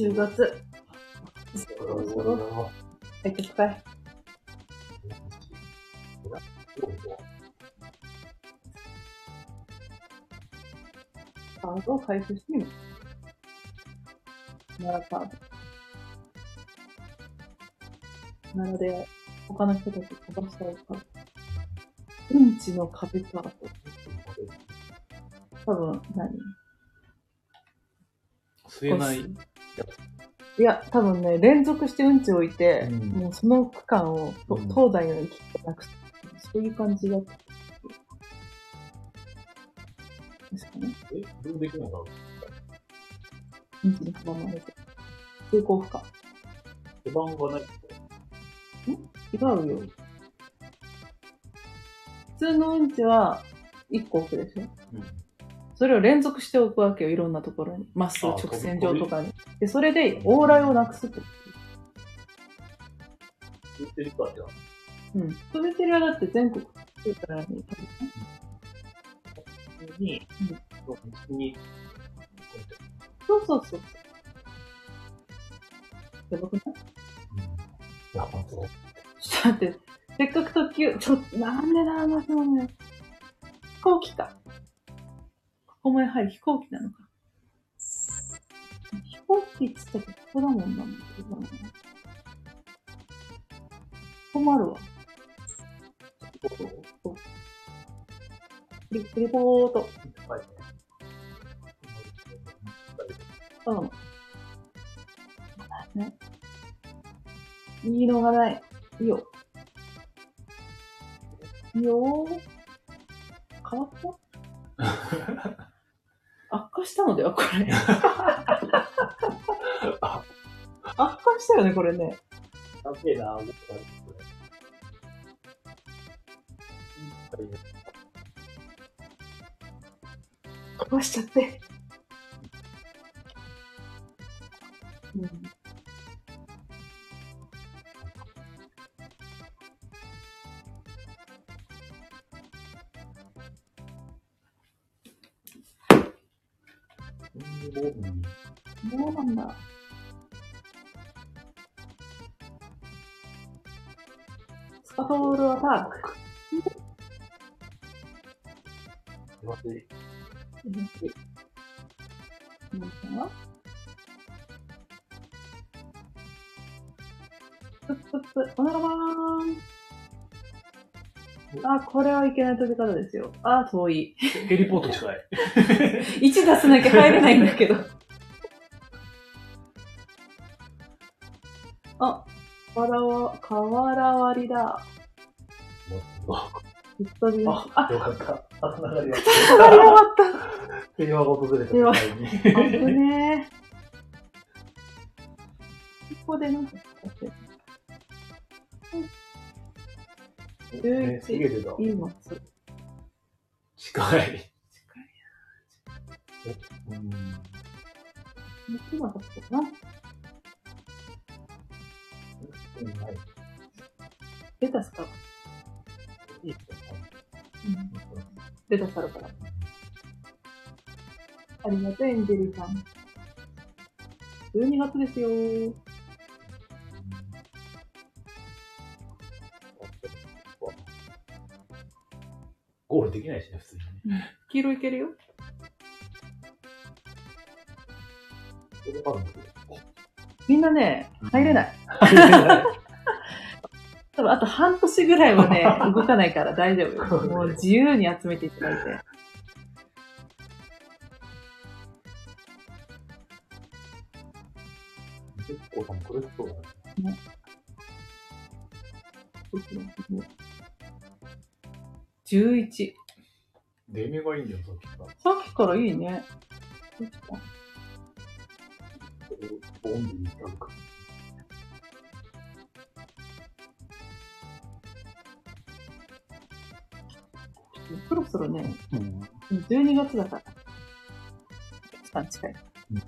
10月。そろそろ入ってい。カードを回収してみる。奈良カード。奈良で他の人たち飛ばしたいカード。うんちの壁カード。多分何、吸えない。いや、多分ね、連続してうんちを置いて、うんもうその区間をとうん東西の行き来なくす。そういう感じだった。ですかね。え、どうできないのうんちに阻まれて。通行不可。手番がない。違うよ。普通のうんちは1個置くでしょ？うん。それを連続しておくわけよ、いろんなところに。まっすぐあ直線上とかに。で、それで往来をなくすってこ言ってるかじゃあ。と。うん。飛びてるはだって全国各地からに飛ぶに、うんそうそうそうそう。やばくない？いや、本当ちょっと待って、せっかく特急、ちょっと、なんでだ、まずのね。飛行機か。ここもやはり飛行機なのか。飛行機っつったらここだもんな、もん。困る。わ。リリポート。うん。ね。いいのがない。いいよ。いいよ。変わった悪化したのではこれ。悪化したよね、これね。やべえな、思ったこれ。飛ばしちゃって。うん。あ、これはいけない飛び方ですよ。あ、遠い。ヘリポート近い。1出さなきゃ入れないんだけど。あ、瓦は、瓦割りだ。あ、あ、よかった。あ、つながりが。瓦割り終わった。平和が訪れた平和時に。あぶねえ。ここでなんかね、すげえ出た。いい松。近い。うん。木が立つかなうん、はい。レタスか。いいですね。うん。レタスあるから。ありがとう、エンジェルさん。12月ですよゴールできないしね、普通にね。黄色いけるよ。みんなね、入れない。多分あと半年ぐらいはね、動かないから大丈夫。もう自由に集めていただいて。結構多分これそうだね。ね11。がいいんだよ、さっきから。さっきからいいね。どっちか。ボンか。そろそろね、うん、12月だから、近い。うん。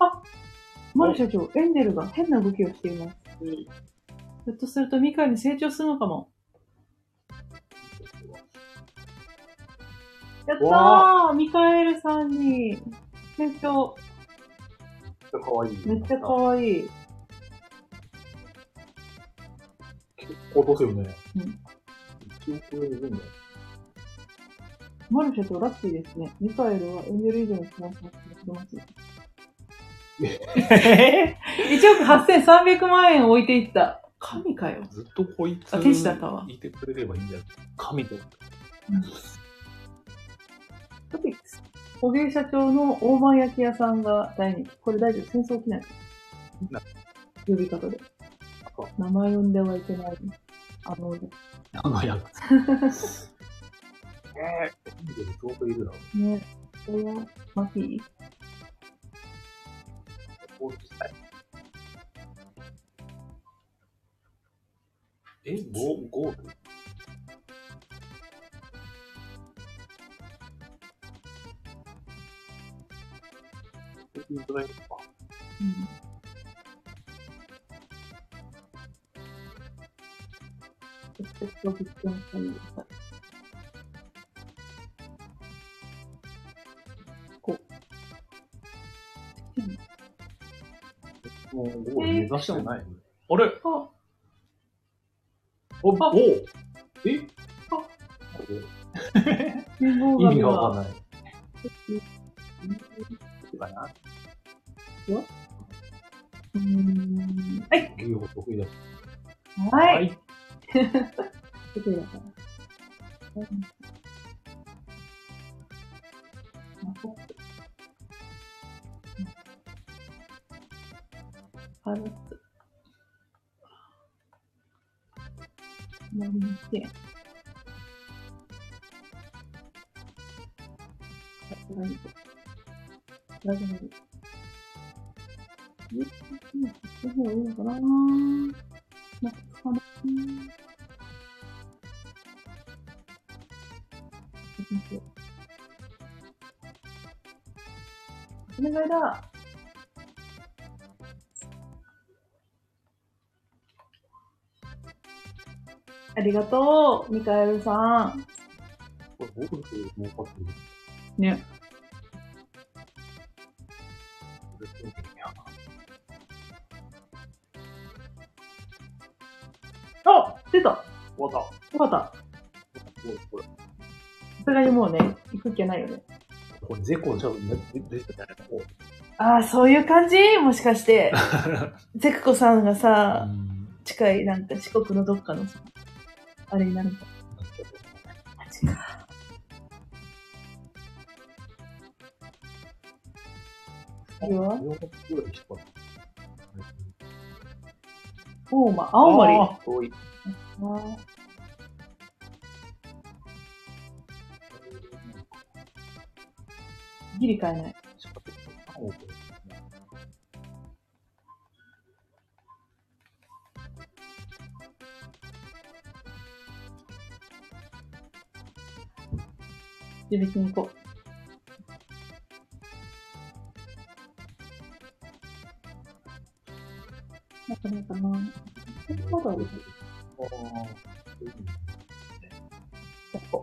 あ、マル社長、エンデルが変な動きをしています。うんひょっとするとミカエルに成長するのかも。やったわーミカエルさんに成長。めっちゃ可愛い。めっちゃ可愛い。結構落とすよね。うん。1億円いるんだよ。マルシェとラッキーですね。ミカエルはエンジェル以上の気がします。え1 億8300万円置いていった。神かよ。ずっとこいつ、あ天使だったわいてくれればいいんだよ。神と。トピックス。捕鯨社長の大判焼き屋さんが第二期。これ大丈夫？戦争起きないな。呼び方で。名前呼んではいけない。あの、あのやつ。えー、エンジェル相当いるだろう。ね、これは、マフィー？放置したい。え、ゴー、ゴール？うん。もうゴール目指してない、あれ？あ、お、おえ？あ意味がわかんない。はい。得意だ。はい。い。得意だから。あほっぺうん。払つ。何点。さすがに。ラグナル。え、こっちの方がいいのかななん。か、かなお願いだ。ありがとう、ミカエルさん。ね。あ出たよ終わった。かった。さすがにもうね、行く気はないよね。これ、ゼコじゃ、出てたね。こああ、そういう感じ？もしかして。う。ゼクコさんがさ、うん近い、なんか四国のどっかのさ、あれになるんだ。マジか。次は？両方ぐらいしか大間、青森。遠い。ギリ買えない。三億地引きに行こう。なかなかな。まだある。あーやっぱ。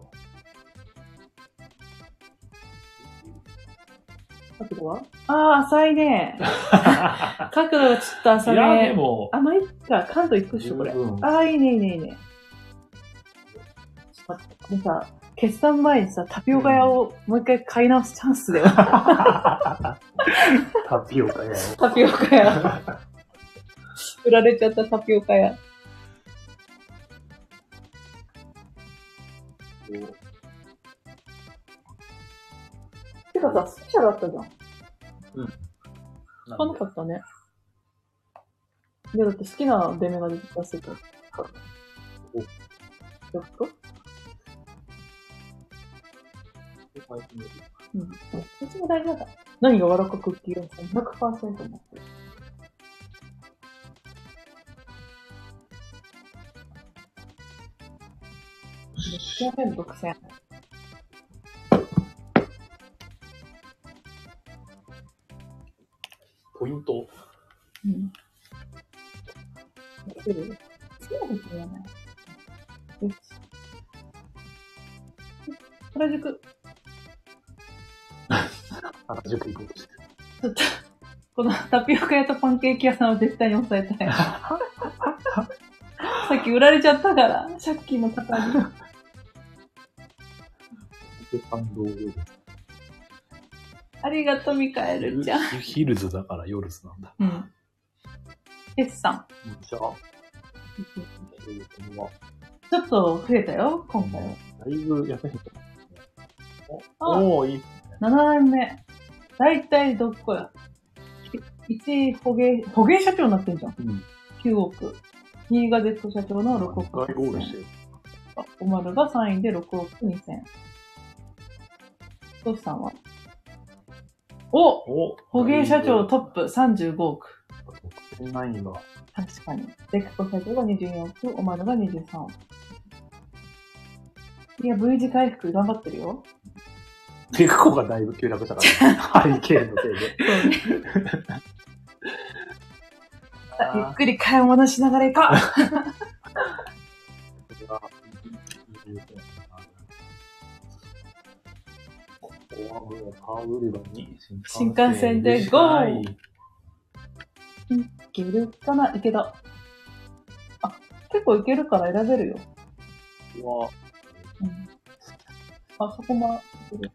角度は？ああ、浅いね。角度がちょっと浅いや、でめ。も、あ、まあ、いっか。関東行くっしょ、これ。ああ、いいね、いいね、いいね。ちょっと待って、もうさ、決算前にさ、タピオカ屋をもう一回買い直すチャンスだよ。タピオカやろ。タピオカ屋。売られちゃったタピオカ屋。てかさ、スペシャルだったじゃん。聞かなかったね。いや、だって好きなデメが出てたせから。おやっと？うん。こっちも大事だから。何が笑かクッキーをさ、100%持ってる。6千円独占。ポイント。うん。作るそうですね。よし。原宿、原宿行こうとしてる。ちょっと、このタピオカ屋とパンケーキ屋さんを絶対に抑えたい。さっき売られちゃったから、借金の方に。で、感動夜。ありがとう、ミカエルちゃん。ヒルズだから夜ズなんだ。うん。S さん。じゃあ、えーこちょっと増えたよ、今回は。だいぶ優しいと思う。あおおーいい。7年目。だいたいどこや。1位、捕鯨、捕鯨社長になってんじゃん。うん。9億。2位が Z 社長の6億。大ゴールしてる。おまるが3位で6億2000。トシさんは？おお捕鯨社長トップ35億。確かに。デクコ社長が24億、おまるが23億。いや、V 字回復頑張ってるよ。テクコがだいぶ急落したから、ハリケーンのせいで。ゆっくり買い物しながら行こここはもうカード売り場に新幹線でしかないけるかな？いけた。あ、結構いけるから選べるよ。うん。あ、そこも、いける。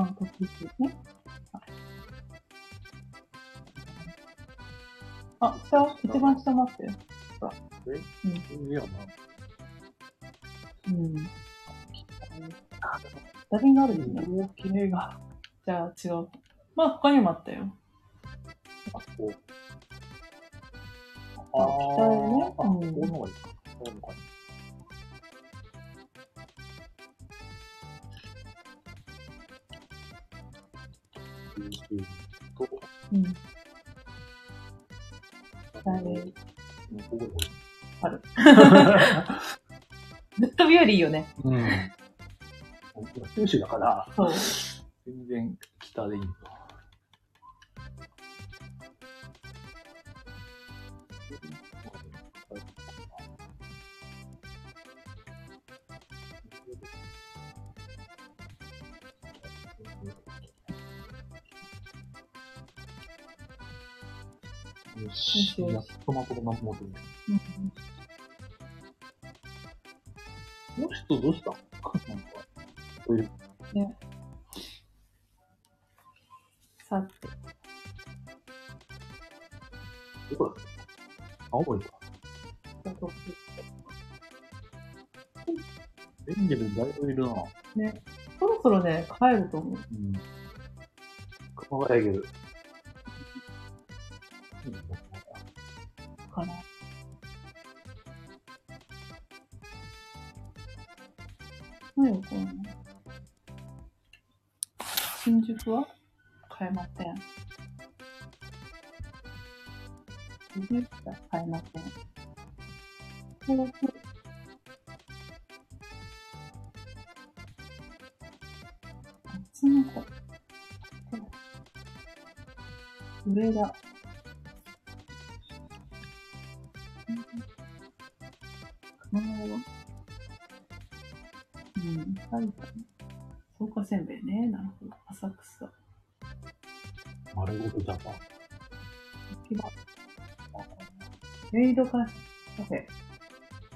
あ、時々ね。あ、下、一番下待ってよ。いやな。うん。ダビングあるん。ですね。大きねが、じゃあ違う。まあ、他にもあったよ。あ、こう。あ北へねあ、こうの方がいいか。こうの方がいい。と、うん。ある。ぶっ飛びよりいいよね。うん。九州だから、そう。全然北でいいんだ。よし、やっとまともなもので。うんこの人どうした？なんか、こういうさて。どこだ青森か。エンジェルだいぶいるな。ね。そろそろね、帰ると思う。うん。熊谷ゲル。何よ、この。新宿は買えません。新宿は買えません。東京夏の子。上だ。丸ごとジャパン。秋葉。メイドカフェ。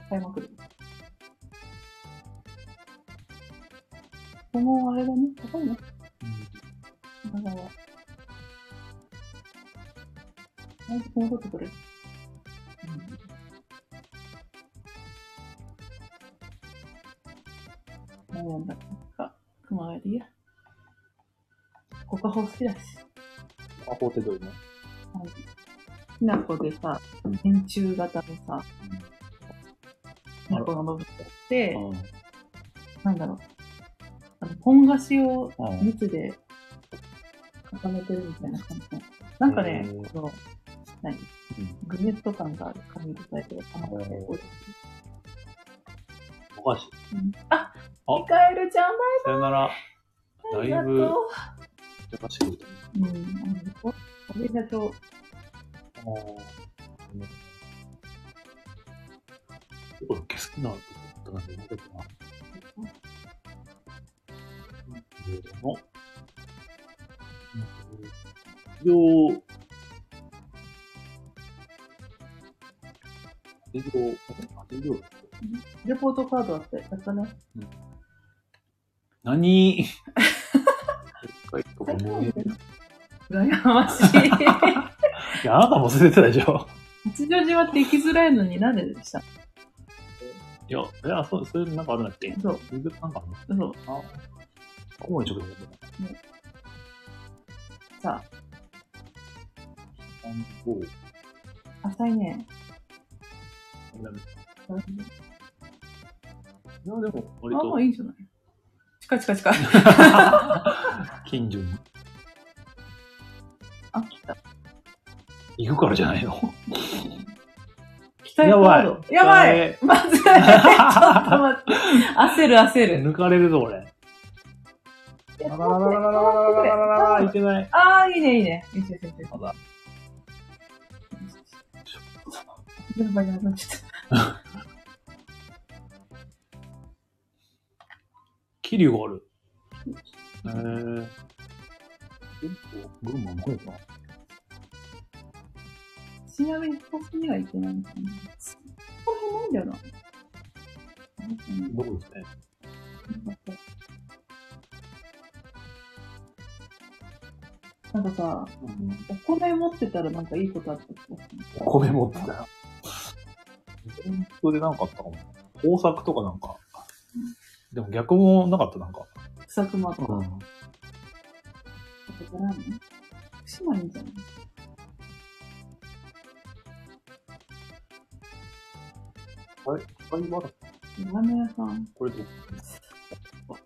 買いまくる。このあれだね。高いね。品川。あいつ戻ってくれ。うん。悩ん。だか、熊谷でいいや。コカホ好きだし。アポテトね。きな粉でさ、円柱型のさ、きな粉が伸びてて、うん。なんだろう。あの、ポン菓子をうん蜜で固めてるみたいな感じの。なんかねこの、何？グネット感がある紙でタイプが甘くて美味しい。お菓子。うんあ、あミカエルちゃんさよなら。バイバイ。だいぶありがとお菓子。うん、あのおび社長。ああ、ね。結構好きなと思ったんだけな。うん、企業、営業、レポートカードあって、やったね。うん、何。羨ましい。いや、あなたも忘れてたでしょ。八丈島って行きづらいのになんででした？いや、いや、そう、それなんかあるんだっけ？そう。なんかあるのそう。あ、主に直でさ番号、あ、浅いね。いや、でも、割あ、ともういいんじゃない？近い近い近い。近所にあ、来た。行くからじゃないの？期待カード。やばいまずい ちょっと待って。焦る焦る。抜かれるぞ、俺。いやララララララララララいけない。あー、いいね、いいね。よしよしよし。まだ。やばいやばい、ちょっ桐生がある。えー。結構、群馬の方か。ちなみに、ここには行けないんだよね。ここ辺ないんだよな。どこですね。なんかさ、お米持ってたらなんかいいことあったお米持ってたよ。本当でなんかあったかも。豊作とかなんか。でも逆もなかった、なんか。草熊とか。うん。あとラーメン福島にいいんじゃないはい、はい、まだ。ラーメン屋さん。これどこ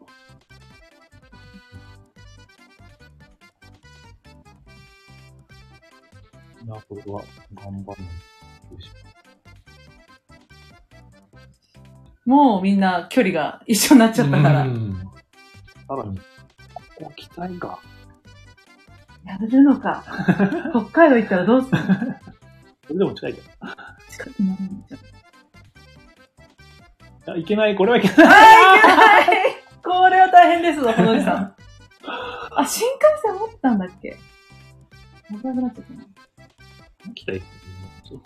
いや、これは頑張る。しもうみんな距離が一緒になっちゃったから。さらに、ここ来たいか。やれるのか。北海道行ったらどうするの？それでも近いじ近くなるんじゃん。ゃん。いけない、これはいけない。これは大変ですぞ、このおじさん。あ、新幹線持ってたんだっけ？危なくなっちゃったな。来たい。そう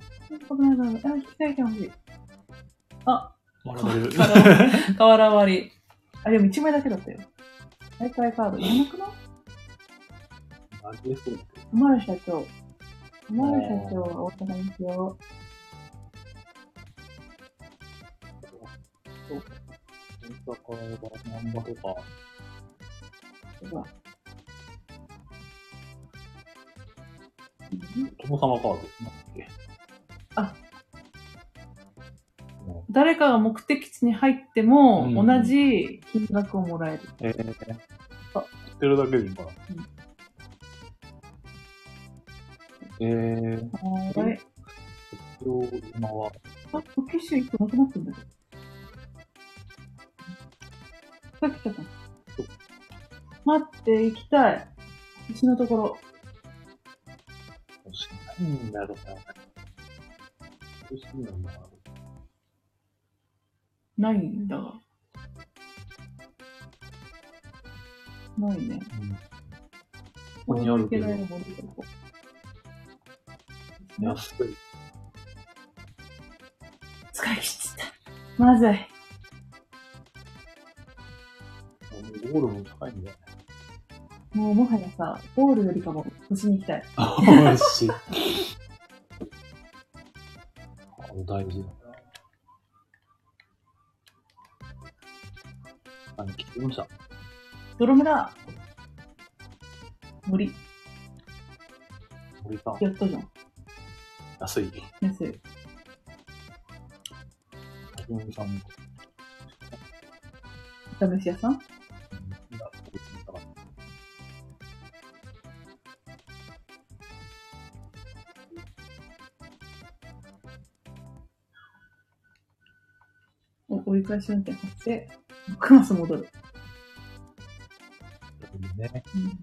危ない 危ない。あ、聞きたいかもしれない。あ。瓦割り。あ、でも1枚だけだったよ。大会カードいらなくない？ありえそうだけどマル社長。マル社長は大阪にしよそうか大阪は難波とか、う。うわ殿様カード、なんだっけ。あも誰かが目的地に入っても、うん同じ金額をもらえる。うえー、あ、知ってるだけでいいかな。えー、あれ今は、あ、時計1個なくなってんだけど。さっき来た。待って、行きたい。うちのところ。欲しいんだろうな。欲しいんだろうな。ないんだが。ないね。うん。ここにあるけど安い。使い切っちゃった。まずい。ゴールも高いんだよね。もうもはやさ、ゴールよりかも星に行きたい。美味しい。あ大事だな。あ、聞きました。泥村森、森さん、やったじゃん。安い。安い。森さんも、炒飯屋さん？うんいや別に高いお折り返し運転発生。クマス戻る。ね。うん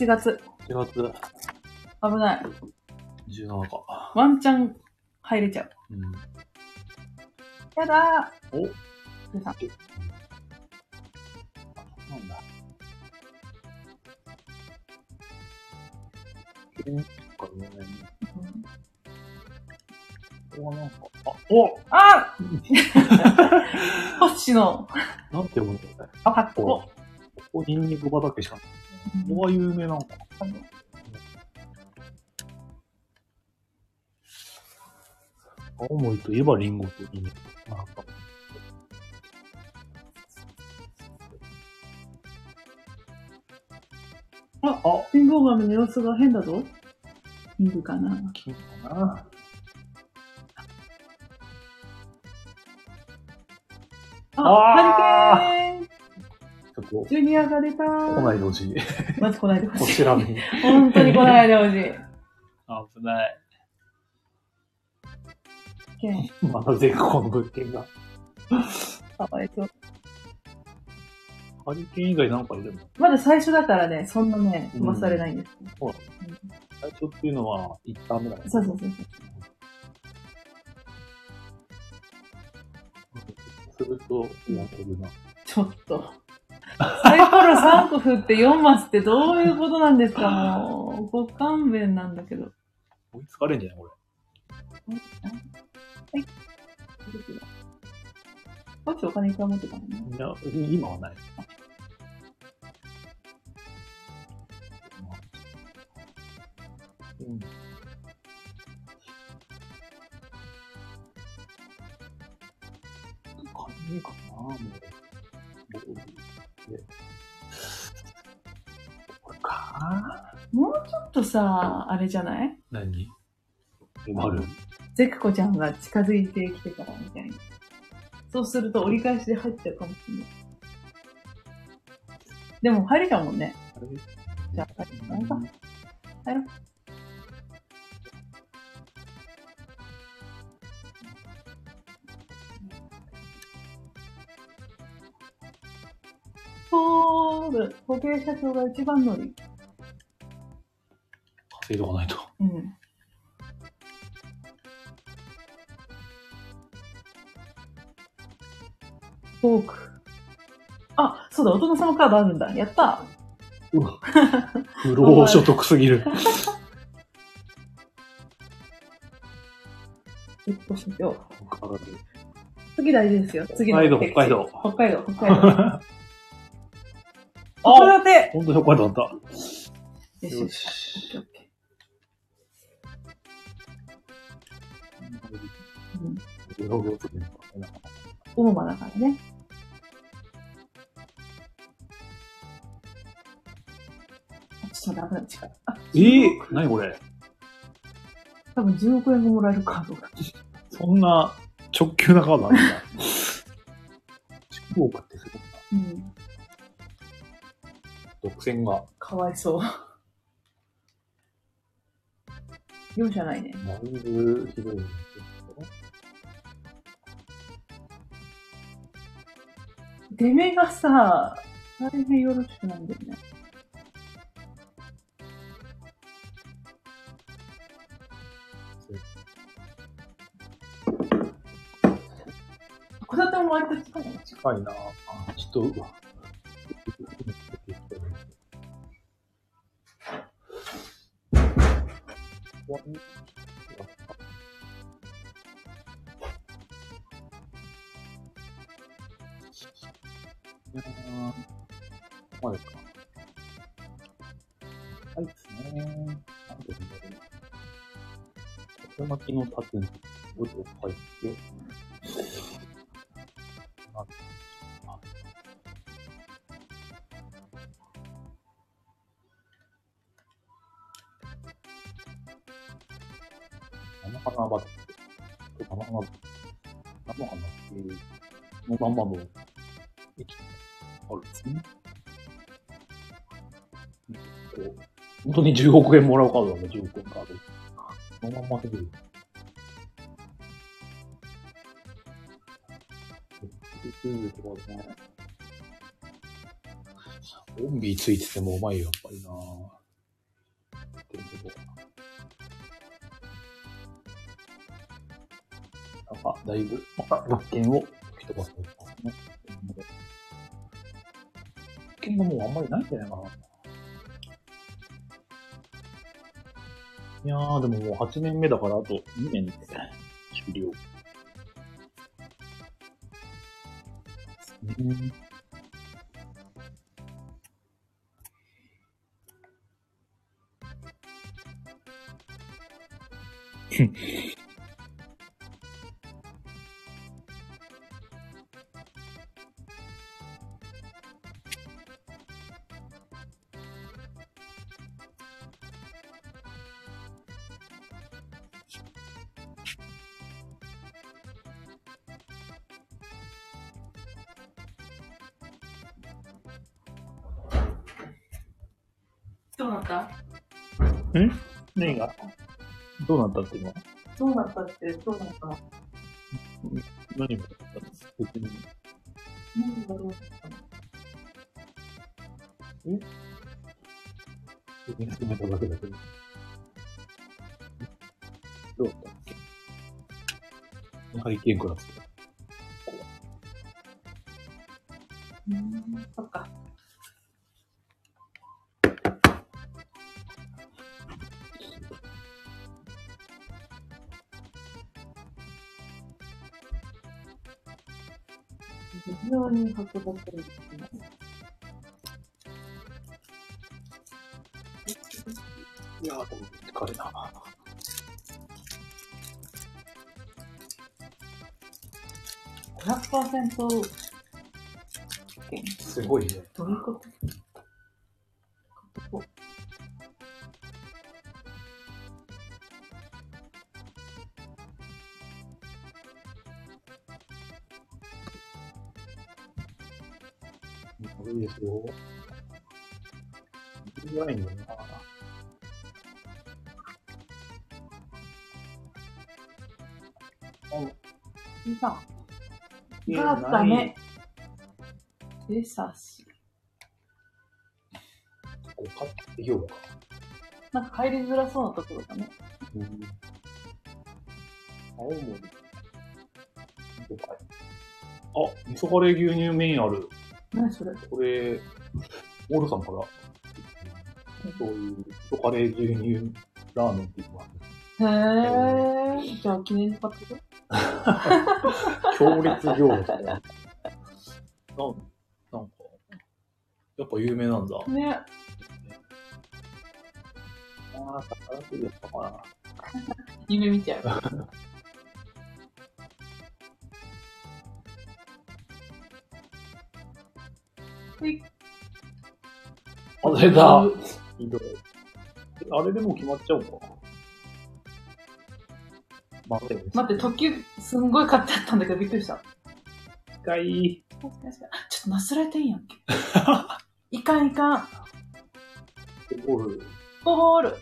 8月。4月危ない。17か。ワンチャン入れちゃう。うん。やだー。おでさなんだ。えー、かね。ここはなんか、あ、おあ 星野。なんて読むんだよね。あ、ここ。ここ、ニンニク畑しかない。ここは有名なのかな青森といえばリンゴとニンニク。なんかあ、あ、リンゴ豆の様子が変だぞ。いるかな金かな。あ、あーハリケーンちょっジュニアが出た。来ないでほしい。まず来ないでほこしい。ちらに。本当に来ないでほしい。危ない。まだ絶好の物件が。かわいそう。ハリケーン以外なんかいるの？まだ最初だからね、そんなね、飛ばされないんです。そう最初っていうのは、一旦目だね。そうそうそうそう。すると、やってるな。ちょっと。サイコロ3個振って4マスってどういうことなんですか？もう。ご勘弁なんだけど。追いつかれんじゃないこれ。はい。もしお金いっぱい持ってたのね。いや、今はない。うん。金いいかなもう。ボールで。これかもうちょっとさ、あれじゃない？何？困る。ゼクコちゃんが近づいてきてからみたいに。そうすると折り返しで入っちゃうかもしれない。でも入れちゃうもんね。じゃあ、入ろうか。入ろう。そうだ。保険社長が一番乗り。稼いどかないと。うん。フォーク。あ、そうだ、大人様カードあるんだ。やったうわ。不労所得すぎる。一個しよう。次大事ですよ。次の北海道目的地北海道北海道、北海道。あ 函館。本当に北海道だった。よし。よし。うん。大間だからね。あちょっと待って、危ない、近い。あ、えー、何これ多分10億円がもらえるカードが。そん。な直球なカードあるん。だ。10億ってすごいうん。な。独占が。かわいそう。容赦ないね。だいぶひどいんですよ。出目がさ、大変よろしくないんだよね。函館も割と近いね。近いなちょっと、うわ。いやーここまでか。はいですね。なんでだろう。縦巻きの縦に、どれを書いて、まんまの駅があるんですね。こう本当に10億円もらうカードなんだ、10億円カード。そのまんま出てる。とかね。オンビーついててもうまいよ、やっぱりな。なんか、だいぶ、また物件を吹き飛ばすがもうあんまりないんじゃないかな。いやー、でももう8年目だからあと2年で終了。うん。どうなったっていうのは？どうなったって、どうなった？何が別に。何がどうなったの？別に進めた？だけだけど。どうだった？っけハリケーンクラス。う妙に運ばせるんですね。いやー、でも疲れな。500%すごいね。どういうこと？がダメ。でさし。こう、買ってようか。なんか入りづらそうなところだね。うん。青森。どこかあ、味噌カレー牛乳麺ある。何それ？これ、オールさんから、そういう味噌カレー牛乳ラーメンっていうのがあるへえ。じゃあ記念に買ってく？強烈業務だね。なん、なんか、やっぱ有名なんだ。ね。ああ、宝くじだったかな。夢見ちゃう。はい。あれだ。ひどい。あれでもう決まっちゃうのか待って、待って、特急すんごい買ってあったんだけどびっくりした。一回、ちょっとなすられてんやんけ。いかんいかん。ゴール、ボール。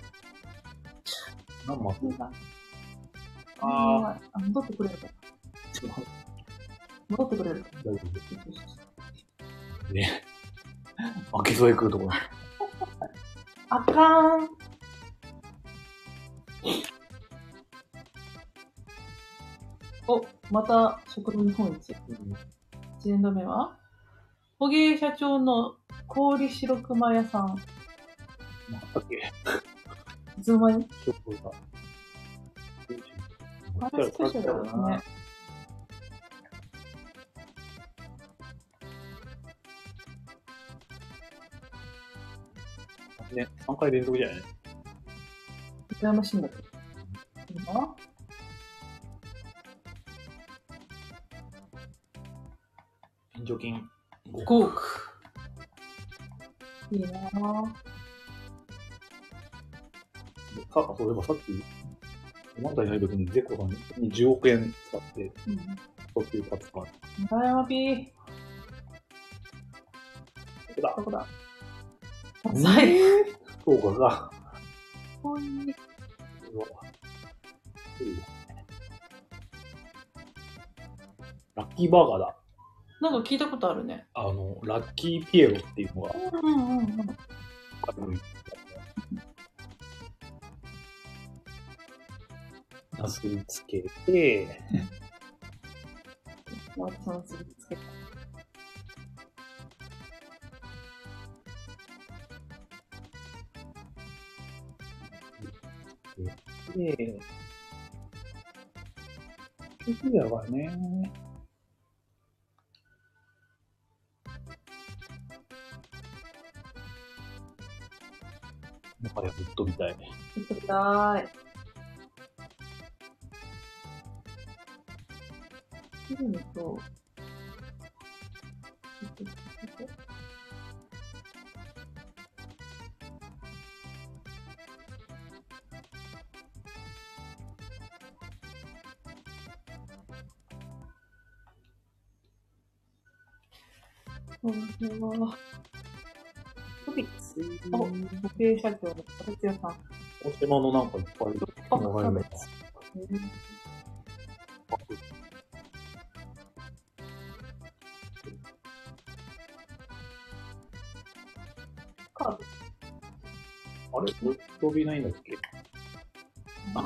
何マスあああ、戻ってくれるか。戻ってくれるか。大丈夫。ね。負け添え食うとこだ。あかん。お、また食堂日本一。うん1年度目は？捕鯨社長の氷白熊屋さん。なんだっけいつの間にショップが。あれスペシャルですね。ね、3回連続じゃない？羨ましいんだけど。今援助金5 5億。いいなぁ。さ、そういえばさっき、まだやるときにゼコさんに10億円使って、うん。途中立つから。村山 P、ここだ？どこだ？う ん最そうかが、高に。うわいいねラッキーバーガーだ。なんか聞いたことあるね。あの、ラッキーピエロっていうのがうんうんうん。なすりつけて、私の次つけた。で、結局だからね。もはやぶっ飛びたい。見てくだい。切るのと、これは、トピックス。お、保険社長の達也さん。お島のなんかいっぱいあ、流れるキャベツ。カード。あれぶっ飛びないんだっけ？あ、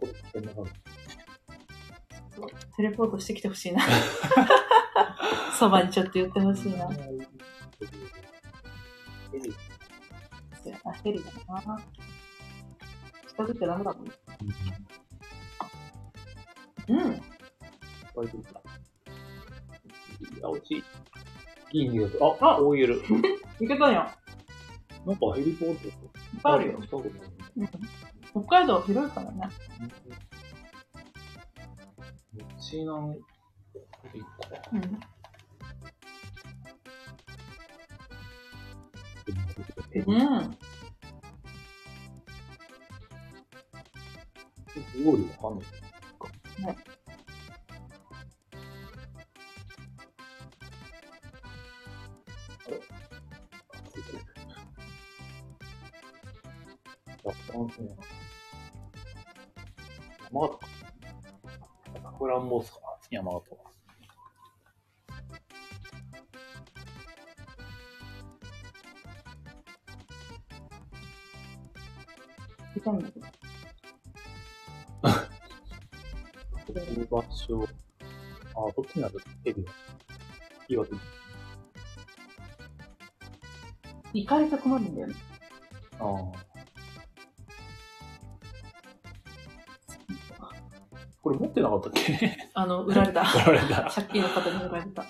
これ危険なから。テレポートしてきてほしいな。そばにちょっと言ってほしいな。な。近づいてダメだもんね。うん。いい。あ、あオイル。いけたんや。なんかヘリポートいっぱいあるよ。うん。北海道は広いからね。ちなん、いいか。うん。え、うん。あ、どっちにあるヘビ岩手。行かれたくなるんだよね。ああ。これ持ってなかったっけ？あの、売られた。取られた。借金の方に売られた。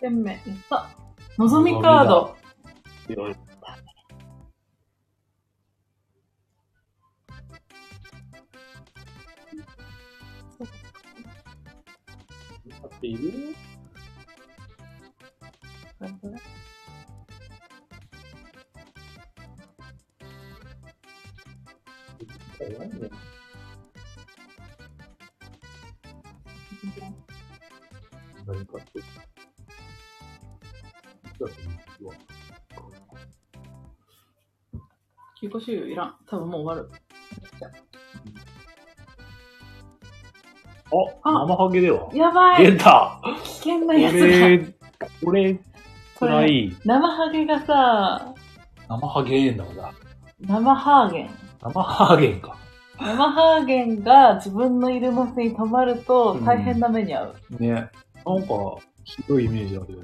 ?300 点目。やった。のぞみカード。いろいろ。買っているこれこれ何かって。中古収容いらん。多分もう終わる。じゃあ、生ハゲではやばい出た危険なやつが。れ、これ、くらい、生ハゲがさ、生ハゲーンだから。生ハーゲン。生ハゲンか。生ハーゲンが自分のいる場所に止まると大変な目に遭う。ね。なん。か、ひどいイメージあるよ。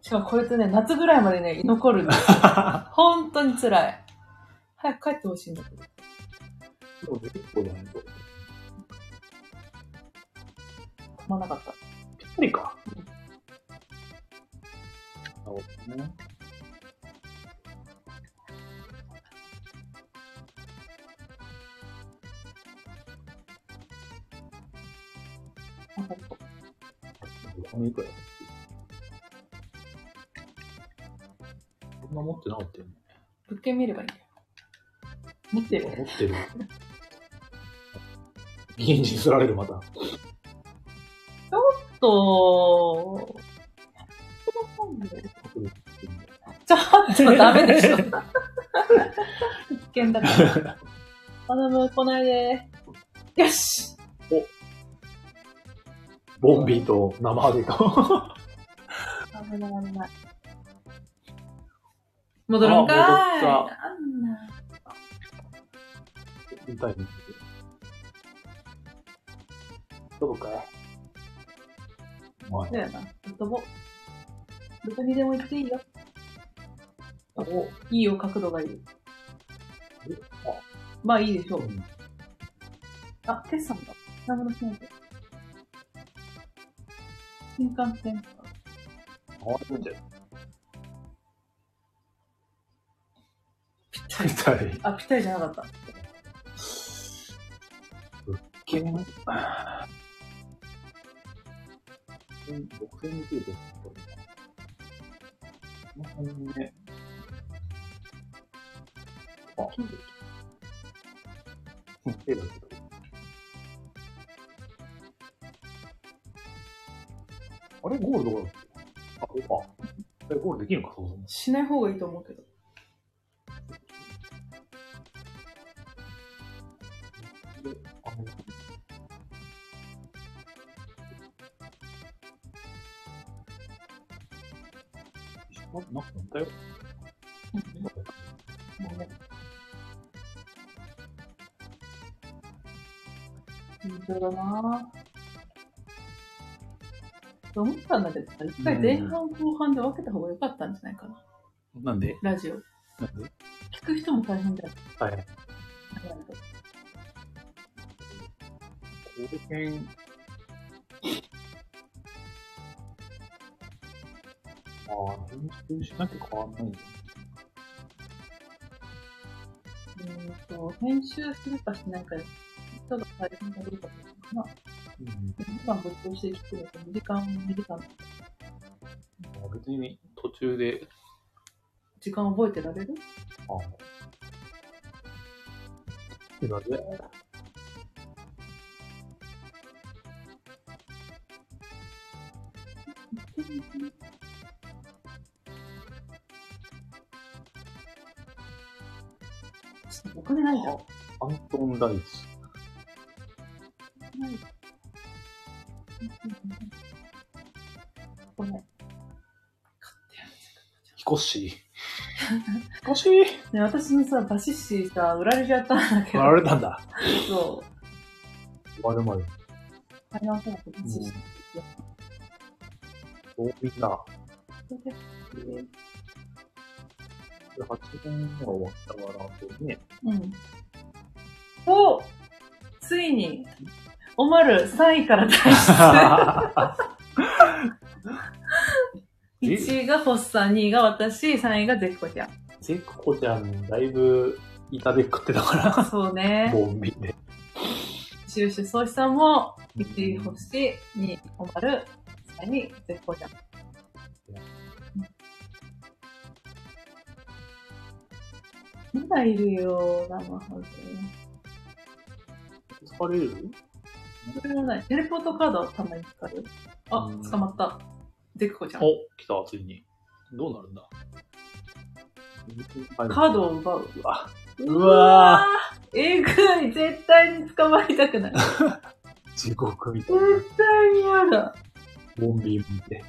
しかもこいつね、夏ぐらいまでね、居残るの。本当に辛い。早く帰ってほしいんだけど。そうね、結構だね。止まなかった。ぴったりか。なるほどね。こいくらんな持ってなかったよね。物件見ればいいんだよ。持ってる。持ってる。すられる、また。と、ちょっとダメでしょ。危険だから。頼む、来ないで。よしボンビーと生ハゲと。危ない危ない。戻るんかーい。あ戻っなんだ。痛いね。どこか？いまそうやな。飛ぼう。どこにでも行っていいよ。あ、お、いいよ、角度がいい。え？まあいいでしょあ、うう。ん。あ、決算だ。名前のしないと。新幹線か。回るんじゃないぴったり。痛い。あ、ぴったりじゃなかった。けん、6000円程度この辺ね。あ、うん、手だけど。あれゴールどこだっけあ、ここか。え、ゴールできるのか、そもそも。しない方がいいと思うけど。なんか似たよ。本当だなぁ。思ったんだけどさ、一回前半後半で分けた方が良かったんじゃないかな。なんで？ラジオ。なんで？聞く人も大変だよ。はい。後編。ああ、編集しなきゃ変わんないんだよ。うーと、編集するかしないかで、人が大変かどうかっていうかな。うん。2時間ぶっ通して聞くのと2時間、2時間、別に途中で、時間覚えてられる？ああ。すいな。アントン・ダイス。ごめん。ヒコッシー。ヒコッシーね、私のさ、バシッシーさ、売られちゃったんだけど。あれなんだ。そう。まるまる。買い直さなくてバシッシー。そうみんな。それで8年が終わったから、そうね。うん。おついに、おまる3位から脱出。1位がホッサン、2位が私、3位がゼッコちゃん。ゼッコちゃん、だいぶ、板で食ってたから、そうね。ボンビで。収集総資産も、1位星、2位おまる、3位ゼッコちゃん。まだいるよ、生ハゲ。疲れる？それもない。テレポートカードはたまに使う？よ。あうん、捕まった。ゼッコちゃん。お、来た、ついに。どうなるんだ？カードを奪う。うわ、うわーえぐい絶対に捕まりたくない。地獄みたいな。絶対に嫌だ。ボンビー見て。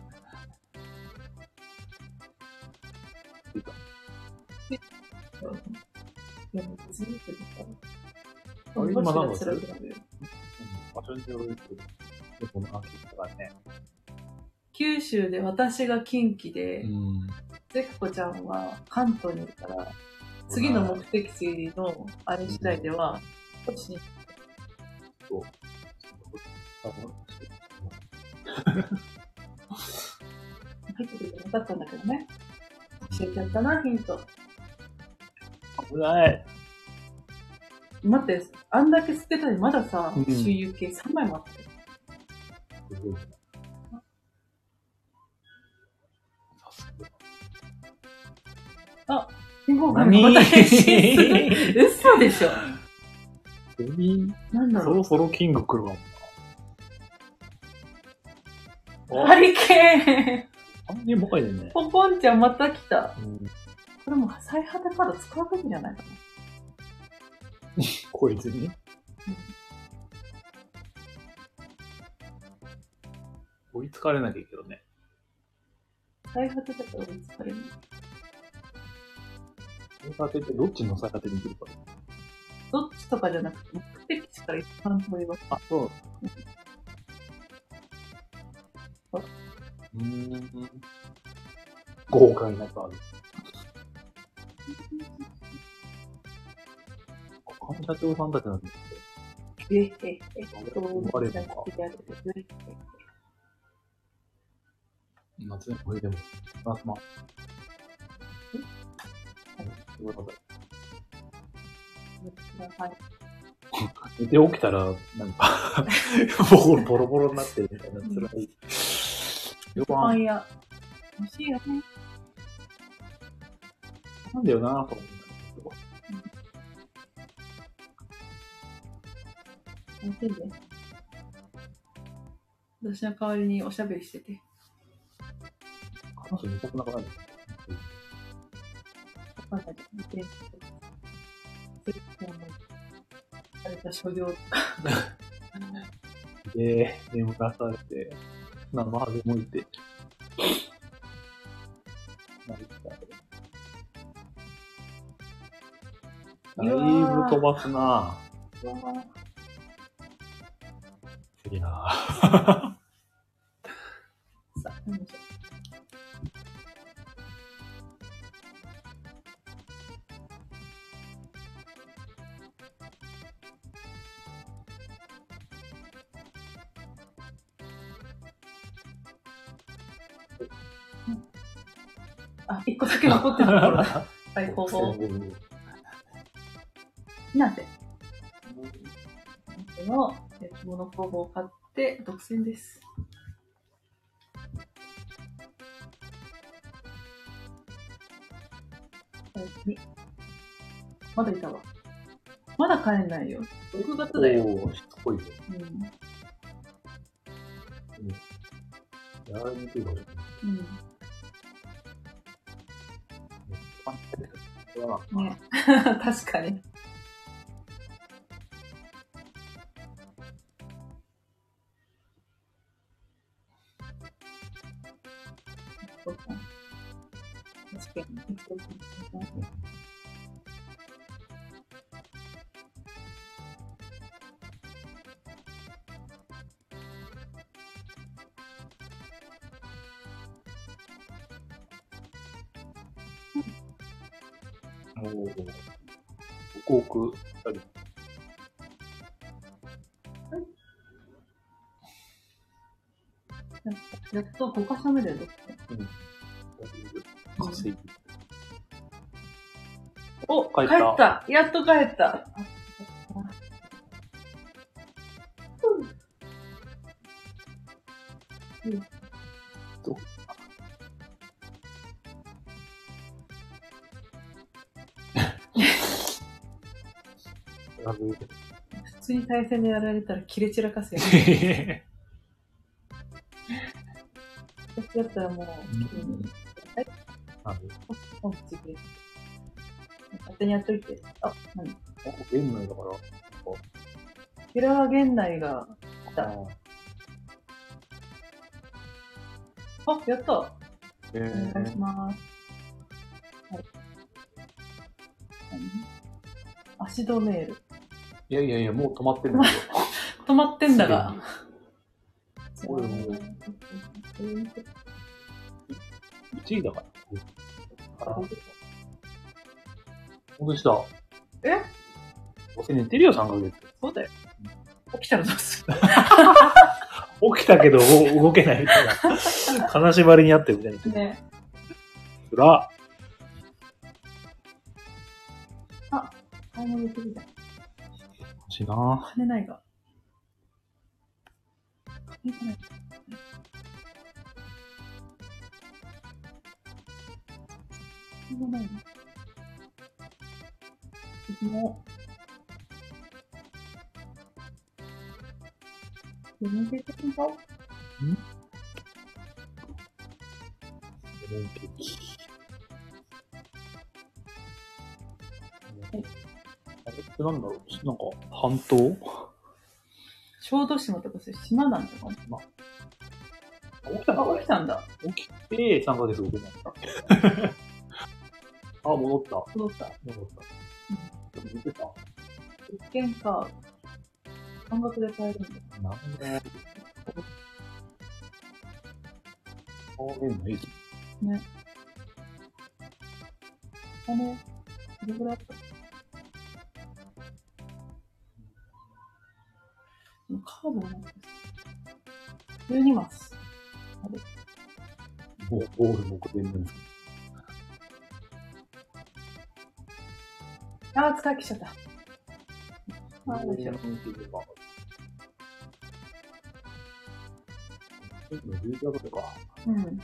場所によるけど、でもなんかね。九州で私が近畿で、ん。ゼクコちゃんは関東にいるから、次の目的地のあれ次第では、こっちにそう。あ 入ってくるとなかったんだけどね。教えてやったな、ヒント。危ない。待って、あんだけ捨てたのにまださ、うん周遊系3枚もあったよ。すごいな。さすが。信号がまた変身する。嘘でしょ。次、なんだろう。そろそろキング来るかもな。ハリケあんねばかねーン。。ポコンちゃんまた来た。うん、これもう最果てカード使うべきじゃないかな。こいつに？追いつかれなきゃいいけどね。最果てだから追いつかれる。最果てってどっちの最果てに来るか。どっちとかじゃなくて、目的地から一番遠い場所。あ、そう。うーん。豪華になったある。他の社長さんたちなんですええええけど、生まれるのか。え夏目これでも、夏ま。ごめんなさいはい。寝て起きたら、なんか、ボロボロボロになってるみたいな、辛い。よくパン屋。欲しいよね。なんだよなぁと思うん楽しいで。私の代わりにおしゃべりしてて。彼女見たくなくない？わかんないけど、見てるあれだ、所領とか。で、眠らされて、生ハゲもいて。なりたい。だいぶ飛ばすなぁ。うわ次なぁ。さあ、何でしょう。あ、一個だけ残ってるところだ。はい、方法。なぜこの焼き物工房を買って独占です。はいまだいたわ。まだ帰んないよ。6月だよ。おーしつこいよ。うん。やられにくい場所。うん。ね。確かに。やっと5箇所目で独占。稼ぎ。お帰っ帰った。たやっと帰った。普通に対戦でやられたら切れ散らかすよね。だった。らもう、はい、あのポンチ切れ。勝手にやっといて。あ、何ゲーム内だから。キラー源内が来た。あ、やった。えお願いします。はい。何足止める。いやいやいや、もう止まってるんですよ。止まってんだが。これもう1位だから。あ、本当でした。え？どうせ寝てるよ、3ヶ月。そうだよ。起きたらどうする？起きたけど動動けないみたいな。金縛りにあってるみたいな。ね。つら。買い物できるじゃん。欲しいな金ないが。しょうがないな。次も。全然的にかレモンケーキ。あれってなんだろうなんか、半島？小豆島とかそういう島なんだかな起きたあ、起きたんだ。起きて3ヶ月後になった。あ、戻った。戻った。戻った。見てた一見か。半額で買えるんだ。なんであ、麺ないぞ。ね。あれ、どれぐらい？あったカードがないです。12マス。もう、ゴール目前なんですあー、使っちゃった。あー、どうしよう。11月とか。うん。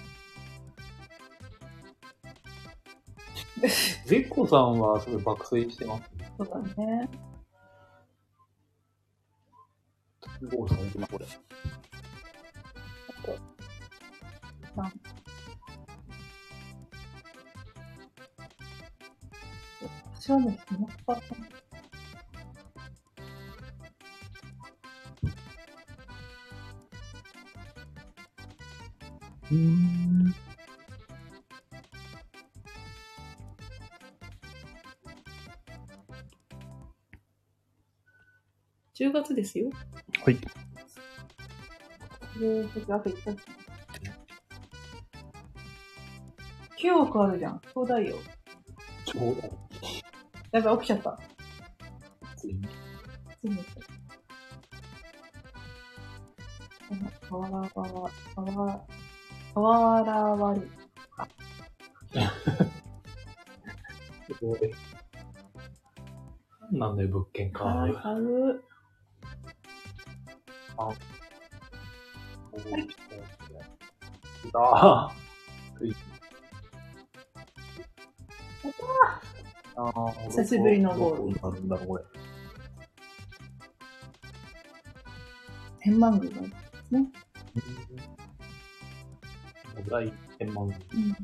ゼッコさんはそれ爆睡してます？そうだね。ゴールさん行きな、これ。私はね、100%。うん。10月ですよ。はい。えー、あと1ヶ月。9億あるじゃん。ちょうだいよ。ちょうど。やばい、起きちゃった。ついに。ついに起きちゃった。わらわら、わら、わらわり。すごい。なんだよ、物件か。買う、買う。はい。久しぶりのゴールなるんだこれ。天満宮のやつね。お題天満宮。うん。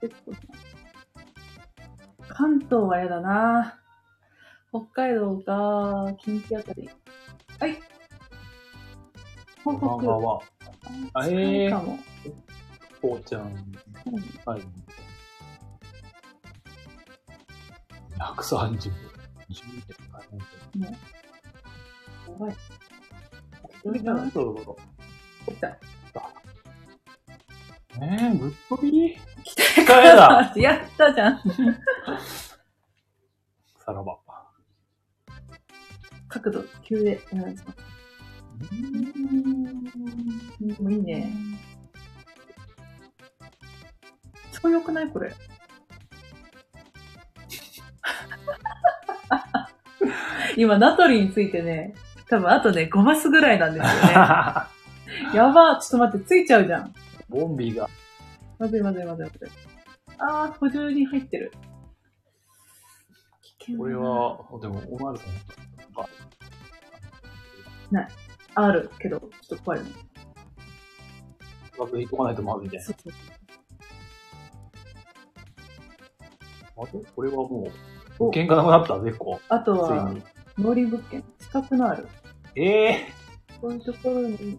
結構関東は嫌だな北海道が近畿あたり。はい。東北。は、あ近えーいかも。こうちゃんはい。130。10点。ねやばい。一人だそうそう起きた。えー、ぶっ飛び来たかやだやったじゃん。さらば。角度急でお願いします。でもいいね。超良くない？これ。今、ナトリについてね、多分あとね、5マスぐらいなんですよね。やばちょっと待って、ついちゃうじゃん。ボンビーが、まずいまずいまずいまずい。あー、補充に入ってる。危険だこれは、でも、おまるさんが、あるけど、ちょっと怖いよね。学費とかないとまずいみたいそうそうな。あれ？これはもう、保険がなくなった、絶好。あとは、に。農林物件、資格のある。ええこういうところに、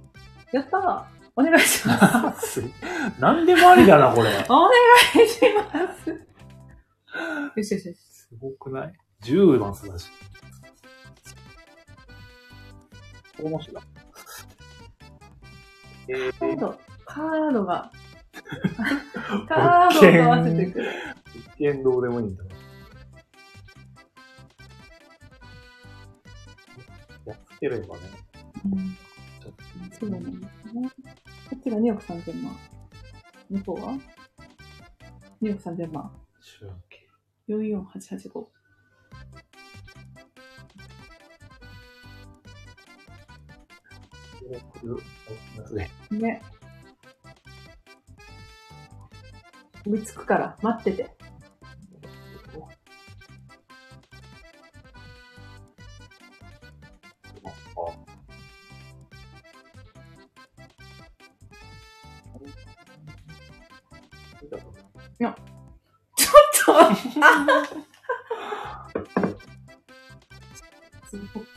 やったーお願いします。ー、なんでもありだな、これ。お願いします。よしよしよし。すごくない ?10 マスだし。この人だ。えー、カード、カードが、カードを合わせてくる。一見どうでもいいんだな。ければね。うんそうなんですね。こっちが2億3000万。向こうは ?2 億3000万。週明け。44885。送るやつで。ね。追いつくから、待ってて。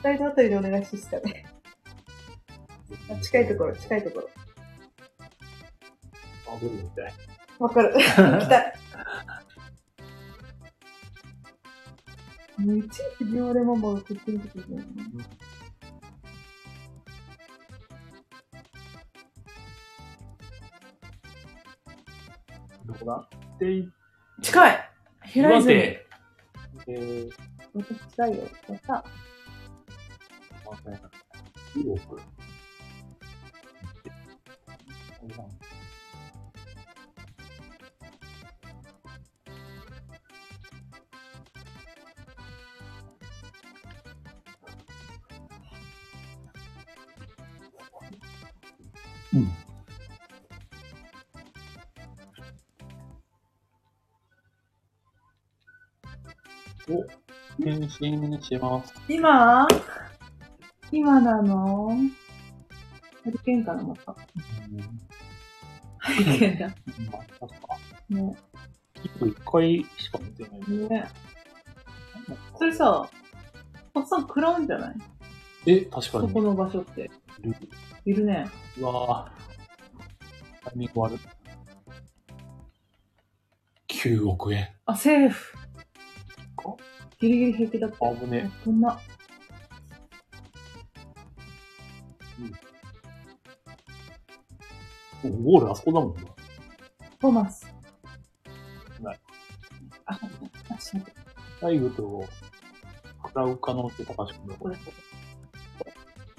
北海道あたりでお願いしてしたね。あ近いところ、近いところ。あ、ブルみたい？わかる。行きたい。もういちいちビオレママが食ってるね。どこだ？で、近い平岩泉。手。えー、私近いよ。やった。まあね、中国。うん。お、返信します。今？今なの？ハリケーンかな、また。ハリケーンだ。まさか。ね。キップ一回しか見てない。ね。それさ、おっさん食らうんじゃない？え、確かに。そこの場所って。いるいるね。うわぁ。タイミング悪い。9億円。あ、セーフ。ギリギリ平気だった。危ねこんな。ゴールあそこだもんな。トーマス。ない。あ、あ、しまった。タイグと、食らう可能性高しくなる。これ。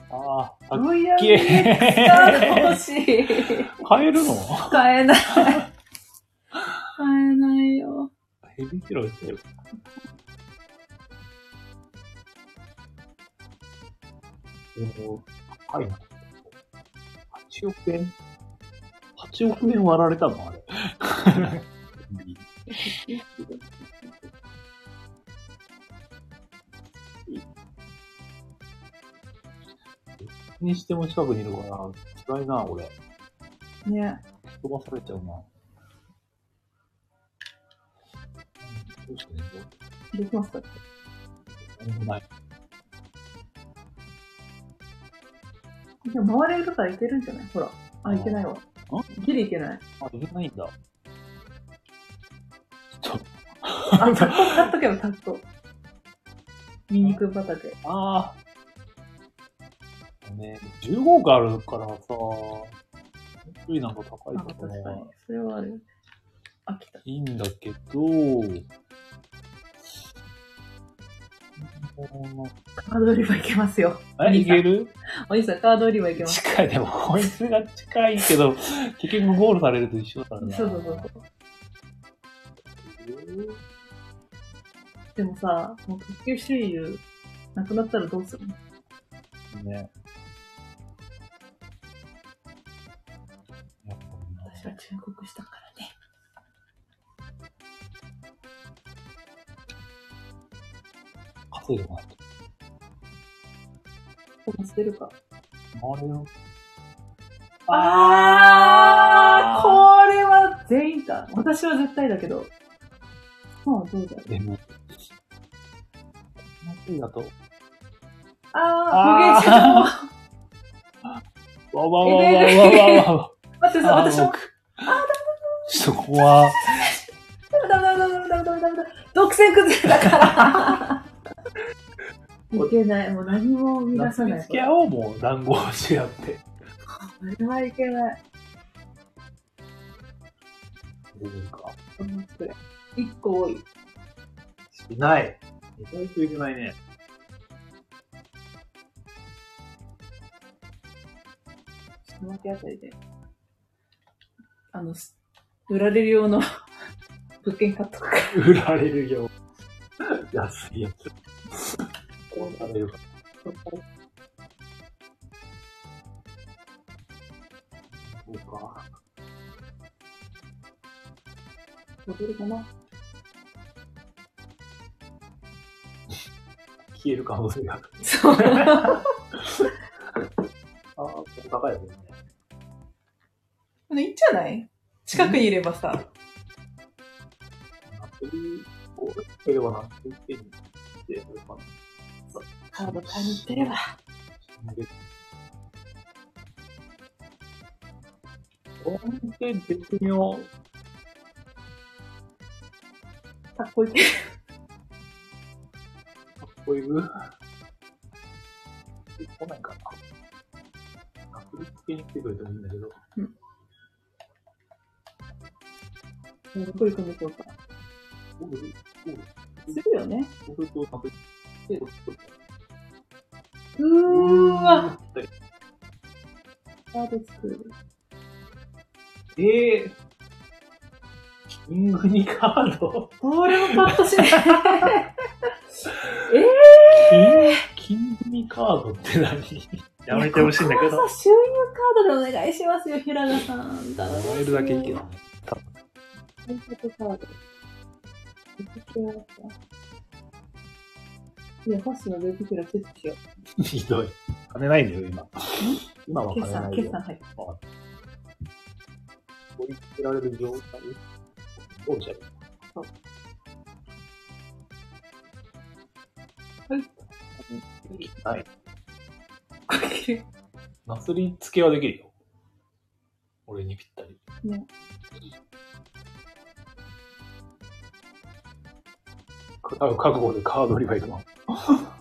ああ、あロイヤルけミックスカード欲しい。買えるの？買えない。買えないよ。ヘビーキラーってる。でも、高いな。8億円？?8 億円割られたの？あれ。にしても近くにいるから、辛いな、俺。ね。飛ばされちゃうな。どうしてねできますか。何もない。でも回れるからいけるん。じゃないほら。あ、いけないわ。ギリいけない。あ、いけないんだ。ちょっと、あ、タッコ買っとけばタッコ。ニンニク畑。ああ。ね、15億あるからさ、種類なんか高いあ、とこ確かには。それはある。飽きた。いいんだけど、カード売り場行けますよ。え、いける？お兄さん、カード売り場行けます。近い。でも、こいつが近いけど、結局ゴールされると一緒だからな。そうそうそう。でもさ、もう特急周遊なくなったらどうするの？ね。私は忠告したからせるなと。飛ばしてるか。回るよ。あーこれは全員か。私は絶対だけど。まあ、どうだろう。でも、マジだと。あー、無限ちゃん。わわわわわわわ。待って、私も。あー、ダメだ。ちこっと怖。ダメだ、ダメだ、ダメだ、ダメだ。独占崩れだから。いけない。もう何も生み出さない。付き合おうもう談合し合って。これはいけない。どうか。一個多い。しない。意外といけないね。下負けあたりで。あの、す売られる用の 物件買っとくから。売られるよ。安いやつ。売られるか。そうか。戻るかな消える可能性がある。そう。ああ、ここ高いですね。いいんじゃない近くにいればさ。夏りをければなって手にしてやるかな。カード買いに行ってれば。でこれで絶妙。かっこいい。かっこいい。来ないかな。確率系に来てくれてもいい。んだけど。どこ行くんでしょうか。僕、僕、するよね。僕と確率系を作る。うーわ。カード作る。ええー。キングにカード？これもパッとしない。キンキングにカードって何？やめてほしいんだけど。ここはさ、収入カードでお願いしますよ、平賀さん。頼もらえるだけいいけどね。多分コンパクトカード。いや、星野ベビキラ設置しよひどい。金ないんだよ、今。今はう。決算、金ないよ。決算入って。取り付けられる状態？どうしたらいはい。はい。これなすり付けはできるよ。俺にぴったり。ね。食らう覚悟でカード売り場行くの。あ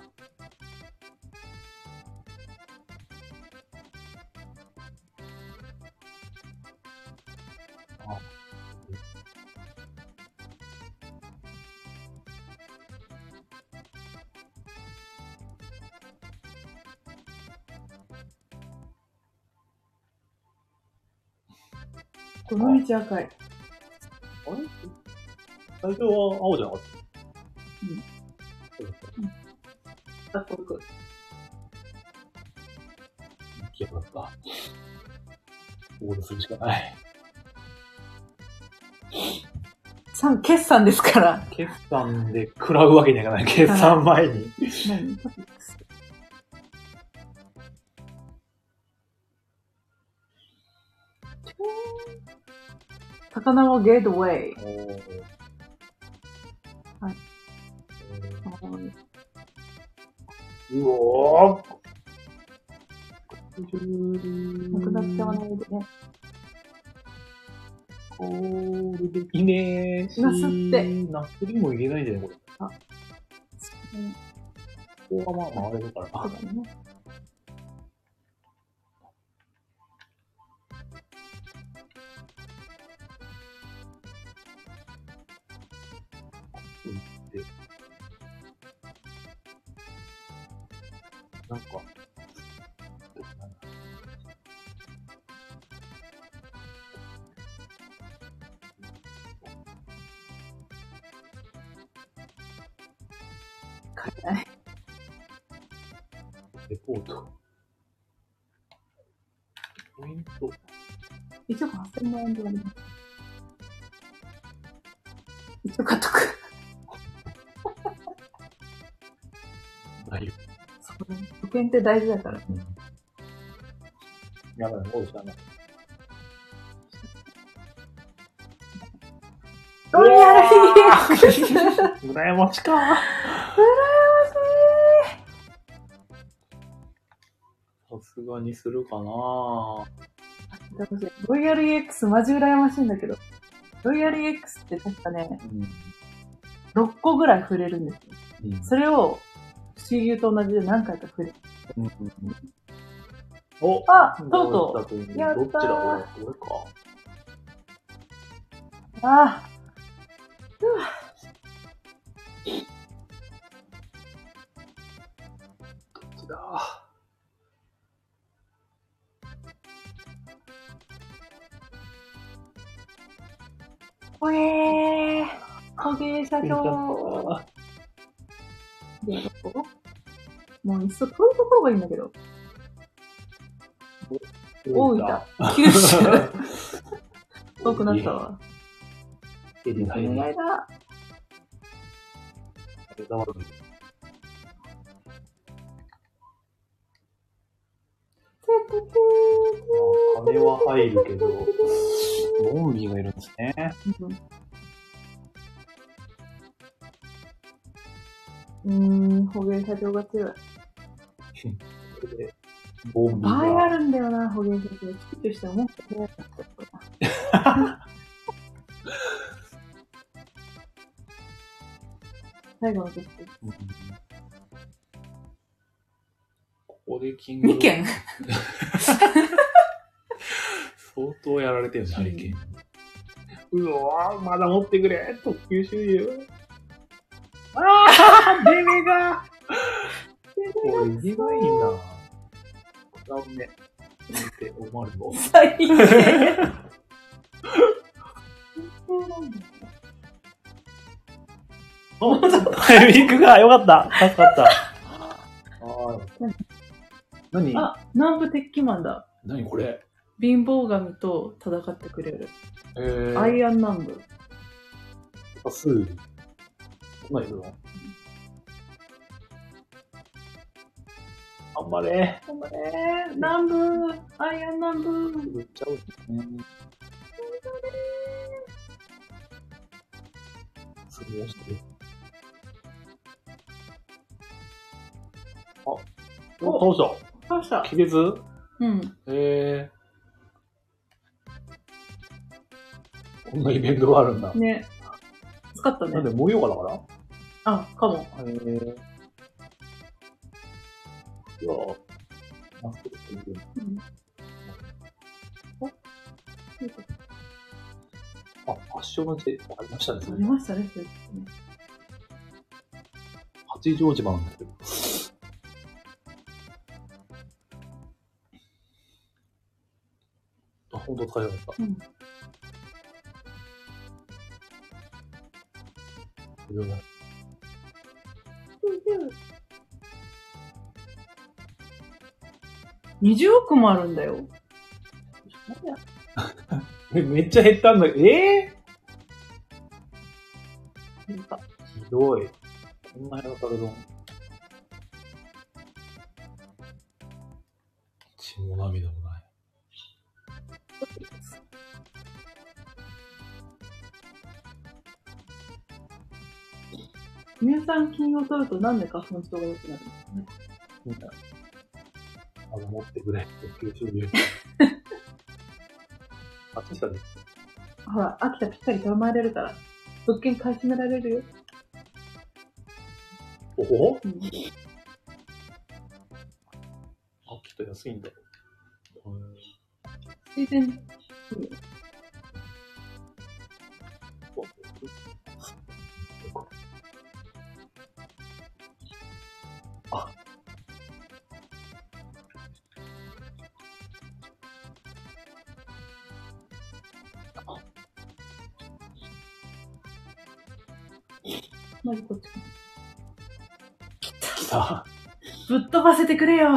この道赤い。あれ？最初は青じゃなかった？った。かった。ゴールするしかない。3、決算ですから。決算で食らうわけにはいかない。決算前に。何？トピッうおーなくなっちゃわないでね。これできねえし。なすって。なすりも入れないんじゃないこれ。うんここがまあ回れるからそうな。だね。応8000万円で割ります。一応買っとく。ないよ。そうね。保険って大事だから。うん。やばい、もう知らない。ロイヤルヒー羨ましか。羨まさすがにするかなしいロイヤル EX マジ羨ましいんだけど。ロイヤル EX って確かね、うん。6個ぐらい触れるんですよ。うん。それを、不思議と同じで何回か触れる。うんうんうんおあ、とうとどうやったーどっちだ？俺、俺か。う。あ捕鯨社ちょ長。っで、どこもういっそ遠いところがいいんだけど。大分。九州。遠くなったわ。エリナお願いだ。金は入るけど、ゾンビがいるんですね。うん、ん、捕鯨社長が強い。それで、ボンビ倍あが。るんだよな、捕鯨社長。チキとしてはもっと速かったよ。最後の時うんここでキング。2件相当やられてるんです、ハリケーンに。うわぁ、まだ持ってくれ特急周遊。あーデメがこれ、デメいいな残念。見て、おまるの？最低。おタイミングが良かった。助かった。あー何？あ、南部鉄器マンだ。何これ？貧乏神と戦ってくれる。えー、アイアン南部。多数。こんなんいるの？頑張れ。頑張れ南部アイアン南部売っちゃね。すごい。あ、お倒したた。。気絶うん。えー。こんなイベントがあるんだ。ね。使ったね。なんで、模様がだから？あ、かも。えー。いやー、マスクって言うのうんあ、ファッションの時ありましたね。ありましたね、八丈島なんですけど。あ、本当使いよかった。うんいろいろ20億もあるんだよ。え、めっちゃ減ったんだけど、えなんかー、ひどい。こんなに当たるの血も涙もない。乳酸菌を取るとなんで花粉症が良くなるんですかね。あの、持ってくれ。九州流。あっちしたね。ほら、秋田ぴったり頼まれるから、物件買い占められるよ。おほうん。あ、きっと安いんだ。うんついぶっ飛ばせてくれよ。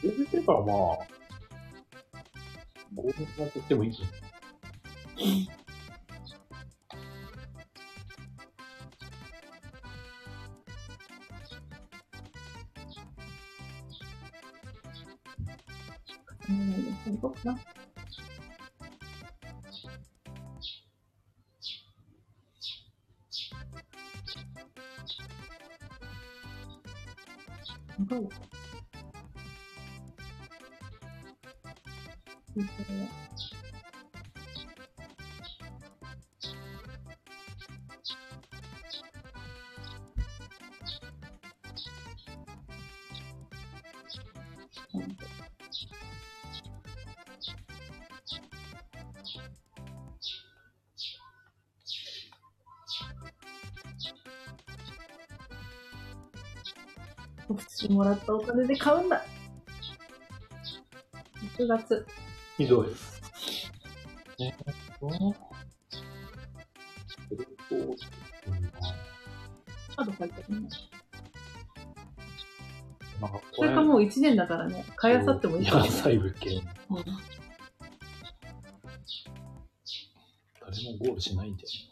続いてからまあ、強引なってってもいいと思う。うん、もらったお金で買うんだ。6月。ひどい。えーっと、えーっとうん角書いてあるね。それかもう1年だからね、買いあさってもいいかも野菜物件。うん誰もゴールしないんで。う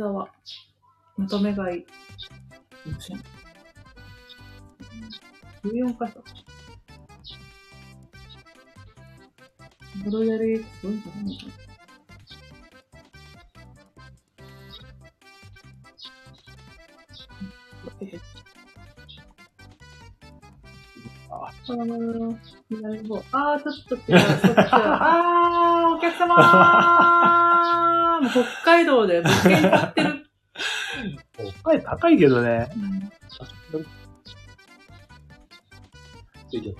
米沢。まとめ買い。14箇所。ブロヤルエクス多いんじゃないかな。ああ、ちょっと違う、そっちは。あ、お客様北海道で物件買ってる。おっ高いけどね。うんついちゃっ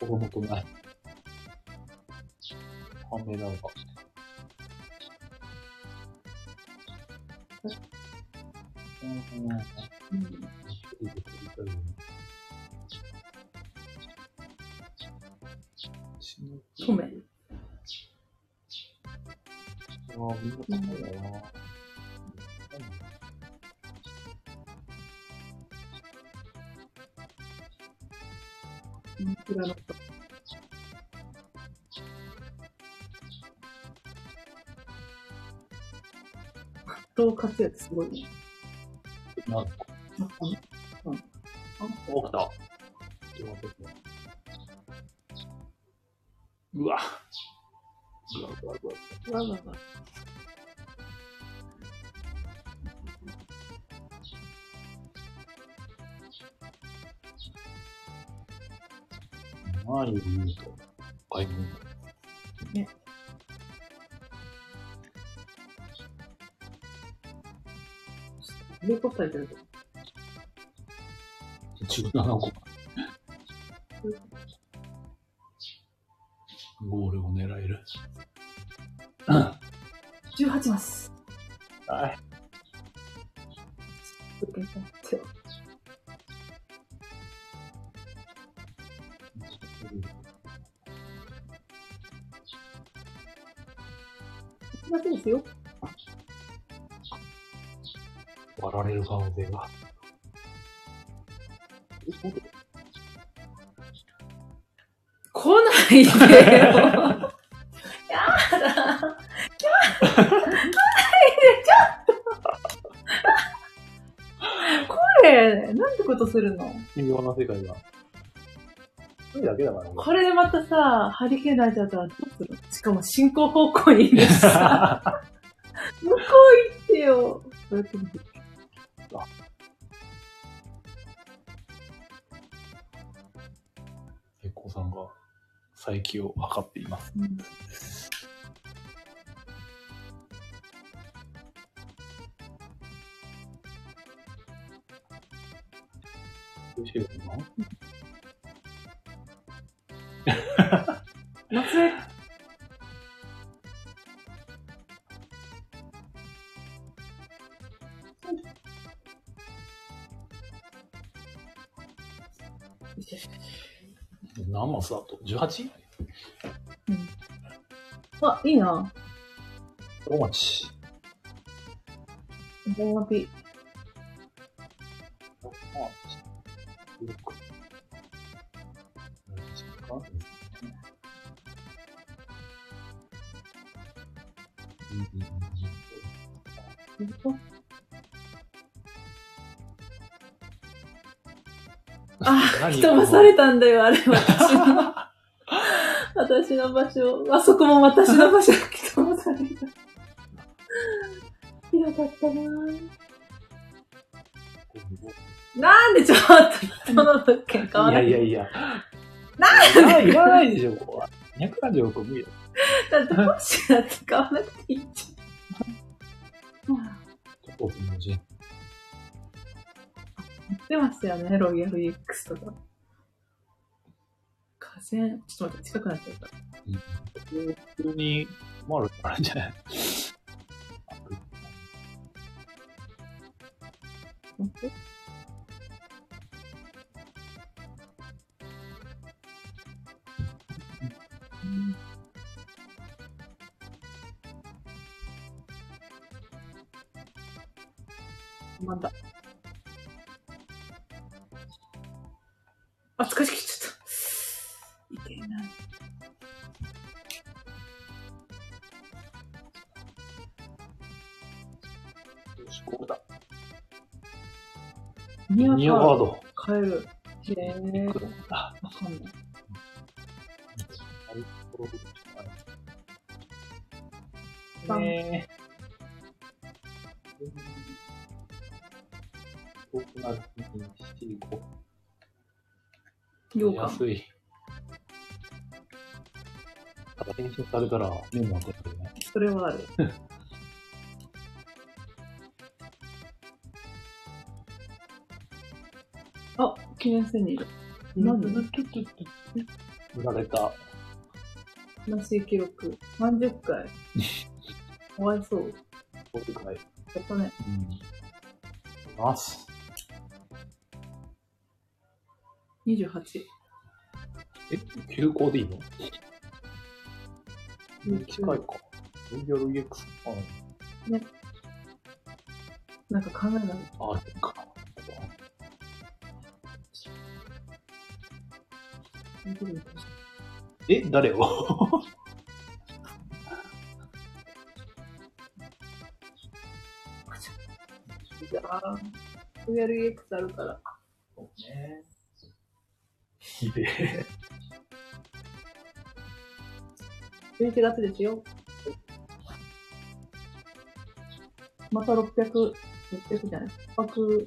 た。子供とない。判明なのか。うん活躍すごいね。なんか、なん起きた。うわ。うわ、うわ、うわ。わわわ。レコ書いてるけど。17個。ゴールを狙える。18マス。はい。物件買ってよだけですよ。割られる可能性が。来ないで。よ。やだ。来ないで、ちょっと。声、なんてこと。するの微妙な世界が。それだけだからね。これで。またさ、ハリケーンになっちゃったらどうするしかも進行方向にいるしさ。向こう行ってよ。そうやって見て再起を図っています。うん美味しいよな。松江？何マスだと ?18? あ、いいな。大町。大町。あ、何？吹き飛ばされたんだよ、あれ、私の。私の場所。あそこも私の場所吹き飛ばされた。ひどかったなぁなんでちょっと人の物件買わいやいやいや。なんで？いらないでしょ、ここは。236個無理だ。だって欲しいだって買わなくていいじゃん。オープンの陣。言ってましたよね、ロイヤル EX とか。せん、ちょっと待って、近くなっちゃった。うん普通に、まるあれじゃないニカード。変える。へえ。来る。んだ。わかんない。え。遠くなる。に七五。ようかん。安い。ただされたらメモが出る。ね。それはある。あ、記念セニーだ。なんで売られた。なし記録。何十回。かわいそう。お使い。やったね。うん。ます。28。え、休校でいいの？うん近いか。ロイヤル EX か。なんか考えない。あ、あるか。え、誰を？じゃあ、VREX あるから。そうね。ひでえ。11月ですよ。また600、600じゃない？600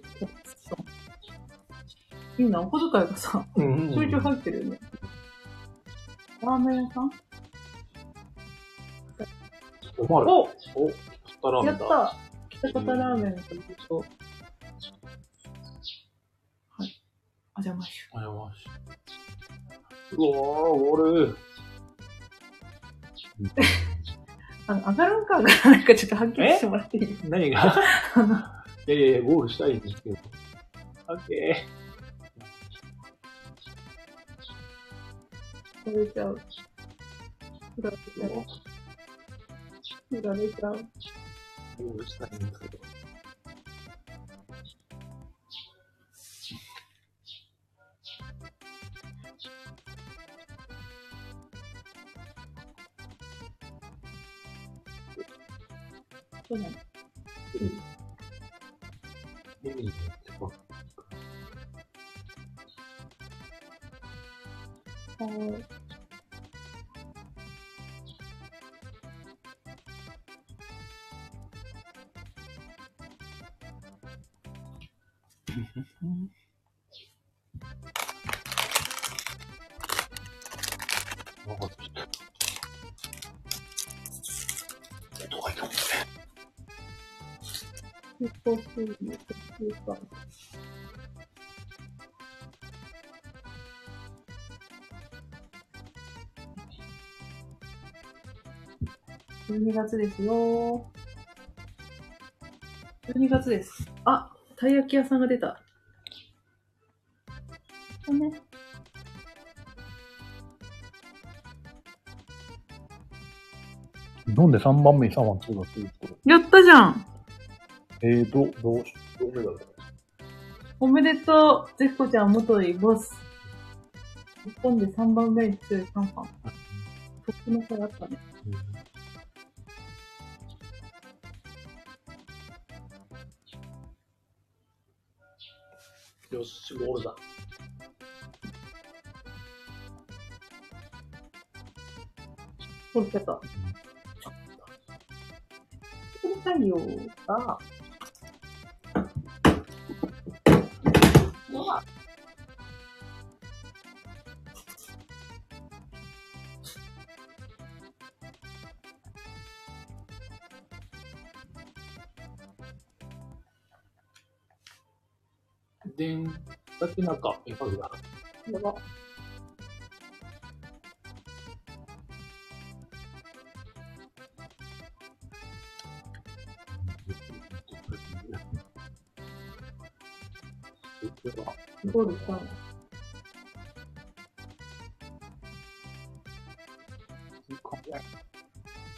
いいな、お小遣いがさ、うんちょいちょい入ってるよね。ラーメン屋さん？おまる。おお、したらやった北方ラーメンとずっと。はい。お邪魔しあやましい。うわー、俺。あの、上がるんか上がらないかちょっとはっきりしてもらっていい何が？いやいやいや、ゴールしたいんですけど。オッケ。ー。ゴールしたいんですけど。はい。わかった。どこ行くの結構すぐ12月ですよ。12月です。あ、たい焼き屋さんが出た。ここね。なんで3番目に3番2だっていうと。やったじゃんえーと、どうし、どうめだろう。おめでとうゼフコちゃん元いボス。日本で3番目に強いシャンパン。トップの差があったね。よし、ゴールだ。これちょっと。これ太陽が、だけなんか、やばいな。やば。ゴールしたの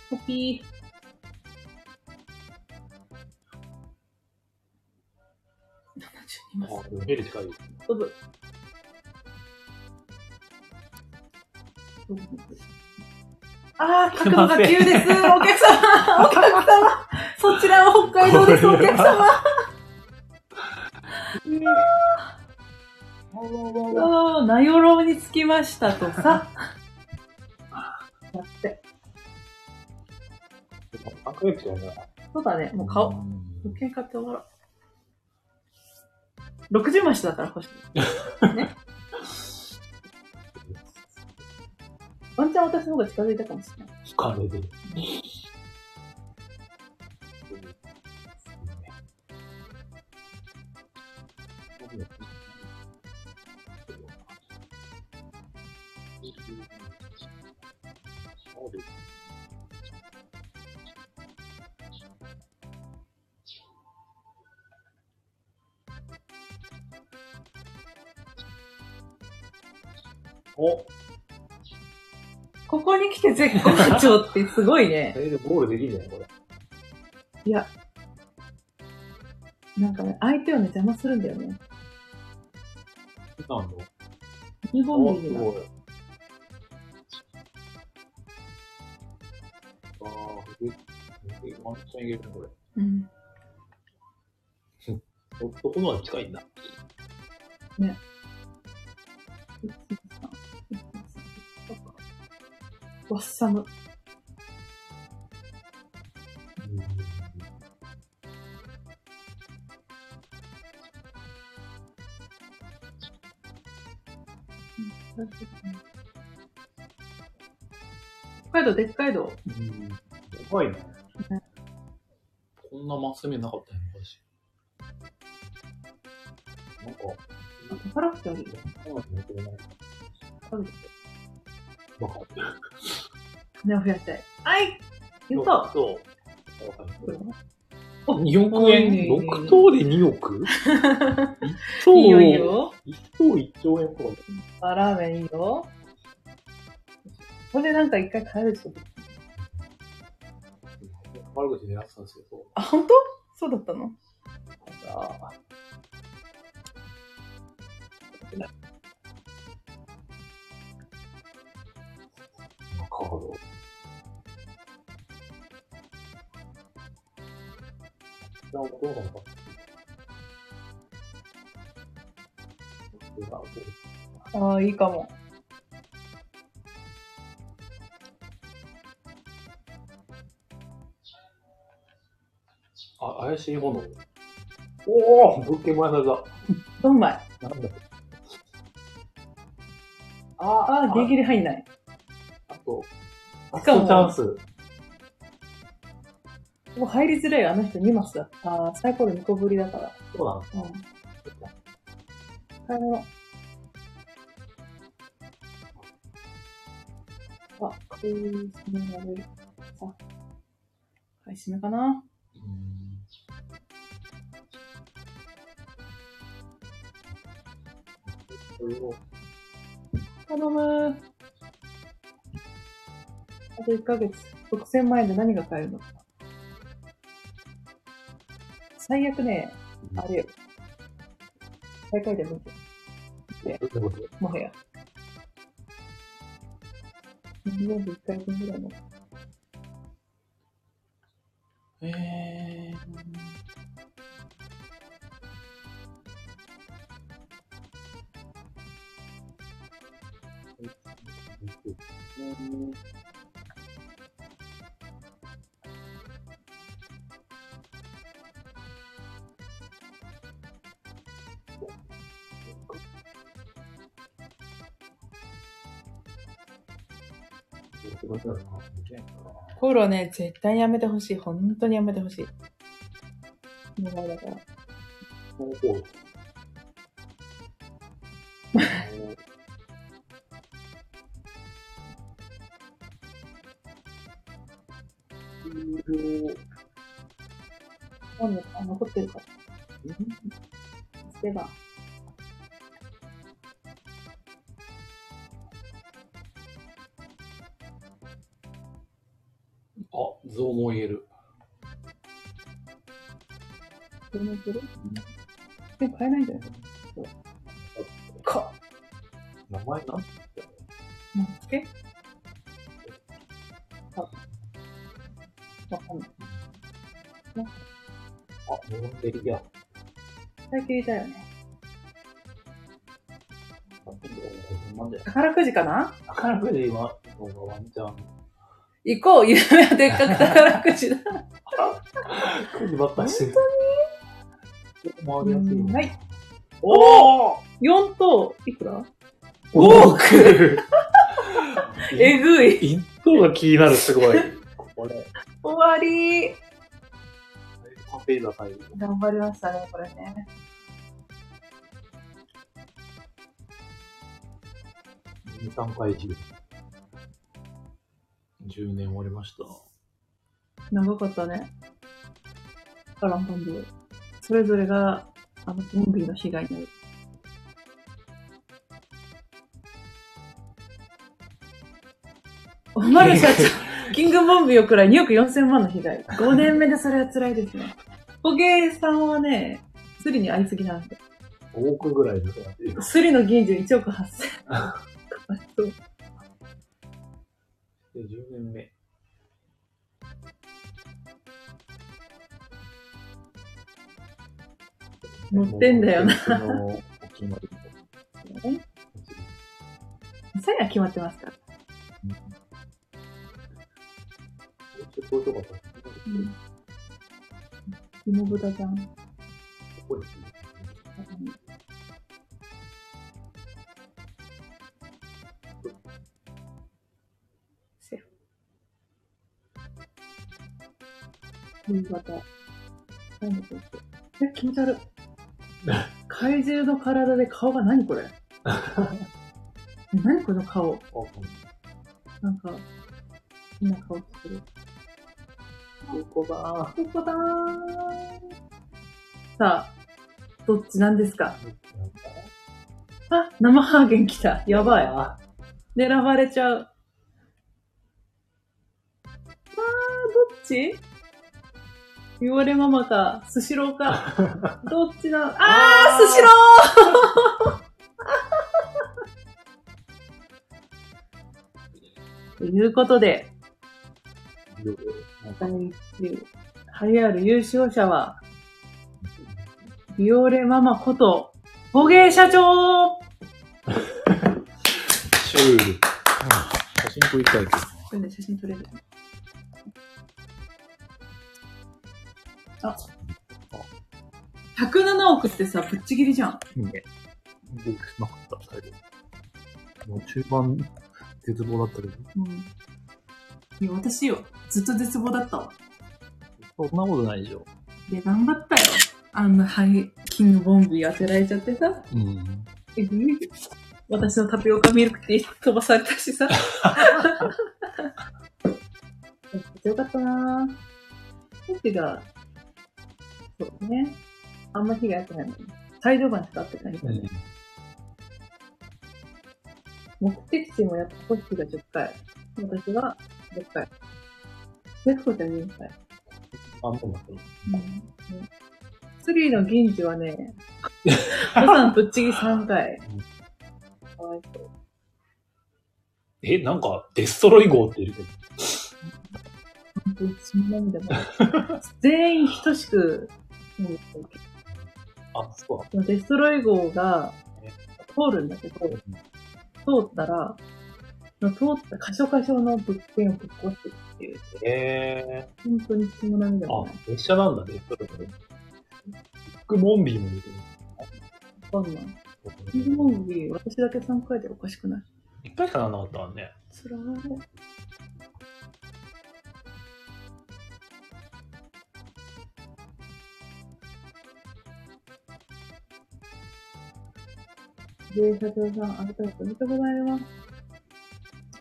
コピー。ます。あ。ああ、角度が急です。お客様、お客様、そちらは北海道です、お客様。そう、名寄に着きましたとさ。やって。3ヶ月やな。そうだね、もう顔。うん物件買って終わろう。60万下だから欲しい。ね。ワンチャン私の方が近づいたかもしれない。疲れで。おここに来て絶好調ってすごいねそ。れでゴールできるんじゃないこれ。いや。なんかね、相手をね、邪魔するんだよね。なんの？日本いな。ごい。ああ、え、え、ワンチャンいけるね、これ。うん。ど、どこのが近いんだ？ワッサム。北海道、でっかい道。うん。やばいね。こんなマス目なかったよ、昔。なんか、宝くじあるよ。そうなんだけどね。あるでしバカ。ょ。金を増やしたい。はい言ったそう。わかるこれは2億円いいい ?6 等で2億 ?1 等いいよいいよ。1等1兆円とかあ、ラーメンいいよ。これなんか一回買えるでしょ。宝くじ狙ってたんですけど、あ、本当そうだったの？ああ、カード。いや、どうか。ああ、いいかも。あ、怪しいもの。おお物件前田だ。どんまい。なんだあああ、ギリギリ入んない。あと、ラかもトチャンス。もう入りづらいあの人2マスだ。ああ、サイコロ2個ぶりだから。そうなんですうん。買い物。あ、こういう締められる。さあ。買い締めかな頼む。あと1ヶ月。6000万円で何が買えるの？か。最悪ね、あれよ。最下位で無理どういうこと？もはや。日本で1回分ぐらいの。えー。フォローね、絶対やめてほしい。本当にやめてほしい。お願いだから。最近いたよね。宝くじかな？宝くじ今、ワンチャン。行こう夢はでっかく宝くじだ。くじばっかりしてる。回りやすいね。はい。おー4等、いくら？5億 えぐい。一等が気になる、すごい。これ。終わりカフェだ、最後。頑張りましたね、これね。2、3回中。10年終わりました。長かったね。アランパンド。それぞれが、あの、ゾンビの被害になる。おまる社長、キングボンビーをくらい2億4千万の被害。5年目でそれは辛いですね。ホゲーさんはね、スリに会いすぎなんで。5億ぐらいだと。スリの銀次1億8 千。かわいそうで、10年目。乗ってんだよなさや決まってますか？ら。こういうとこ。芋豚ちゃん。ここですね。新潟。何だこれ？え、気持ち悪い。怪獣の体で顔が何これ？え何この顔？なんか、変な顔してる。こだここだー。さあ、どっちなんですか？あ、生ハーゲン来た。やばい。あ狙われちゃう。あー、どっち？言われママか、スシローか。どっちだあ あーー、スシロー ということで、第1週、栄えある優勝者は、ビオレママこと、捕鯨社長シュール。写真撮りたいけど写真撮れる。あ、107億ってさ、ぶっちぎりじゃん。いいね。僕なかった、最後。もう中盤、絶望だったけど。うん。いや、私よ。ずっと絶望だったわ。そんなことないでしょ。いや、頑張ったよ。あんなハイ、キングボンビー当てられちゃってさ。うん。えぐい私のタピオカミルクティー飛ばされたしさ。よかったなぁ。そうね。あんま被害あってないもんね。サイドバンしかあってないからね。目的地もやっぱホッチが10回。私が6回。レフコちゃん4回。あ、もうなってる。うん。スリーの銀次はね、ボさんぶっちぎり3回。かわいそう。え、なんか、デストロイ号っているけど。本当にそんな涙もない。全員等しく、うんあ、そうそのデストロイ号が通るんだけど、通ったら、通った箇所箇所の物件をぶっ壊してっていう、え本当に血も涙ー、あもない。、列車なんだね、それビッグモンビーも出てる。わかんない。キングモンビー、私だけ3回でおかしくない？一回しかならなかったわね。つらい。で、社長さん、ありがとうございます。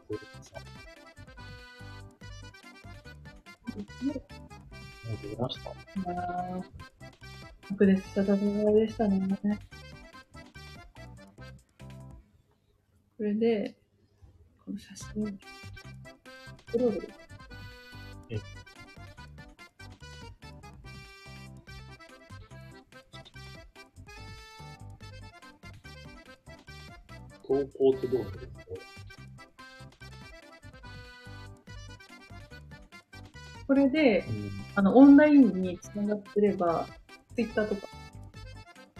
これさ、もう出ました。いやー、白熱した戦いでしたね。これで、この写真、プロで。投稿ってどうなんですかこれで、うんあの、オンラインに繋がってれば、ツイッターとか、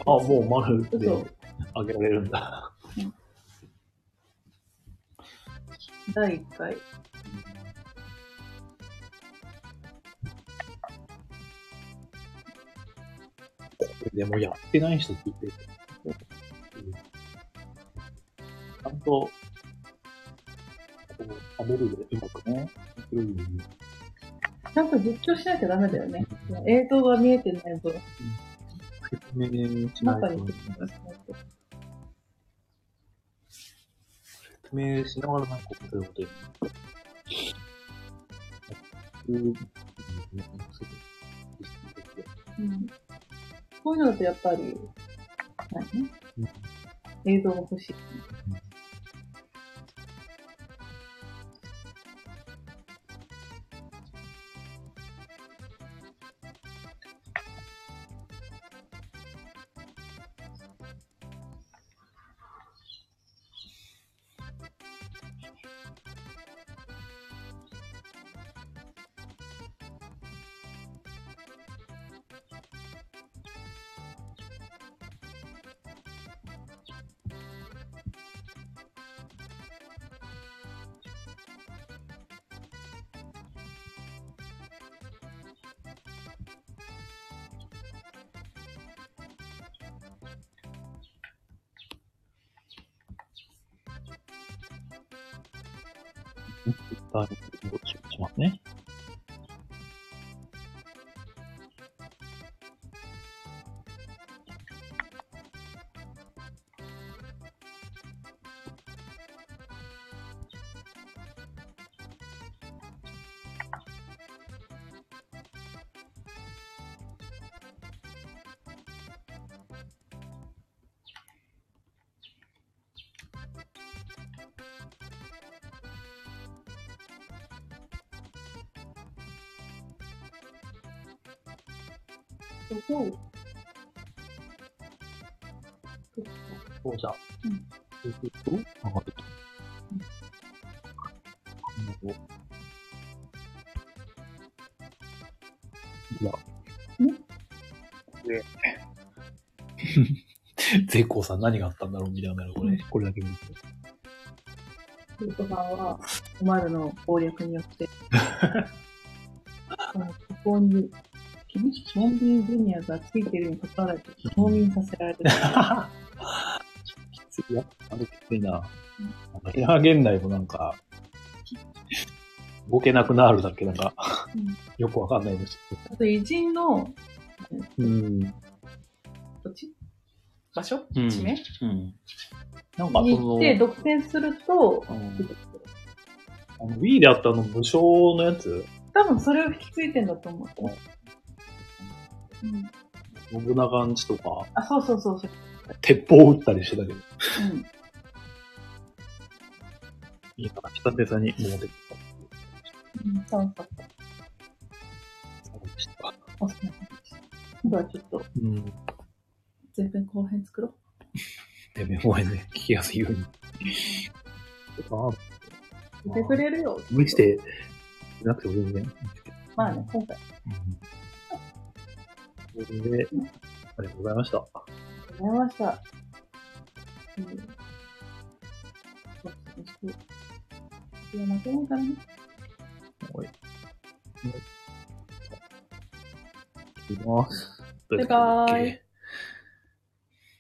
あ、もう丸であげられるんだ。第1回。これでもやってない人聞いてる。うんちゃんと、こう、食べるでうまくね、するよちゃんと実況しなきゃダメだよね。映像が見えてないと、説明しないと中に説明しないと。説明しながらなんかそういうこと言う。うん。うん。こういうのだとやっぱり、何？映像が欲しい。ツイると、上がると。うん。いや。で、絶光さん。何があったん。だろうみたいなのこれ、これだけ見て。フルトさん。は、おまるの攻略によって、あのここに、厳しいションビンジュニアがついてるにかかわらず、冬眠させられてる。きついや。いな。なんか、エア現代もなんか、動けなくなるだけなんか、うんよくわかんないですあと、偉人の。うん。土地場所？うん地名？うん。なんかその、に行って、独占すると、うんあの Wii であったあの武将のやつ、多分それを引き継いでんだと思う。うん、信長んちとか、あ、そうそうそうそう。鉄砲撃ったりしてたけど、うん。いいかな、北手さんに戻ってきた。うん、楽しかった。そうでした。お疲れ様でした。今度はちょっとうん。前編後編作ろう。で、メモへね、聞きやすいように。あ見てくれるよ。無理して、なくても全然。まあね、今回。うん。それで、ありがとうございました。ありがとうございました。うん。そうそうそう。いや、負けないからね。はい。いきます。バイバーイ。